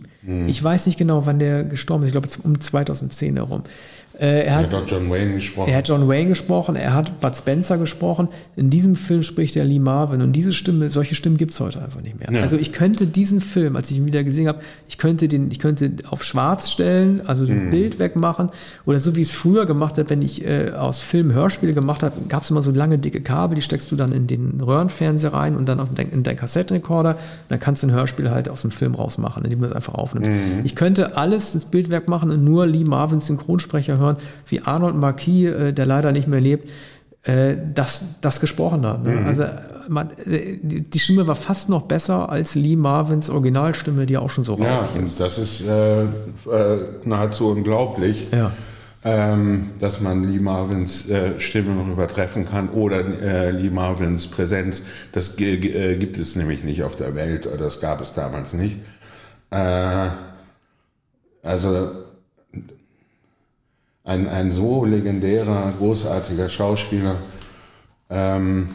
Ich weiß nicht genau, wann der gestorben ist. Ich glaube, es um 2010 herum. Äh, er Er hat hat dort John Wayne gesprochen. er hat John Wayne gesprochen, er hat Bud Spencer gesprochen. In diesem Film spricht er Lee Marvin und diese Stimme, solche Stimmen gibt es heute einfach nicht mehr. Ja. Also ich könnte diesen Film, als ich ihn wieder gesehen habe, ich könnte den, ich könnte auf Schwarz stellen, also so ein Mhm. Bild wegmachen oder so wie ich es früher gemacht habe, wenn ich äh, aus Film Hörspiele gemacht habe, gab es immer so lange dicke Kabel, die steckst du dann in den Röhrenfernseher rein und dann auf dein, in deinen Kassettenrekorder. Und dann kannst du ein Hörspiel halt aus dem Film rausmachen, indem du das einfach aufnimmst. Mhm. Ich könnte alles das Bildwerk machen und nur Lee Marvins Synchronsprecher hören, wie Arnold Marquis, äh, der leider nicht mehr lebt, äh, das, das gesprochen hat. Mhm. Ne? Also man, äh, die Stimme war fast noch besser als Lee Marvins Originalstimme, die auch schon so Ja, rauchig und ist. das ist äh, äh, nahezu unglaublich, Ja. ähm, dass man Lee Marvins äh, Stimme noch übertreffen kann oder äh, Lee Marvins Präsenz. Das äh, gibt es nämlich nicht auf der Welt oder das gab es damals nicht. Äh, also ein, ein so legendärer, großartiger Schauspieler. Ähm,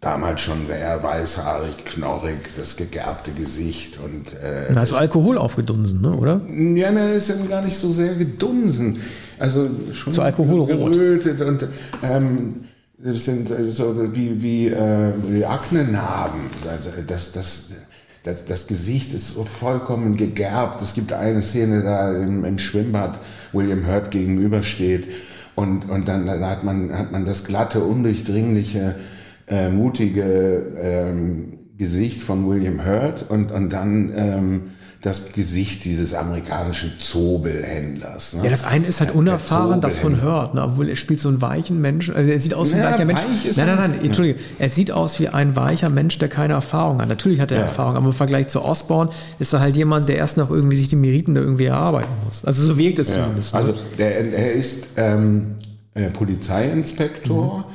damals schon sehr weißhaarig, knorrig, das gegerbte Gesicht und äh, du Alkohol aufgedunsen, ne, oder? ja, ne, ist ja gar nicht so sehr gedunsen. Also schon So alkoholrot. gerötet und ähm, das sind äh, so wie, wie, äh, wie Aknenarben. Also das, das, das, das Gesicht ist so vollkommen gegerbt. Es gibt eine Szene da im, im Schwimmbad, William Hurt gegenübersteht. Und, und dann, dann hat, man, hat man das glatte, undurchdringliche, äh, mutige ähm, Gesicht von William Hurt. Und, und dann ähm, das Gesicht dieses amerikanischen Zobelhändlers. Ne? Ja, das eine ist halt unerfahren, das von. Hurt, ne? obwohl er spielt so einen weichen Menschen. Also er sieht aus wie ein Ja, weicher Mensch. weich ist Nein, nein, nein, Entschuldige. Er sieht aus wie ein weicher Mensch, der keine Erfahrung hat. Natürlich hat er Ja. Erfahrung, aber im Vergleich zu Osborne ist er halt jemand, der erst noch irgendwie sich die Meriten da irgendwie erarbeiten muss. Also so wirkt es Ja, zumindest. ne? also der, er ist ähm, äh, Polizeiinspektor,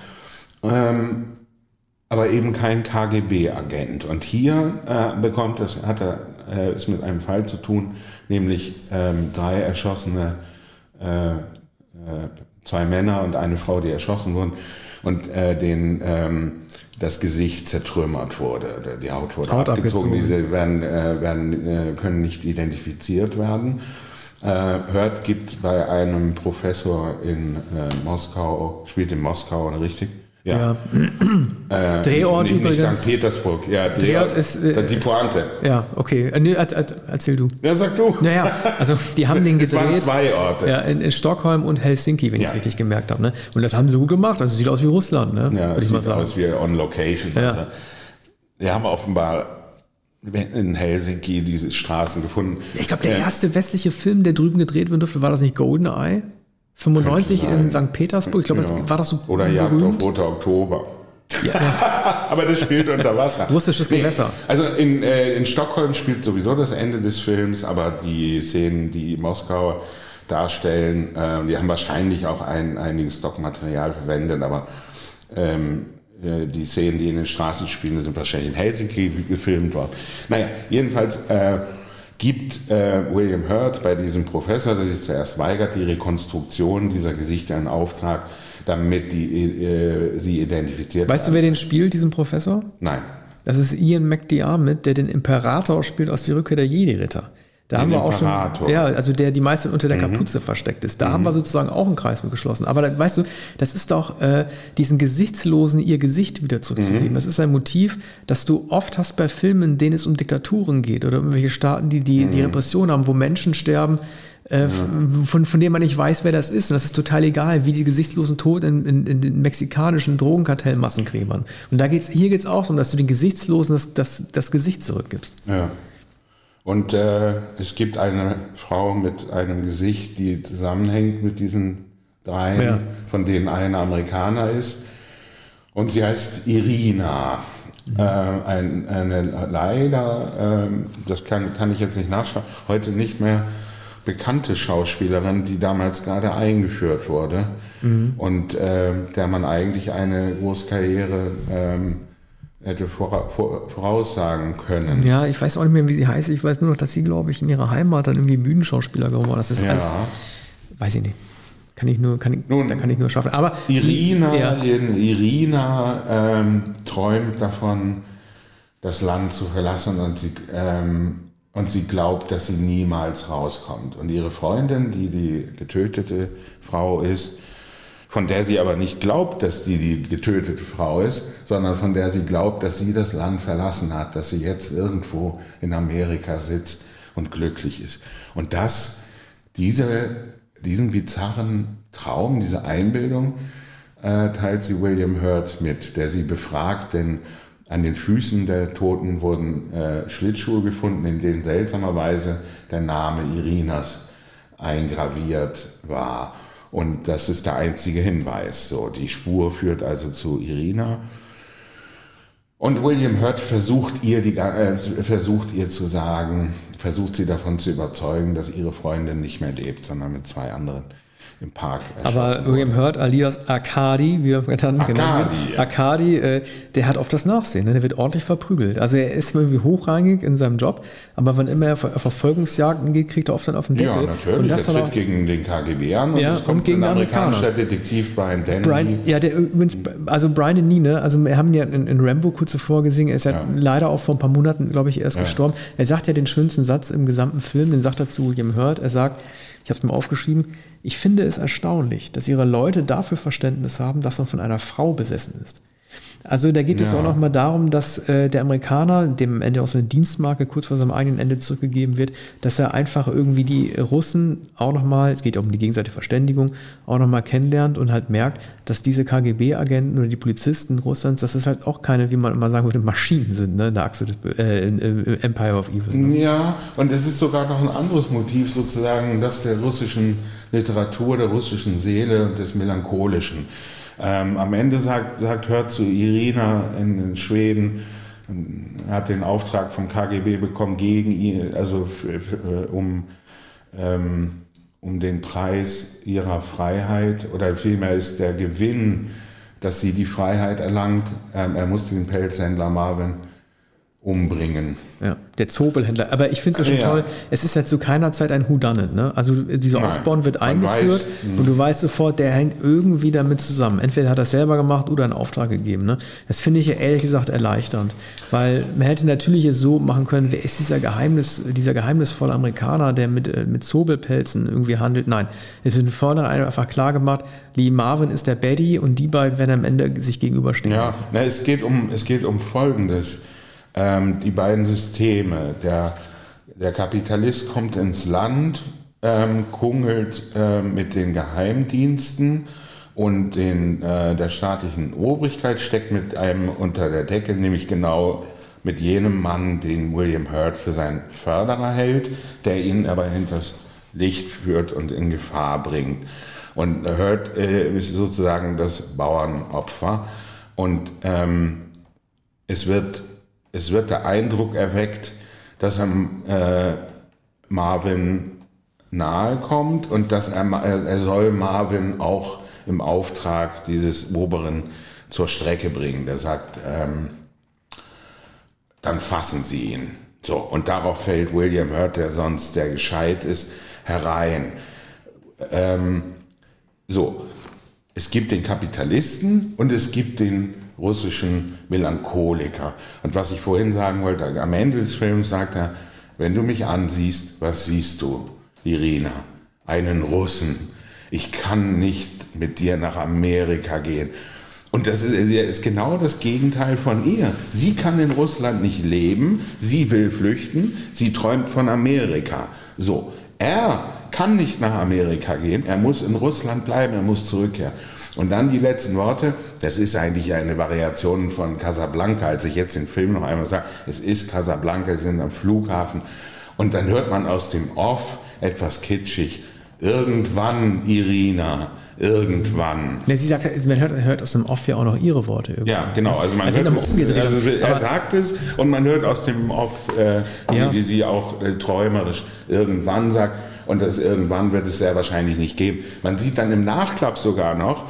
ähm, aber eben kein KGB-Agent. Und hier äh, bekommt es, hat er äh, es mit einem Fall zu tun, nämlich ähm, drei erschossene, äh, äh, zwei Männer und eine Frau, die erschossen wurden und äh, den ähm, das Gesicht zertrümmert wurde. Die Haut wurde Haut abgezogen. abgezogen. Diese werden, äh, werden, äh, können nicht identifiziert werden. Äh, Hört gibt bei einem Professor in äh, Moskau, spielt in Moskau, richtig? Ja. Äh, Drehort nicht, nicht übrigens. St. Petersburg. Ja, Drehort ist, äh, die Pointe. ja, okay. Äh, nee, er- er- erzähl du. Ja, sag du. Naja, also die haben den Es waren gedreht. zwei Orte. Ja, in, in Stockholm und Helsinki, wenn ich Ja. es richtig gemerkt habe. Ne? Und das haben sie gut gemacht. Also sieht aus wie Russland, ne? Ja, Würde ich sieht sagen. aus wie on location. Ja. Also, wir haben offenbar in Helsinki diese Straßen gefunden. Ich glaube, der Äh, erste westliche Film, der drüben gedreht werden durfte, war das nicht Goldeneye? 95 Könnte in. St. Petersburg. Ich glaube, das war das so Oder Jagd auf berühmt. Roter Oktober. Ja, ja. Aber das spielt unter Wasser. Russisches Gewässer. Also in, äh, in Stockholm spielt sowieso das Ende des Films, aber die Szenen, die Moskau darstellen, äh, die haben wahrscheinlich auch ein, einiges Stockmaterial verwendet, aber ähm, äh, die Szenen, die in den Straßen spielen, sind wahrscheinlich in Helsinki gefilmt worden. Naja, jedenfalls, äh, gibt äh, William Hurt bei diesem Professor, der sich zuerst weigert, die Rekonstruktion dieser Gesichter in Auftrag, damit die, äh, sie identifiziert Weißt du, wer den spielt, diesen Professor? Nein. Das ist Ian McDiarmid, der den Imperator spielt aus Die Rückkehr der Jedi-Ritter. Da Den haben wir auch Imperator. schon, ja, also der die meiste unter der Kapuze versteckt ist. Da haben wir sozusagen auch einen Kreis mit geschlossen. Aber da, weißt du, das ist doch äh, diesen Gesichtslosen ihr Gesicht wieder zurückzugeben. Das ist ein Motiv, das du oft hast bei Filmen, in denen es um Diktaturen geht oder irgendwelche Staaten, die die, die Repression haben, wo Menschen sterben, äh, von, von denen man nicht weiß, wer das ist. Und das ist total egal, wie die gesichtslosen Tod in, in, in den mexikanischen Drogenkartellmassengräbern. Und da geht's, hier geht es auch darum, dass du den Gesichtslosen das, das, das Gesicht zurückgibst. Ja. Und äh, es gibt eine Frau mit einem Gesicht, die zusammenhängt mit diesen dreien, Ja. von denen einer Amerikaner ist. Und sie heißt Irina. Äh, ein, eine leider, ähm, das kann, kann ich jetzt nicht nachschauen, heute nicht mehr bekannte Schauspielerin, die damals gerade eingeführt wurde und äh, der man eigentlich eine große Karriere ähm, hätte vora, vor, voraussagen können. Ja, ich weiß auch nicht mehr, wie sie heißt. Ich weiß nur noch, dass sie, glaube ich, in ihrer Heimat dann irgendwie Bühnenschauspieler geworden war. Das ist Ja. alles, weiß ich nicht. Kann ich nur, kann ich, Nun, da kann ich nur schaffen. Aber die- Irina, ja, Irina ähm, träumt davon, das Land zu verlassen und sie, ähm, und sie glaubt, dass sie niemals rauskommt. Und ihre Freundin, die die getötete Frau ist, von der sie aber nicht glaubt, dass die die getötete Frau ist, sondern von der sie glaubt, dass sie das Land verlassen hat, dass sie jetzt irgendwo in Amerika sitzt und glücklich ist. Und das, diese, diesen bizarren Traum, diese Einbildung, äh, teilt sie William Hurt mit, der sie befragt, denn an den Füßen der Toten wurden äh, Schlittschuhe gefunden, in denen seltsamerweise der Name Irinas eingraviert war. Und das ist der einzige Hinweis. So, die Spur führt also zu Irina. Und William Hurt versucht ihr, die, äh, versucht ihr zu sagen, versucht sie davon zu überzeugen, dass ihre Freundin nicht mehr lebt, sondern mit zwei anderen im Park aber. William Hurt alias Arkadi, wie er dann genannt wird, ja. Arkadi, äh, der hat oft das Nachsehen. Ne? Der wird ordentlich verprügelt. Also er ist irgendwie hochrangig in seinem Job, aber wenn immer er auf auf Verfolgungsjagden geht, kriegt er oft dann auf den Deckel. Ja, Und natürlich. das er tritt gegen den KGB an und Ja, es kommt und gegen ein amerikanischer Amerikaner. Detektiv Brian Denny. Brian, ja, der übrigens, also Brian Denis, ne, also wir haben ja in, in Rambo kurz zuvor gesehen, er ist ja, leider auch vor ein paar Monaten, glaube ich, erst gestorben. Er sagt ja den schönsten Satz im gesamten Film, den sagt er zu William Hurt. Er sagt, ich habe es mir aufgeschrieben, ich finde es erstaunlich, dass ihre Leute dafür Verständnis haben, dass man von einer Frau besessen ist. Also da geht es Ja. auch nochmal darum, dass äh, der Amerikaner, dem am Ende auch so eine Dienstmarke kurz vor seinem eigenen Ende zurückgegeben wird, dass er einfach irgendwie die Russen auch nochmal, es geht ja um die gegenseitige Verständigung, auch nochmal kennenlernt und halt merkt, dass diese KGB-Agenten oder die Polizisten Russlands, dass es halt auch keine, wie man immer sagen würde, Maschinen sind, ne, in der Achse des äh, Empire of Evil. Ne? Ja, und es ist sogar noch ein anderes Motiv sozusagen, das der russischen Literatur, der russischen Seele und des Melancholischen. Ähm, am Ende sagt, sagt Hört zu Irina in, in Schweden, hat den Auftrag vom KGB bekommen, gegen ihn, also für, für, äh, um, ähm, um den Preis ihrer Freiheit oder vielmehr ist der Gewinn, dass sie die Freiheit erlangt. Ähm, er musste den Pelzhändler Marvin umbringen. Ja, der Zobelhändler. Aber ich finde es ja schon Ja. toll, es ist ja zu keiner Zeit ein Whodunit. Ne? Also dieser Osborn wird eingeführt weiß, und du weißt sofort, der hängt irgendwie damit zusammen. Entweder hat er es selber gemacht oder einen Auftrag gegeben. Ne? Das finde ich ja ehrlich gesagt erleichternd. Weil man hätte natürlich es so machen können, wer ist dieser Geheimnis, dieser geheimnisvolle Amerikaner, der mit, äh, mit Zobelpelzen irgendwie handelt. Nein, es wird von vornherein einfach klar gemacht, Lee Marvin ist der Baddy und die beiden werden am Ende sich gegenüberstehen. Ja, na, es, geht um, es geht um Folgendes. Ähm, die beiden Systeme. Der, der Kapitalist kommt ins Land, ähm, kungelt ähm, mit den Geheimdiensten und den, äh, der staatlichen Obrigkeit, steckt mit einem unter der Decke, nämlich genau mit jenem Mann, den William Hurt für seinen Förderer hält, der ihn aber hinters Licht führt und in Gefahr bringt. Und Hurt äh, ist sozusagen das Bauernopfer. Und ähm, es wird, es wird der Eindruck erweckt, dass er äh, Marvin nahe kommt und dass er, er soll Marvin auch im Auftrag dieses Oberen zur Strecke bringen. Der sagt, ähm, dann fassen Sie ihn. So, und darauf fällt William Hurt, der sonst der gescheit ist, herein. Ähm, so, es gibt den Kapitalisten und es gibt den russischen Melancholiker. Und was ich vorhin sagen wollte, am Ende des Films sagt er, wenn du mich ansiehst, was siehst du, Irina? Einen Russen. Ich kann nicht mit dir nach Amerika gehen. Und das ist, ist, genau das Gegenteil von ihr. Sie kann in Russland nicht leben, sie will flüchten, sie träumt von Amerika. So, er kann nicht nach Amerika gehen, er muss in Russland bleiben, er muss zurückkehren. Und dann die letzten Worte, das ist eigentlich eine Variation von Casablanca, als ich jetzt den Film noch einmal sage, es ist Casablanca, sie sind am Flughafen. Und dann hört man aus dem Off etwas kitschig, irgendwann Irina, irgendwann. Ja, sie sagt, man hört, hört, aus dem Off ja auch noch ihre Worte. Irgendwann. Ja, genau. Also man hört es, also er sagt es und man hört aus dem Off, äh, ja. wie, wie, sie auch äh, träumerisch irgendwann sagt. Und das irgendwann wird es sehr wahrscheinlich nicht geben. Man sieht dann im Nachklapp sogar noch,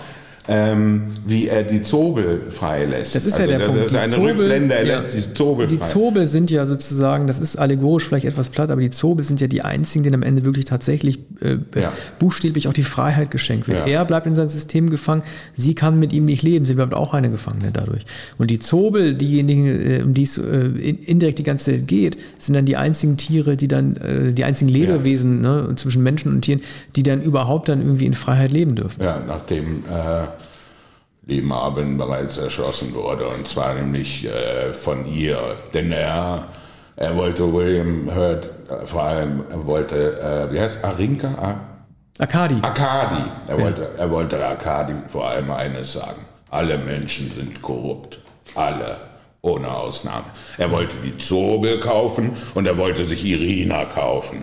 ähm, wie er die Zobel freilässt. Das ist also ja der das Punkt. Ist eine Zobel, Rückblende, er ja, lässt die Zobel Die frei. Zobel sind ja sozusagen, das ist allegorisch vielleicht etwas platt, aber die Zobel sind ja die einzigen, denen am Ende wirklich tatsächlich äh, ja. buchstäblich auch die Freiheit geschenkt wird. Ja. Er bleibt in sein System gefangen, sie kann mit ihm nicht leben, sie bleibt auch eine Gefangene dadurch. Und die Zobel, diejenigen, äh, um die es äh, indirekt die ganze Zeit geht, sind dann die einzigen Tiere, die dann, äh, die einzigen Lebewesen ne, zwischen Menschen und Tieren, die dann überhaupt dann irgendwie in Freiheit leben dürfen. Ja, nachdem äh, Lebensabend bereits erschossen wurde, und zwar nämlich äh, von ihr. Denn er, er wollte William Hurt, äh, vor allem, er wollte, äh, wie heißt Arinka? A Akadi. Akadi. Er, ja. wollte, er wollte Akadi vor allem eines sagen. Alle Menschen sind korrupt. Alle. Ohne Ausnahme. Er wollte die Zobel kaufen und er wollte sich Irina kaufen.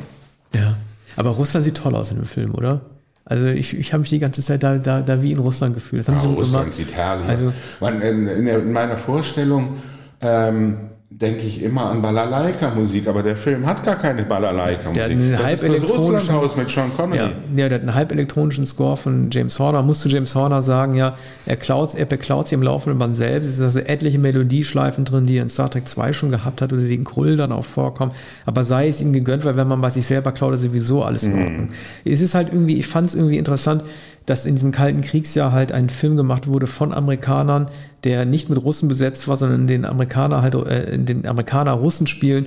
Ja. Aber Russland sieht toll aus in dem Film, oder? Also ich, ich habe mich die ganze Zeit da, da, da wie in Russland gefühlt. Das ja, Russland gemacht. sieht herrlich also, aus. In, in, meiner Vorstellung ähm, denke ich immer an Balalaika-Musik, aber der Film hat gar keine Balalaika-Musik. Das halb ist das Russlandhaus mit Sean Connery. Ja, ja, der hat einen halb elektronischen Score von James Horner. Musst du James Horner sagen, ja, er klaut er beklaut sie im laufenden Band selbst. Es sind also etliche Melodieschleifen drin, die er in Star Trek 2 schon gehabt hat oder die in Krull dann auch vorkommen. Aber sei es ihm gegönnt, weil wenn man bei sich selber klaut, ist sowieso alles in mhm. Ordnung. Mm. Es ist halt irgendwie, ich fand es irgendwie interessant, dass in diesem Kalten Kriegsjahr halt ein Film gemacht wurde von Amerikanern, der nicht mit Russen besetzt war, sondern den Amerikaner halt, äh, den Amerikaner Russen spielen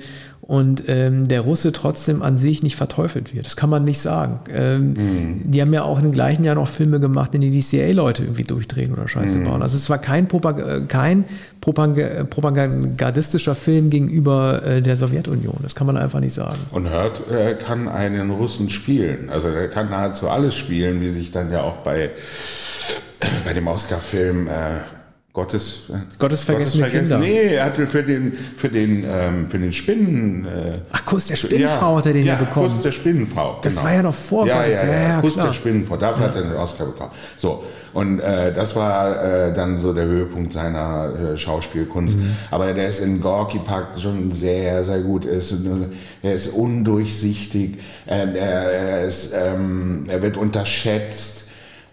und ähm, der Russe trotzdem an sich nicht verteufelt wird. Das kann man nicht sagen. Ähm, mhm. Die haben ja auch in den gleichen Jahren noch Filme gemacht, in denen die CIA-Leute irgendwie durchdrehen oder Scheiße mhm. bauen. Also es war kein, Propag äh, kein Propag propagandistischer Film gegenüber äh, der Sowjetunion. Das kann man einfach nicht sagen. Und Hurt äh, kann einen Russen spielen. Also er kann nahezu alles spielen, wie sich dann ja auch bei, bei dem Oscar-Film äh, Gottes, Gottes vergessene Gottes Kinder. Nee, er hatte für den, für den, ähm, für den Spinnen. Äh, Ach, Kuss der Spinnenfrau ja, hat er den ja, ja bekommen. Kuss der Spinnenfrau. Das genau. war ja noch vor ja, Gottes. Ja, ja, ja, Kuss klar. der Spinnenfrau. Dafür hat er den Oscar bekommen. So. Und äh, das war äh, dann so der Höhepunkt seiner äh, Schauspielkunst. Mhm. Aber der ist in Gorky Park schon sehr, sehr gut. Er ist, er ist undurchsichtig. Er, er, er, ist, ähm, er wird unterschätzt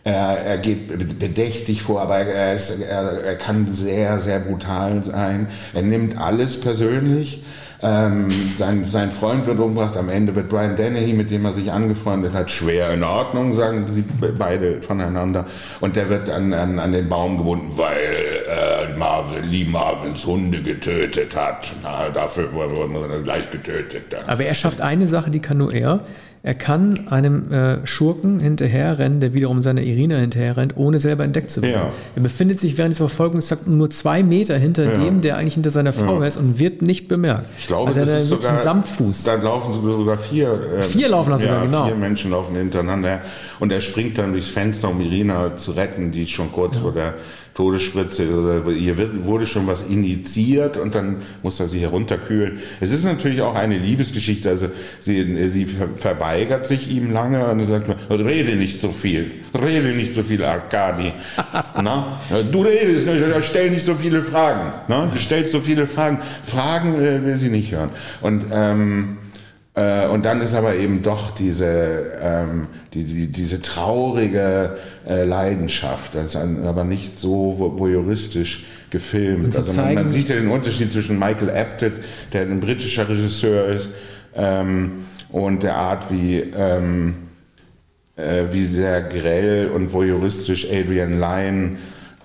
er, er geht bedächtig vor, aber er, ist, er, er kann sehr, sehr brutal sein. Er nimmt alles persönlich. Ähm, sein, sein Freund wird umgebracht, am Ende wird Brian Dennehy, mit dem er sich angefreundet hat, schwer in Ordnung, sagen sie beide voneinander. Und der wird an, an, an den Baum gebunden, weil äh, Marvin, Lee Marvins Hunde getötet hat. Na, dafür wurde er gleich getötet. Aber er schafft eine Sache, die kann nur er. Er kann einem äh, Schurken hinterherrennen, der wiederum seiner Irina hinterherrennt, ohne selber entdeckt zu werden. Ja. Er befindet sich während des Verfolgungsjagd nur zwei Meter hinter ja. dem, der eigentlich hinter seiner Frau ja. ist und wird nicht bemerkt. Ich glaube, also das ist sogar ein Samtfuß. Da laufen sogar vier. Äh, vier laufen da sogar, genau. Vier Menschen laufen hintereinander und er springt dann durchs Fenster, um Irina zu retten, die schon kurz vor der Todesspritze, oder hier wird, wurde schon was initiiert und dann muss er sie herunterkühlen. Es ist natürlich auch eine Liebesgeschichte, also sie, sie verweigert sich ihm lange und sagt, rede nicht so viel, rede nicht so viel, Arkadi. Na? Du redest, stell nicht so viele Fragen. Na? Du stellst so viele Fragen. Fragen äh, will sie nicht hören. Und ähm, Äh, und dann ist aber eben doch diese, ähm, die, die, diese traurige äh, Leidenschaft, das ist ein, aber nicht so vo- voyeuristisch gefilmt. Also man, man sieht ja den Unterschied zwischen Michael Apted, der ein britischer Regisseur ist, ähm, und der Art, wie, ähm, äh, wie sehr grell und voyeuristisch Adrian Lyne,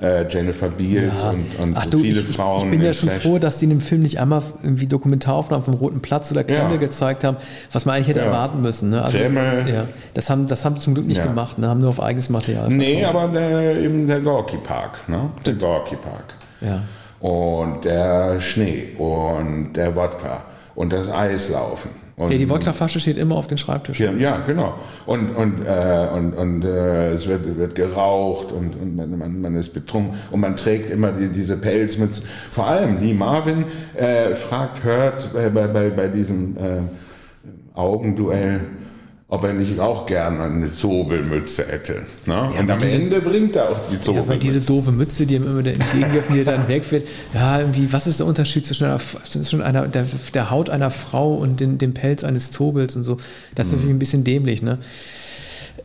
äh, Jennifer Beals und, und Ach du, viele ich, Frauen. ich bin ja schon Flash- froh, dass sie in dem Film nicht einmal irgendwie Dokumentaraufnahmen vom Roten Platz oder Kreml Ja. gezeigt haben, was man eigentlich hätte Ja. erwarten müssen. Ne? Also, Kreml. Ja, das haben, das haben sie zum Glück nicht Ja. gemacht, ne? haben nur auf eigenes Material. Nee, vertraut. aber der, eben der Gorky Park, ne? Der Gorky Park. Ja. Und der Schnee und der Wodka und das Eislaufen. Und Ja, die Wodkaflasche steht immer auf dem Schreibtisch. Ja, ja, genau. Und, und, äh, und, und äh, es wird, wird geraucht und, und man, man, man ist betrunken und man trägt immer die, diese Pelzmütze. Vor allem Lee Marvin äh, fragt, hört bei, bei, bei, bei diesem äh, Augenduell, ob er nicht auch gerne eine Zobelmütze hätte. Ne? und am diese- Ende bringt er auch die Ja, Zobelmütze. weil diese doofe Mütze, die ihm immer entgegenwirft, die dann wegwirft. Ja, irgendwie, was ist der Unterschied zwischen, einer, zwischen einer, der, der Haut einer Frau und den, dem Pelz eines Zobels und so? Das ist natürlich ein bisschen dämlich, ne?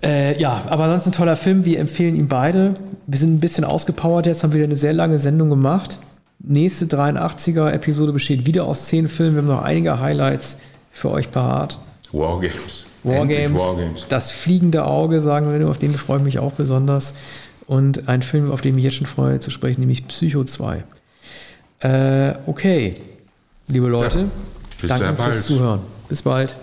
Äh, ja, aber sonst ein toller Film. Wir empfehlen ihn beide. Wir sind ein bisschen ausgepowert jetzt, haben wieder eine sehr lange Sendung gemacht. Nächste 83er-Episode besteht wieder aus zehn Filmen. Wir haben noch einige Highlights für euch parat. Wargames. Wargames, Wargames. das fliegende Auge, sagen wir, nur, auf den freue ich mich auch besonders. Und ein Film, auf den ich jetzt schon freue zu sprechen, nämlich Psycho 2. Äh, okay, liebe Leute, bis danke fürs. Zuhören. Bis bald.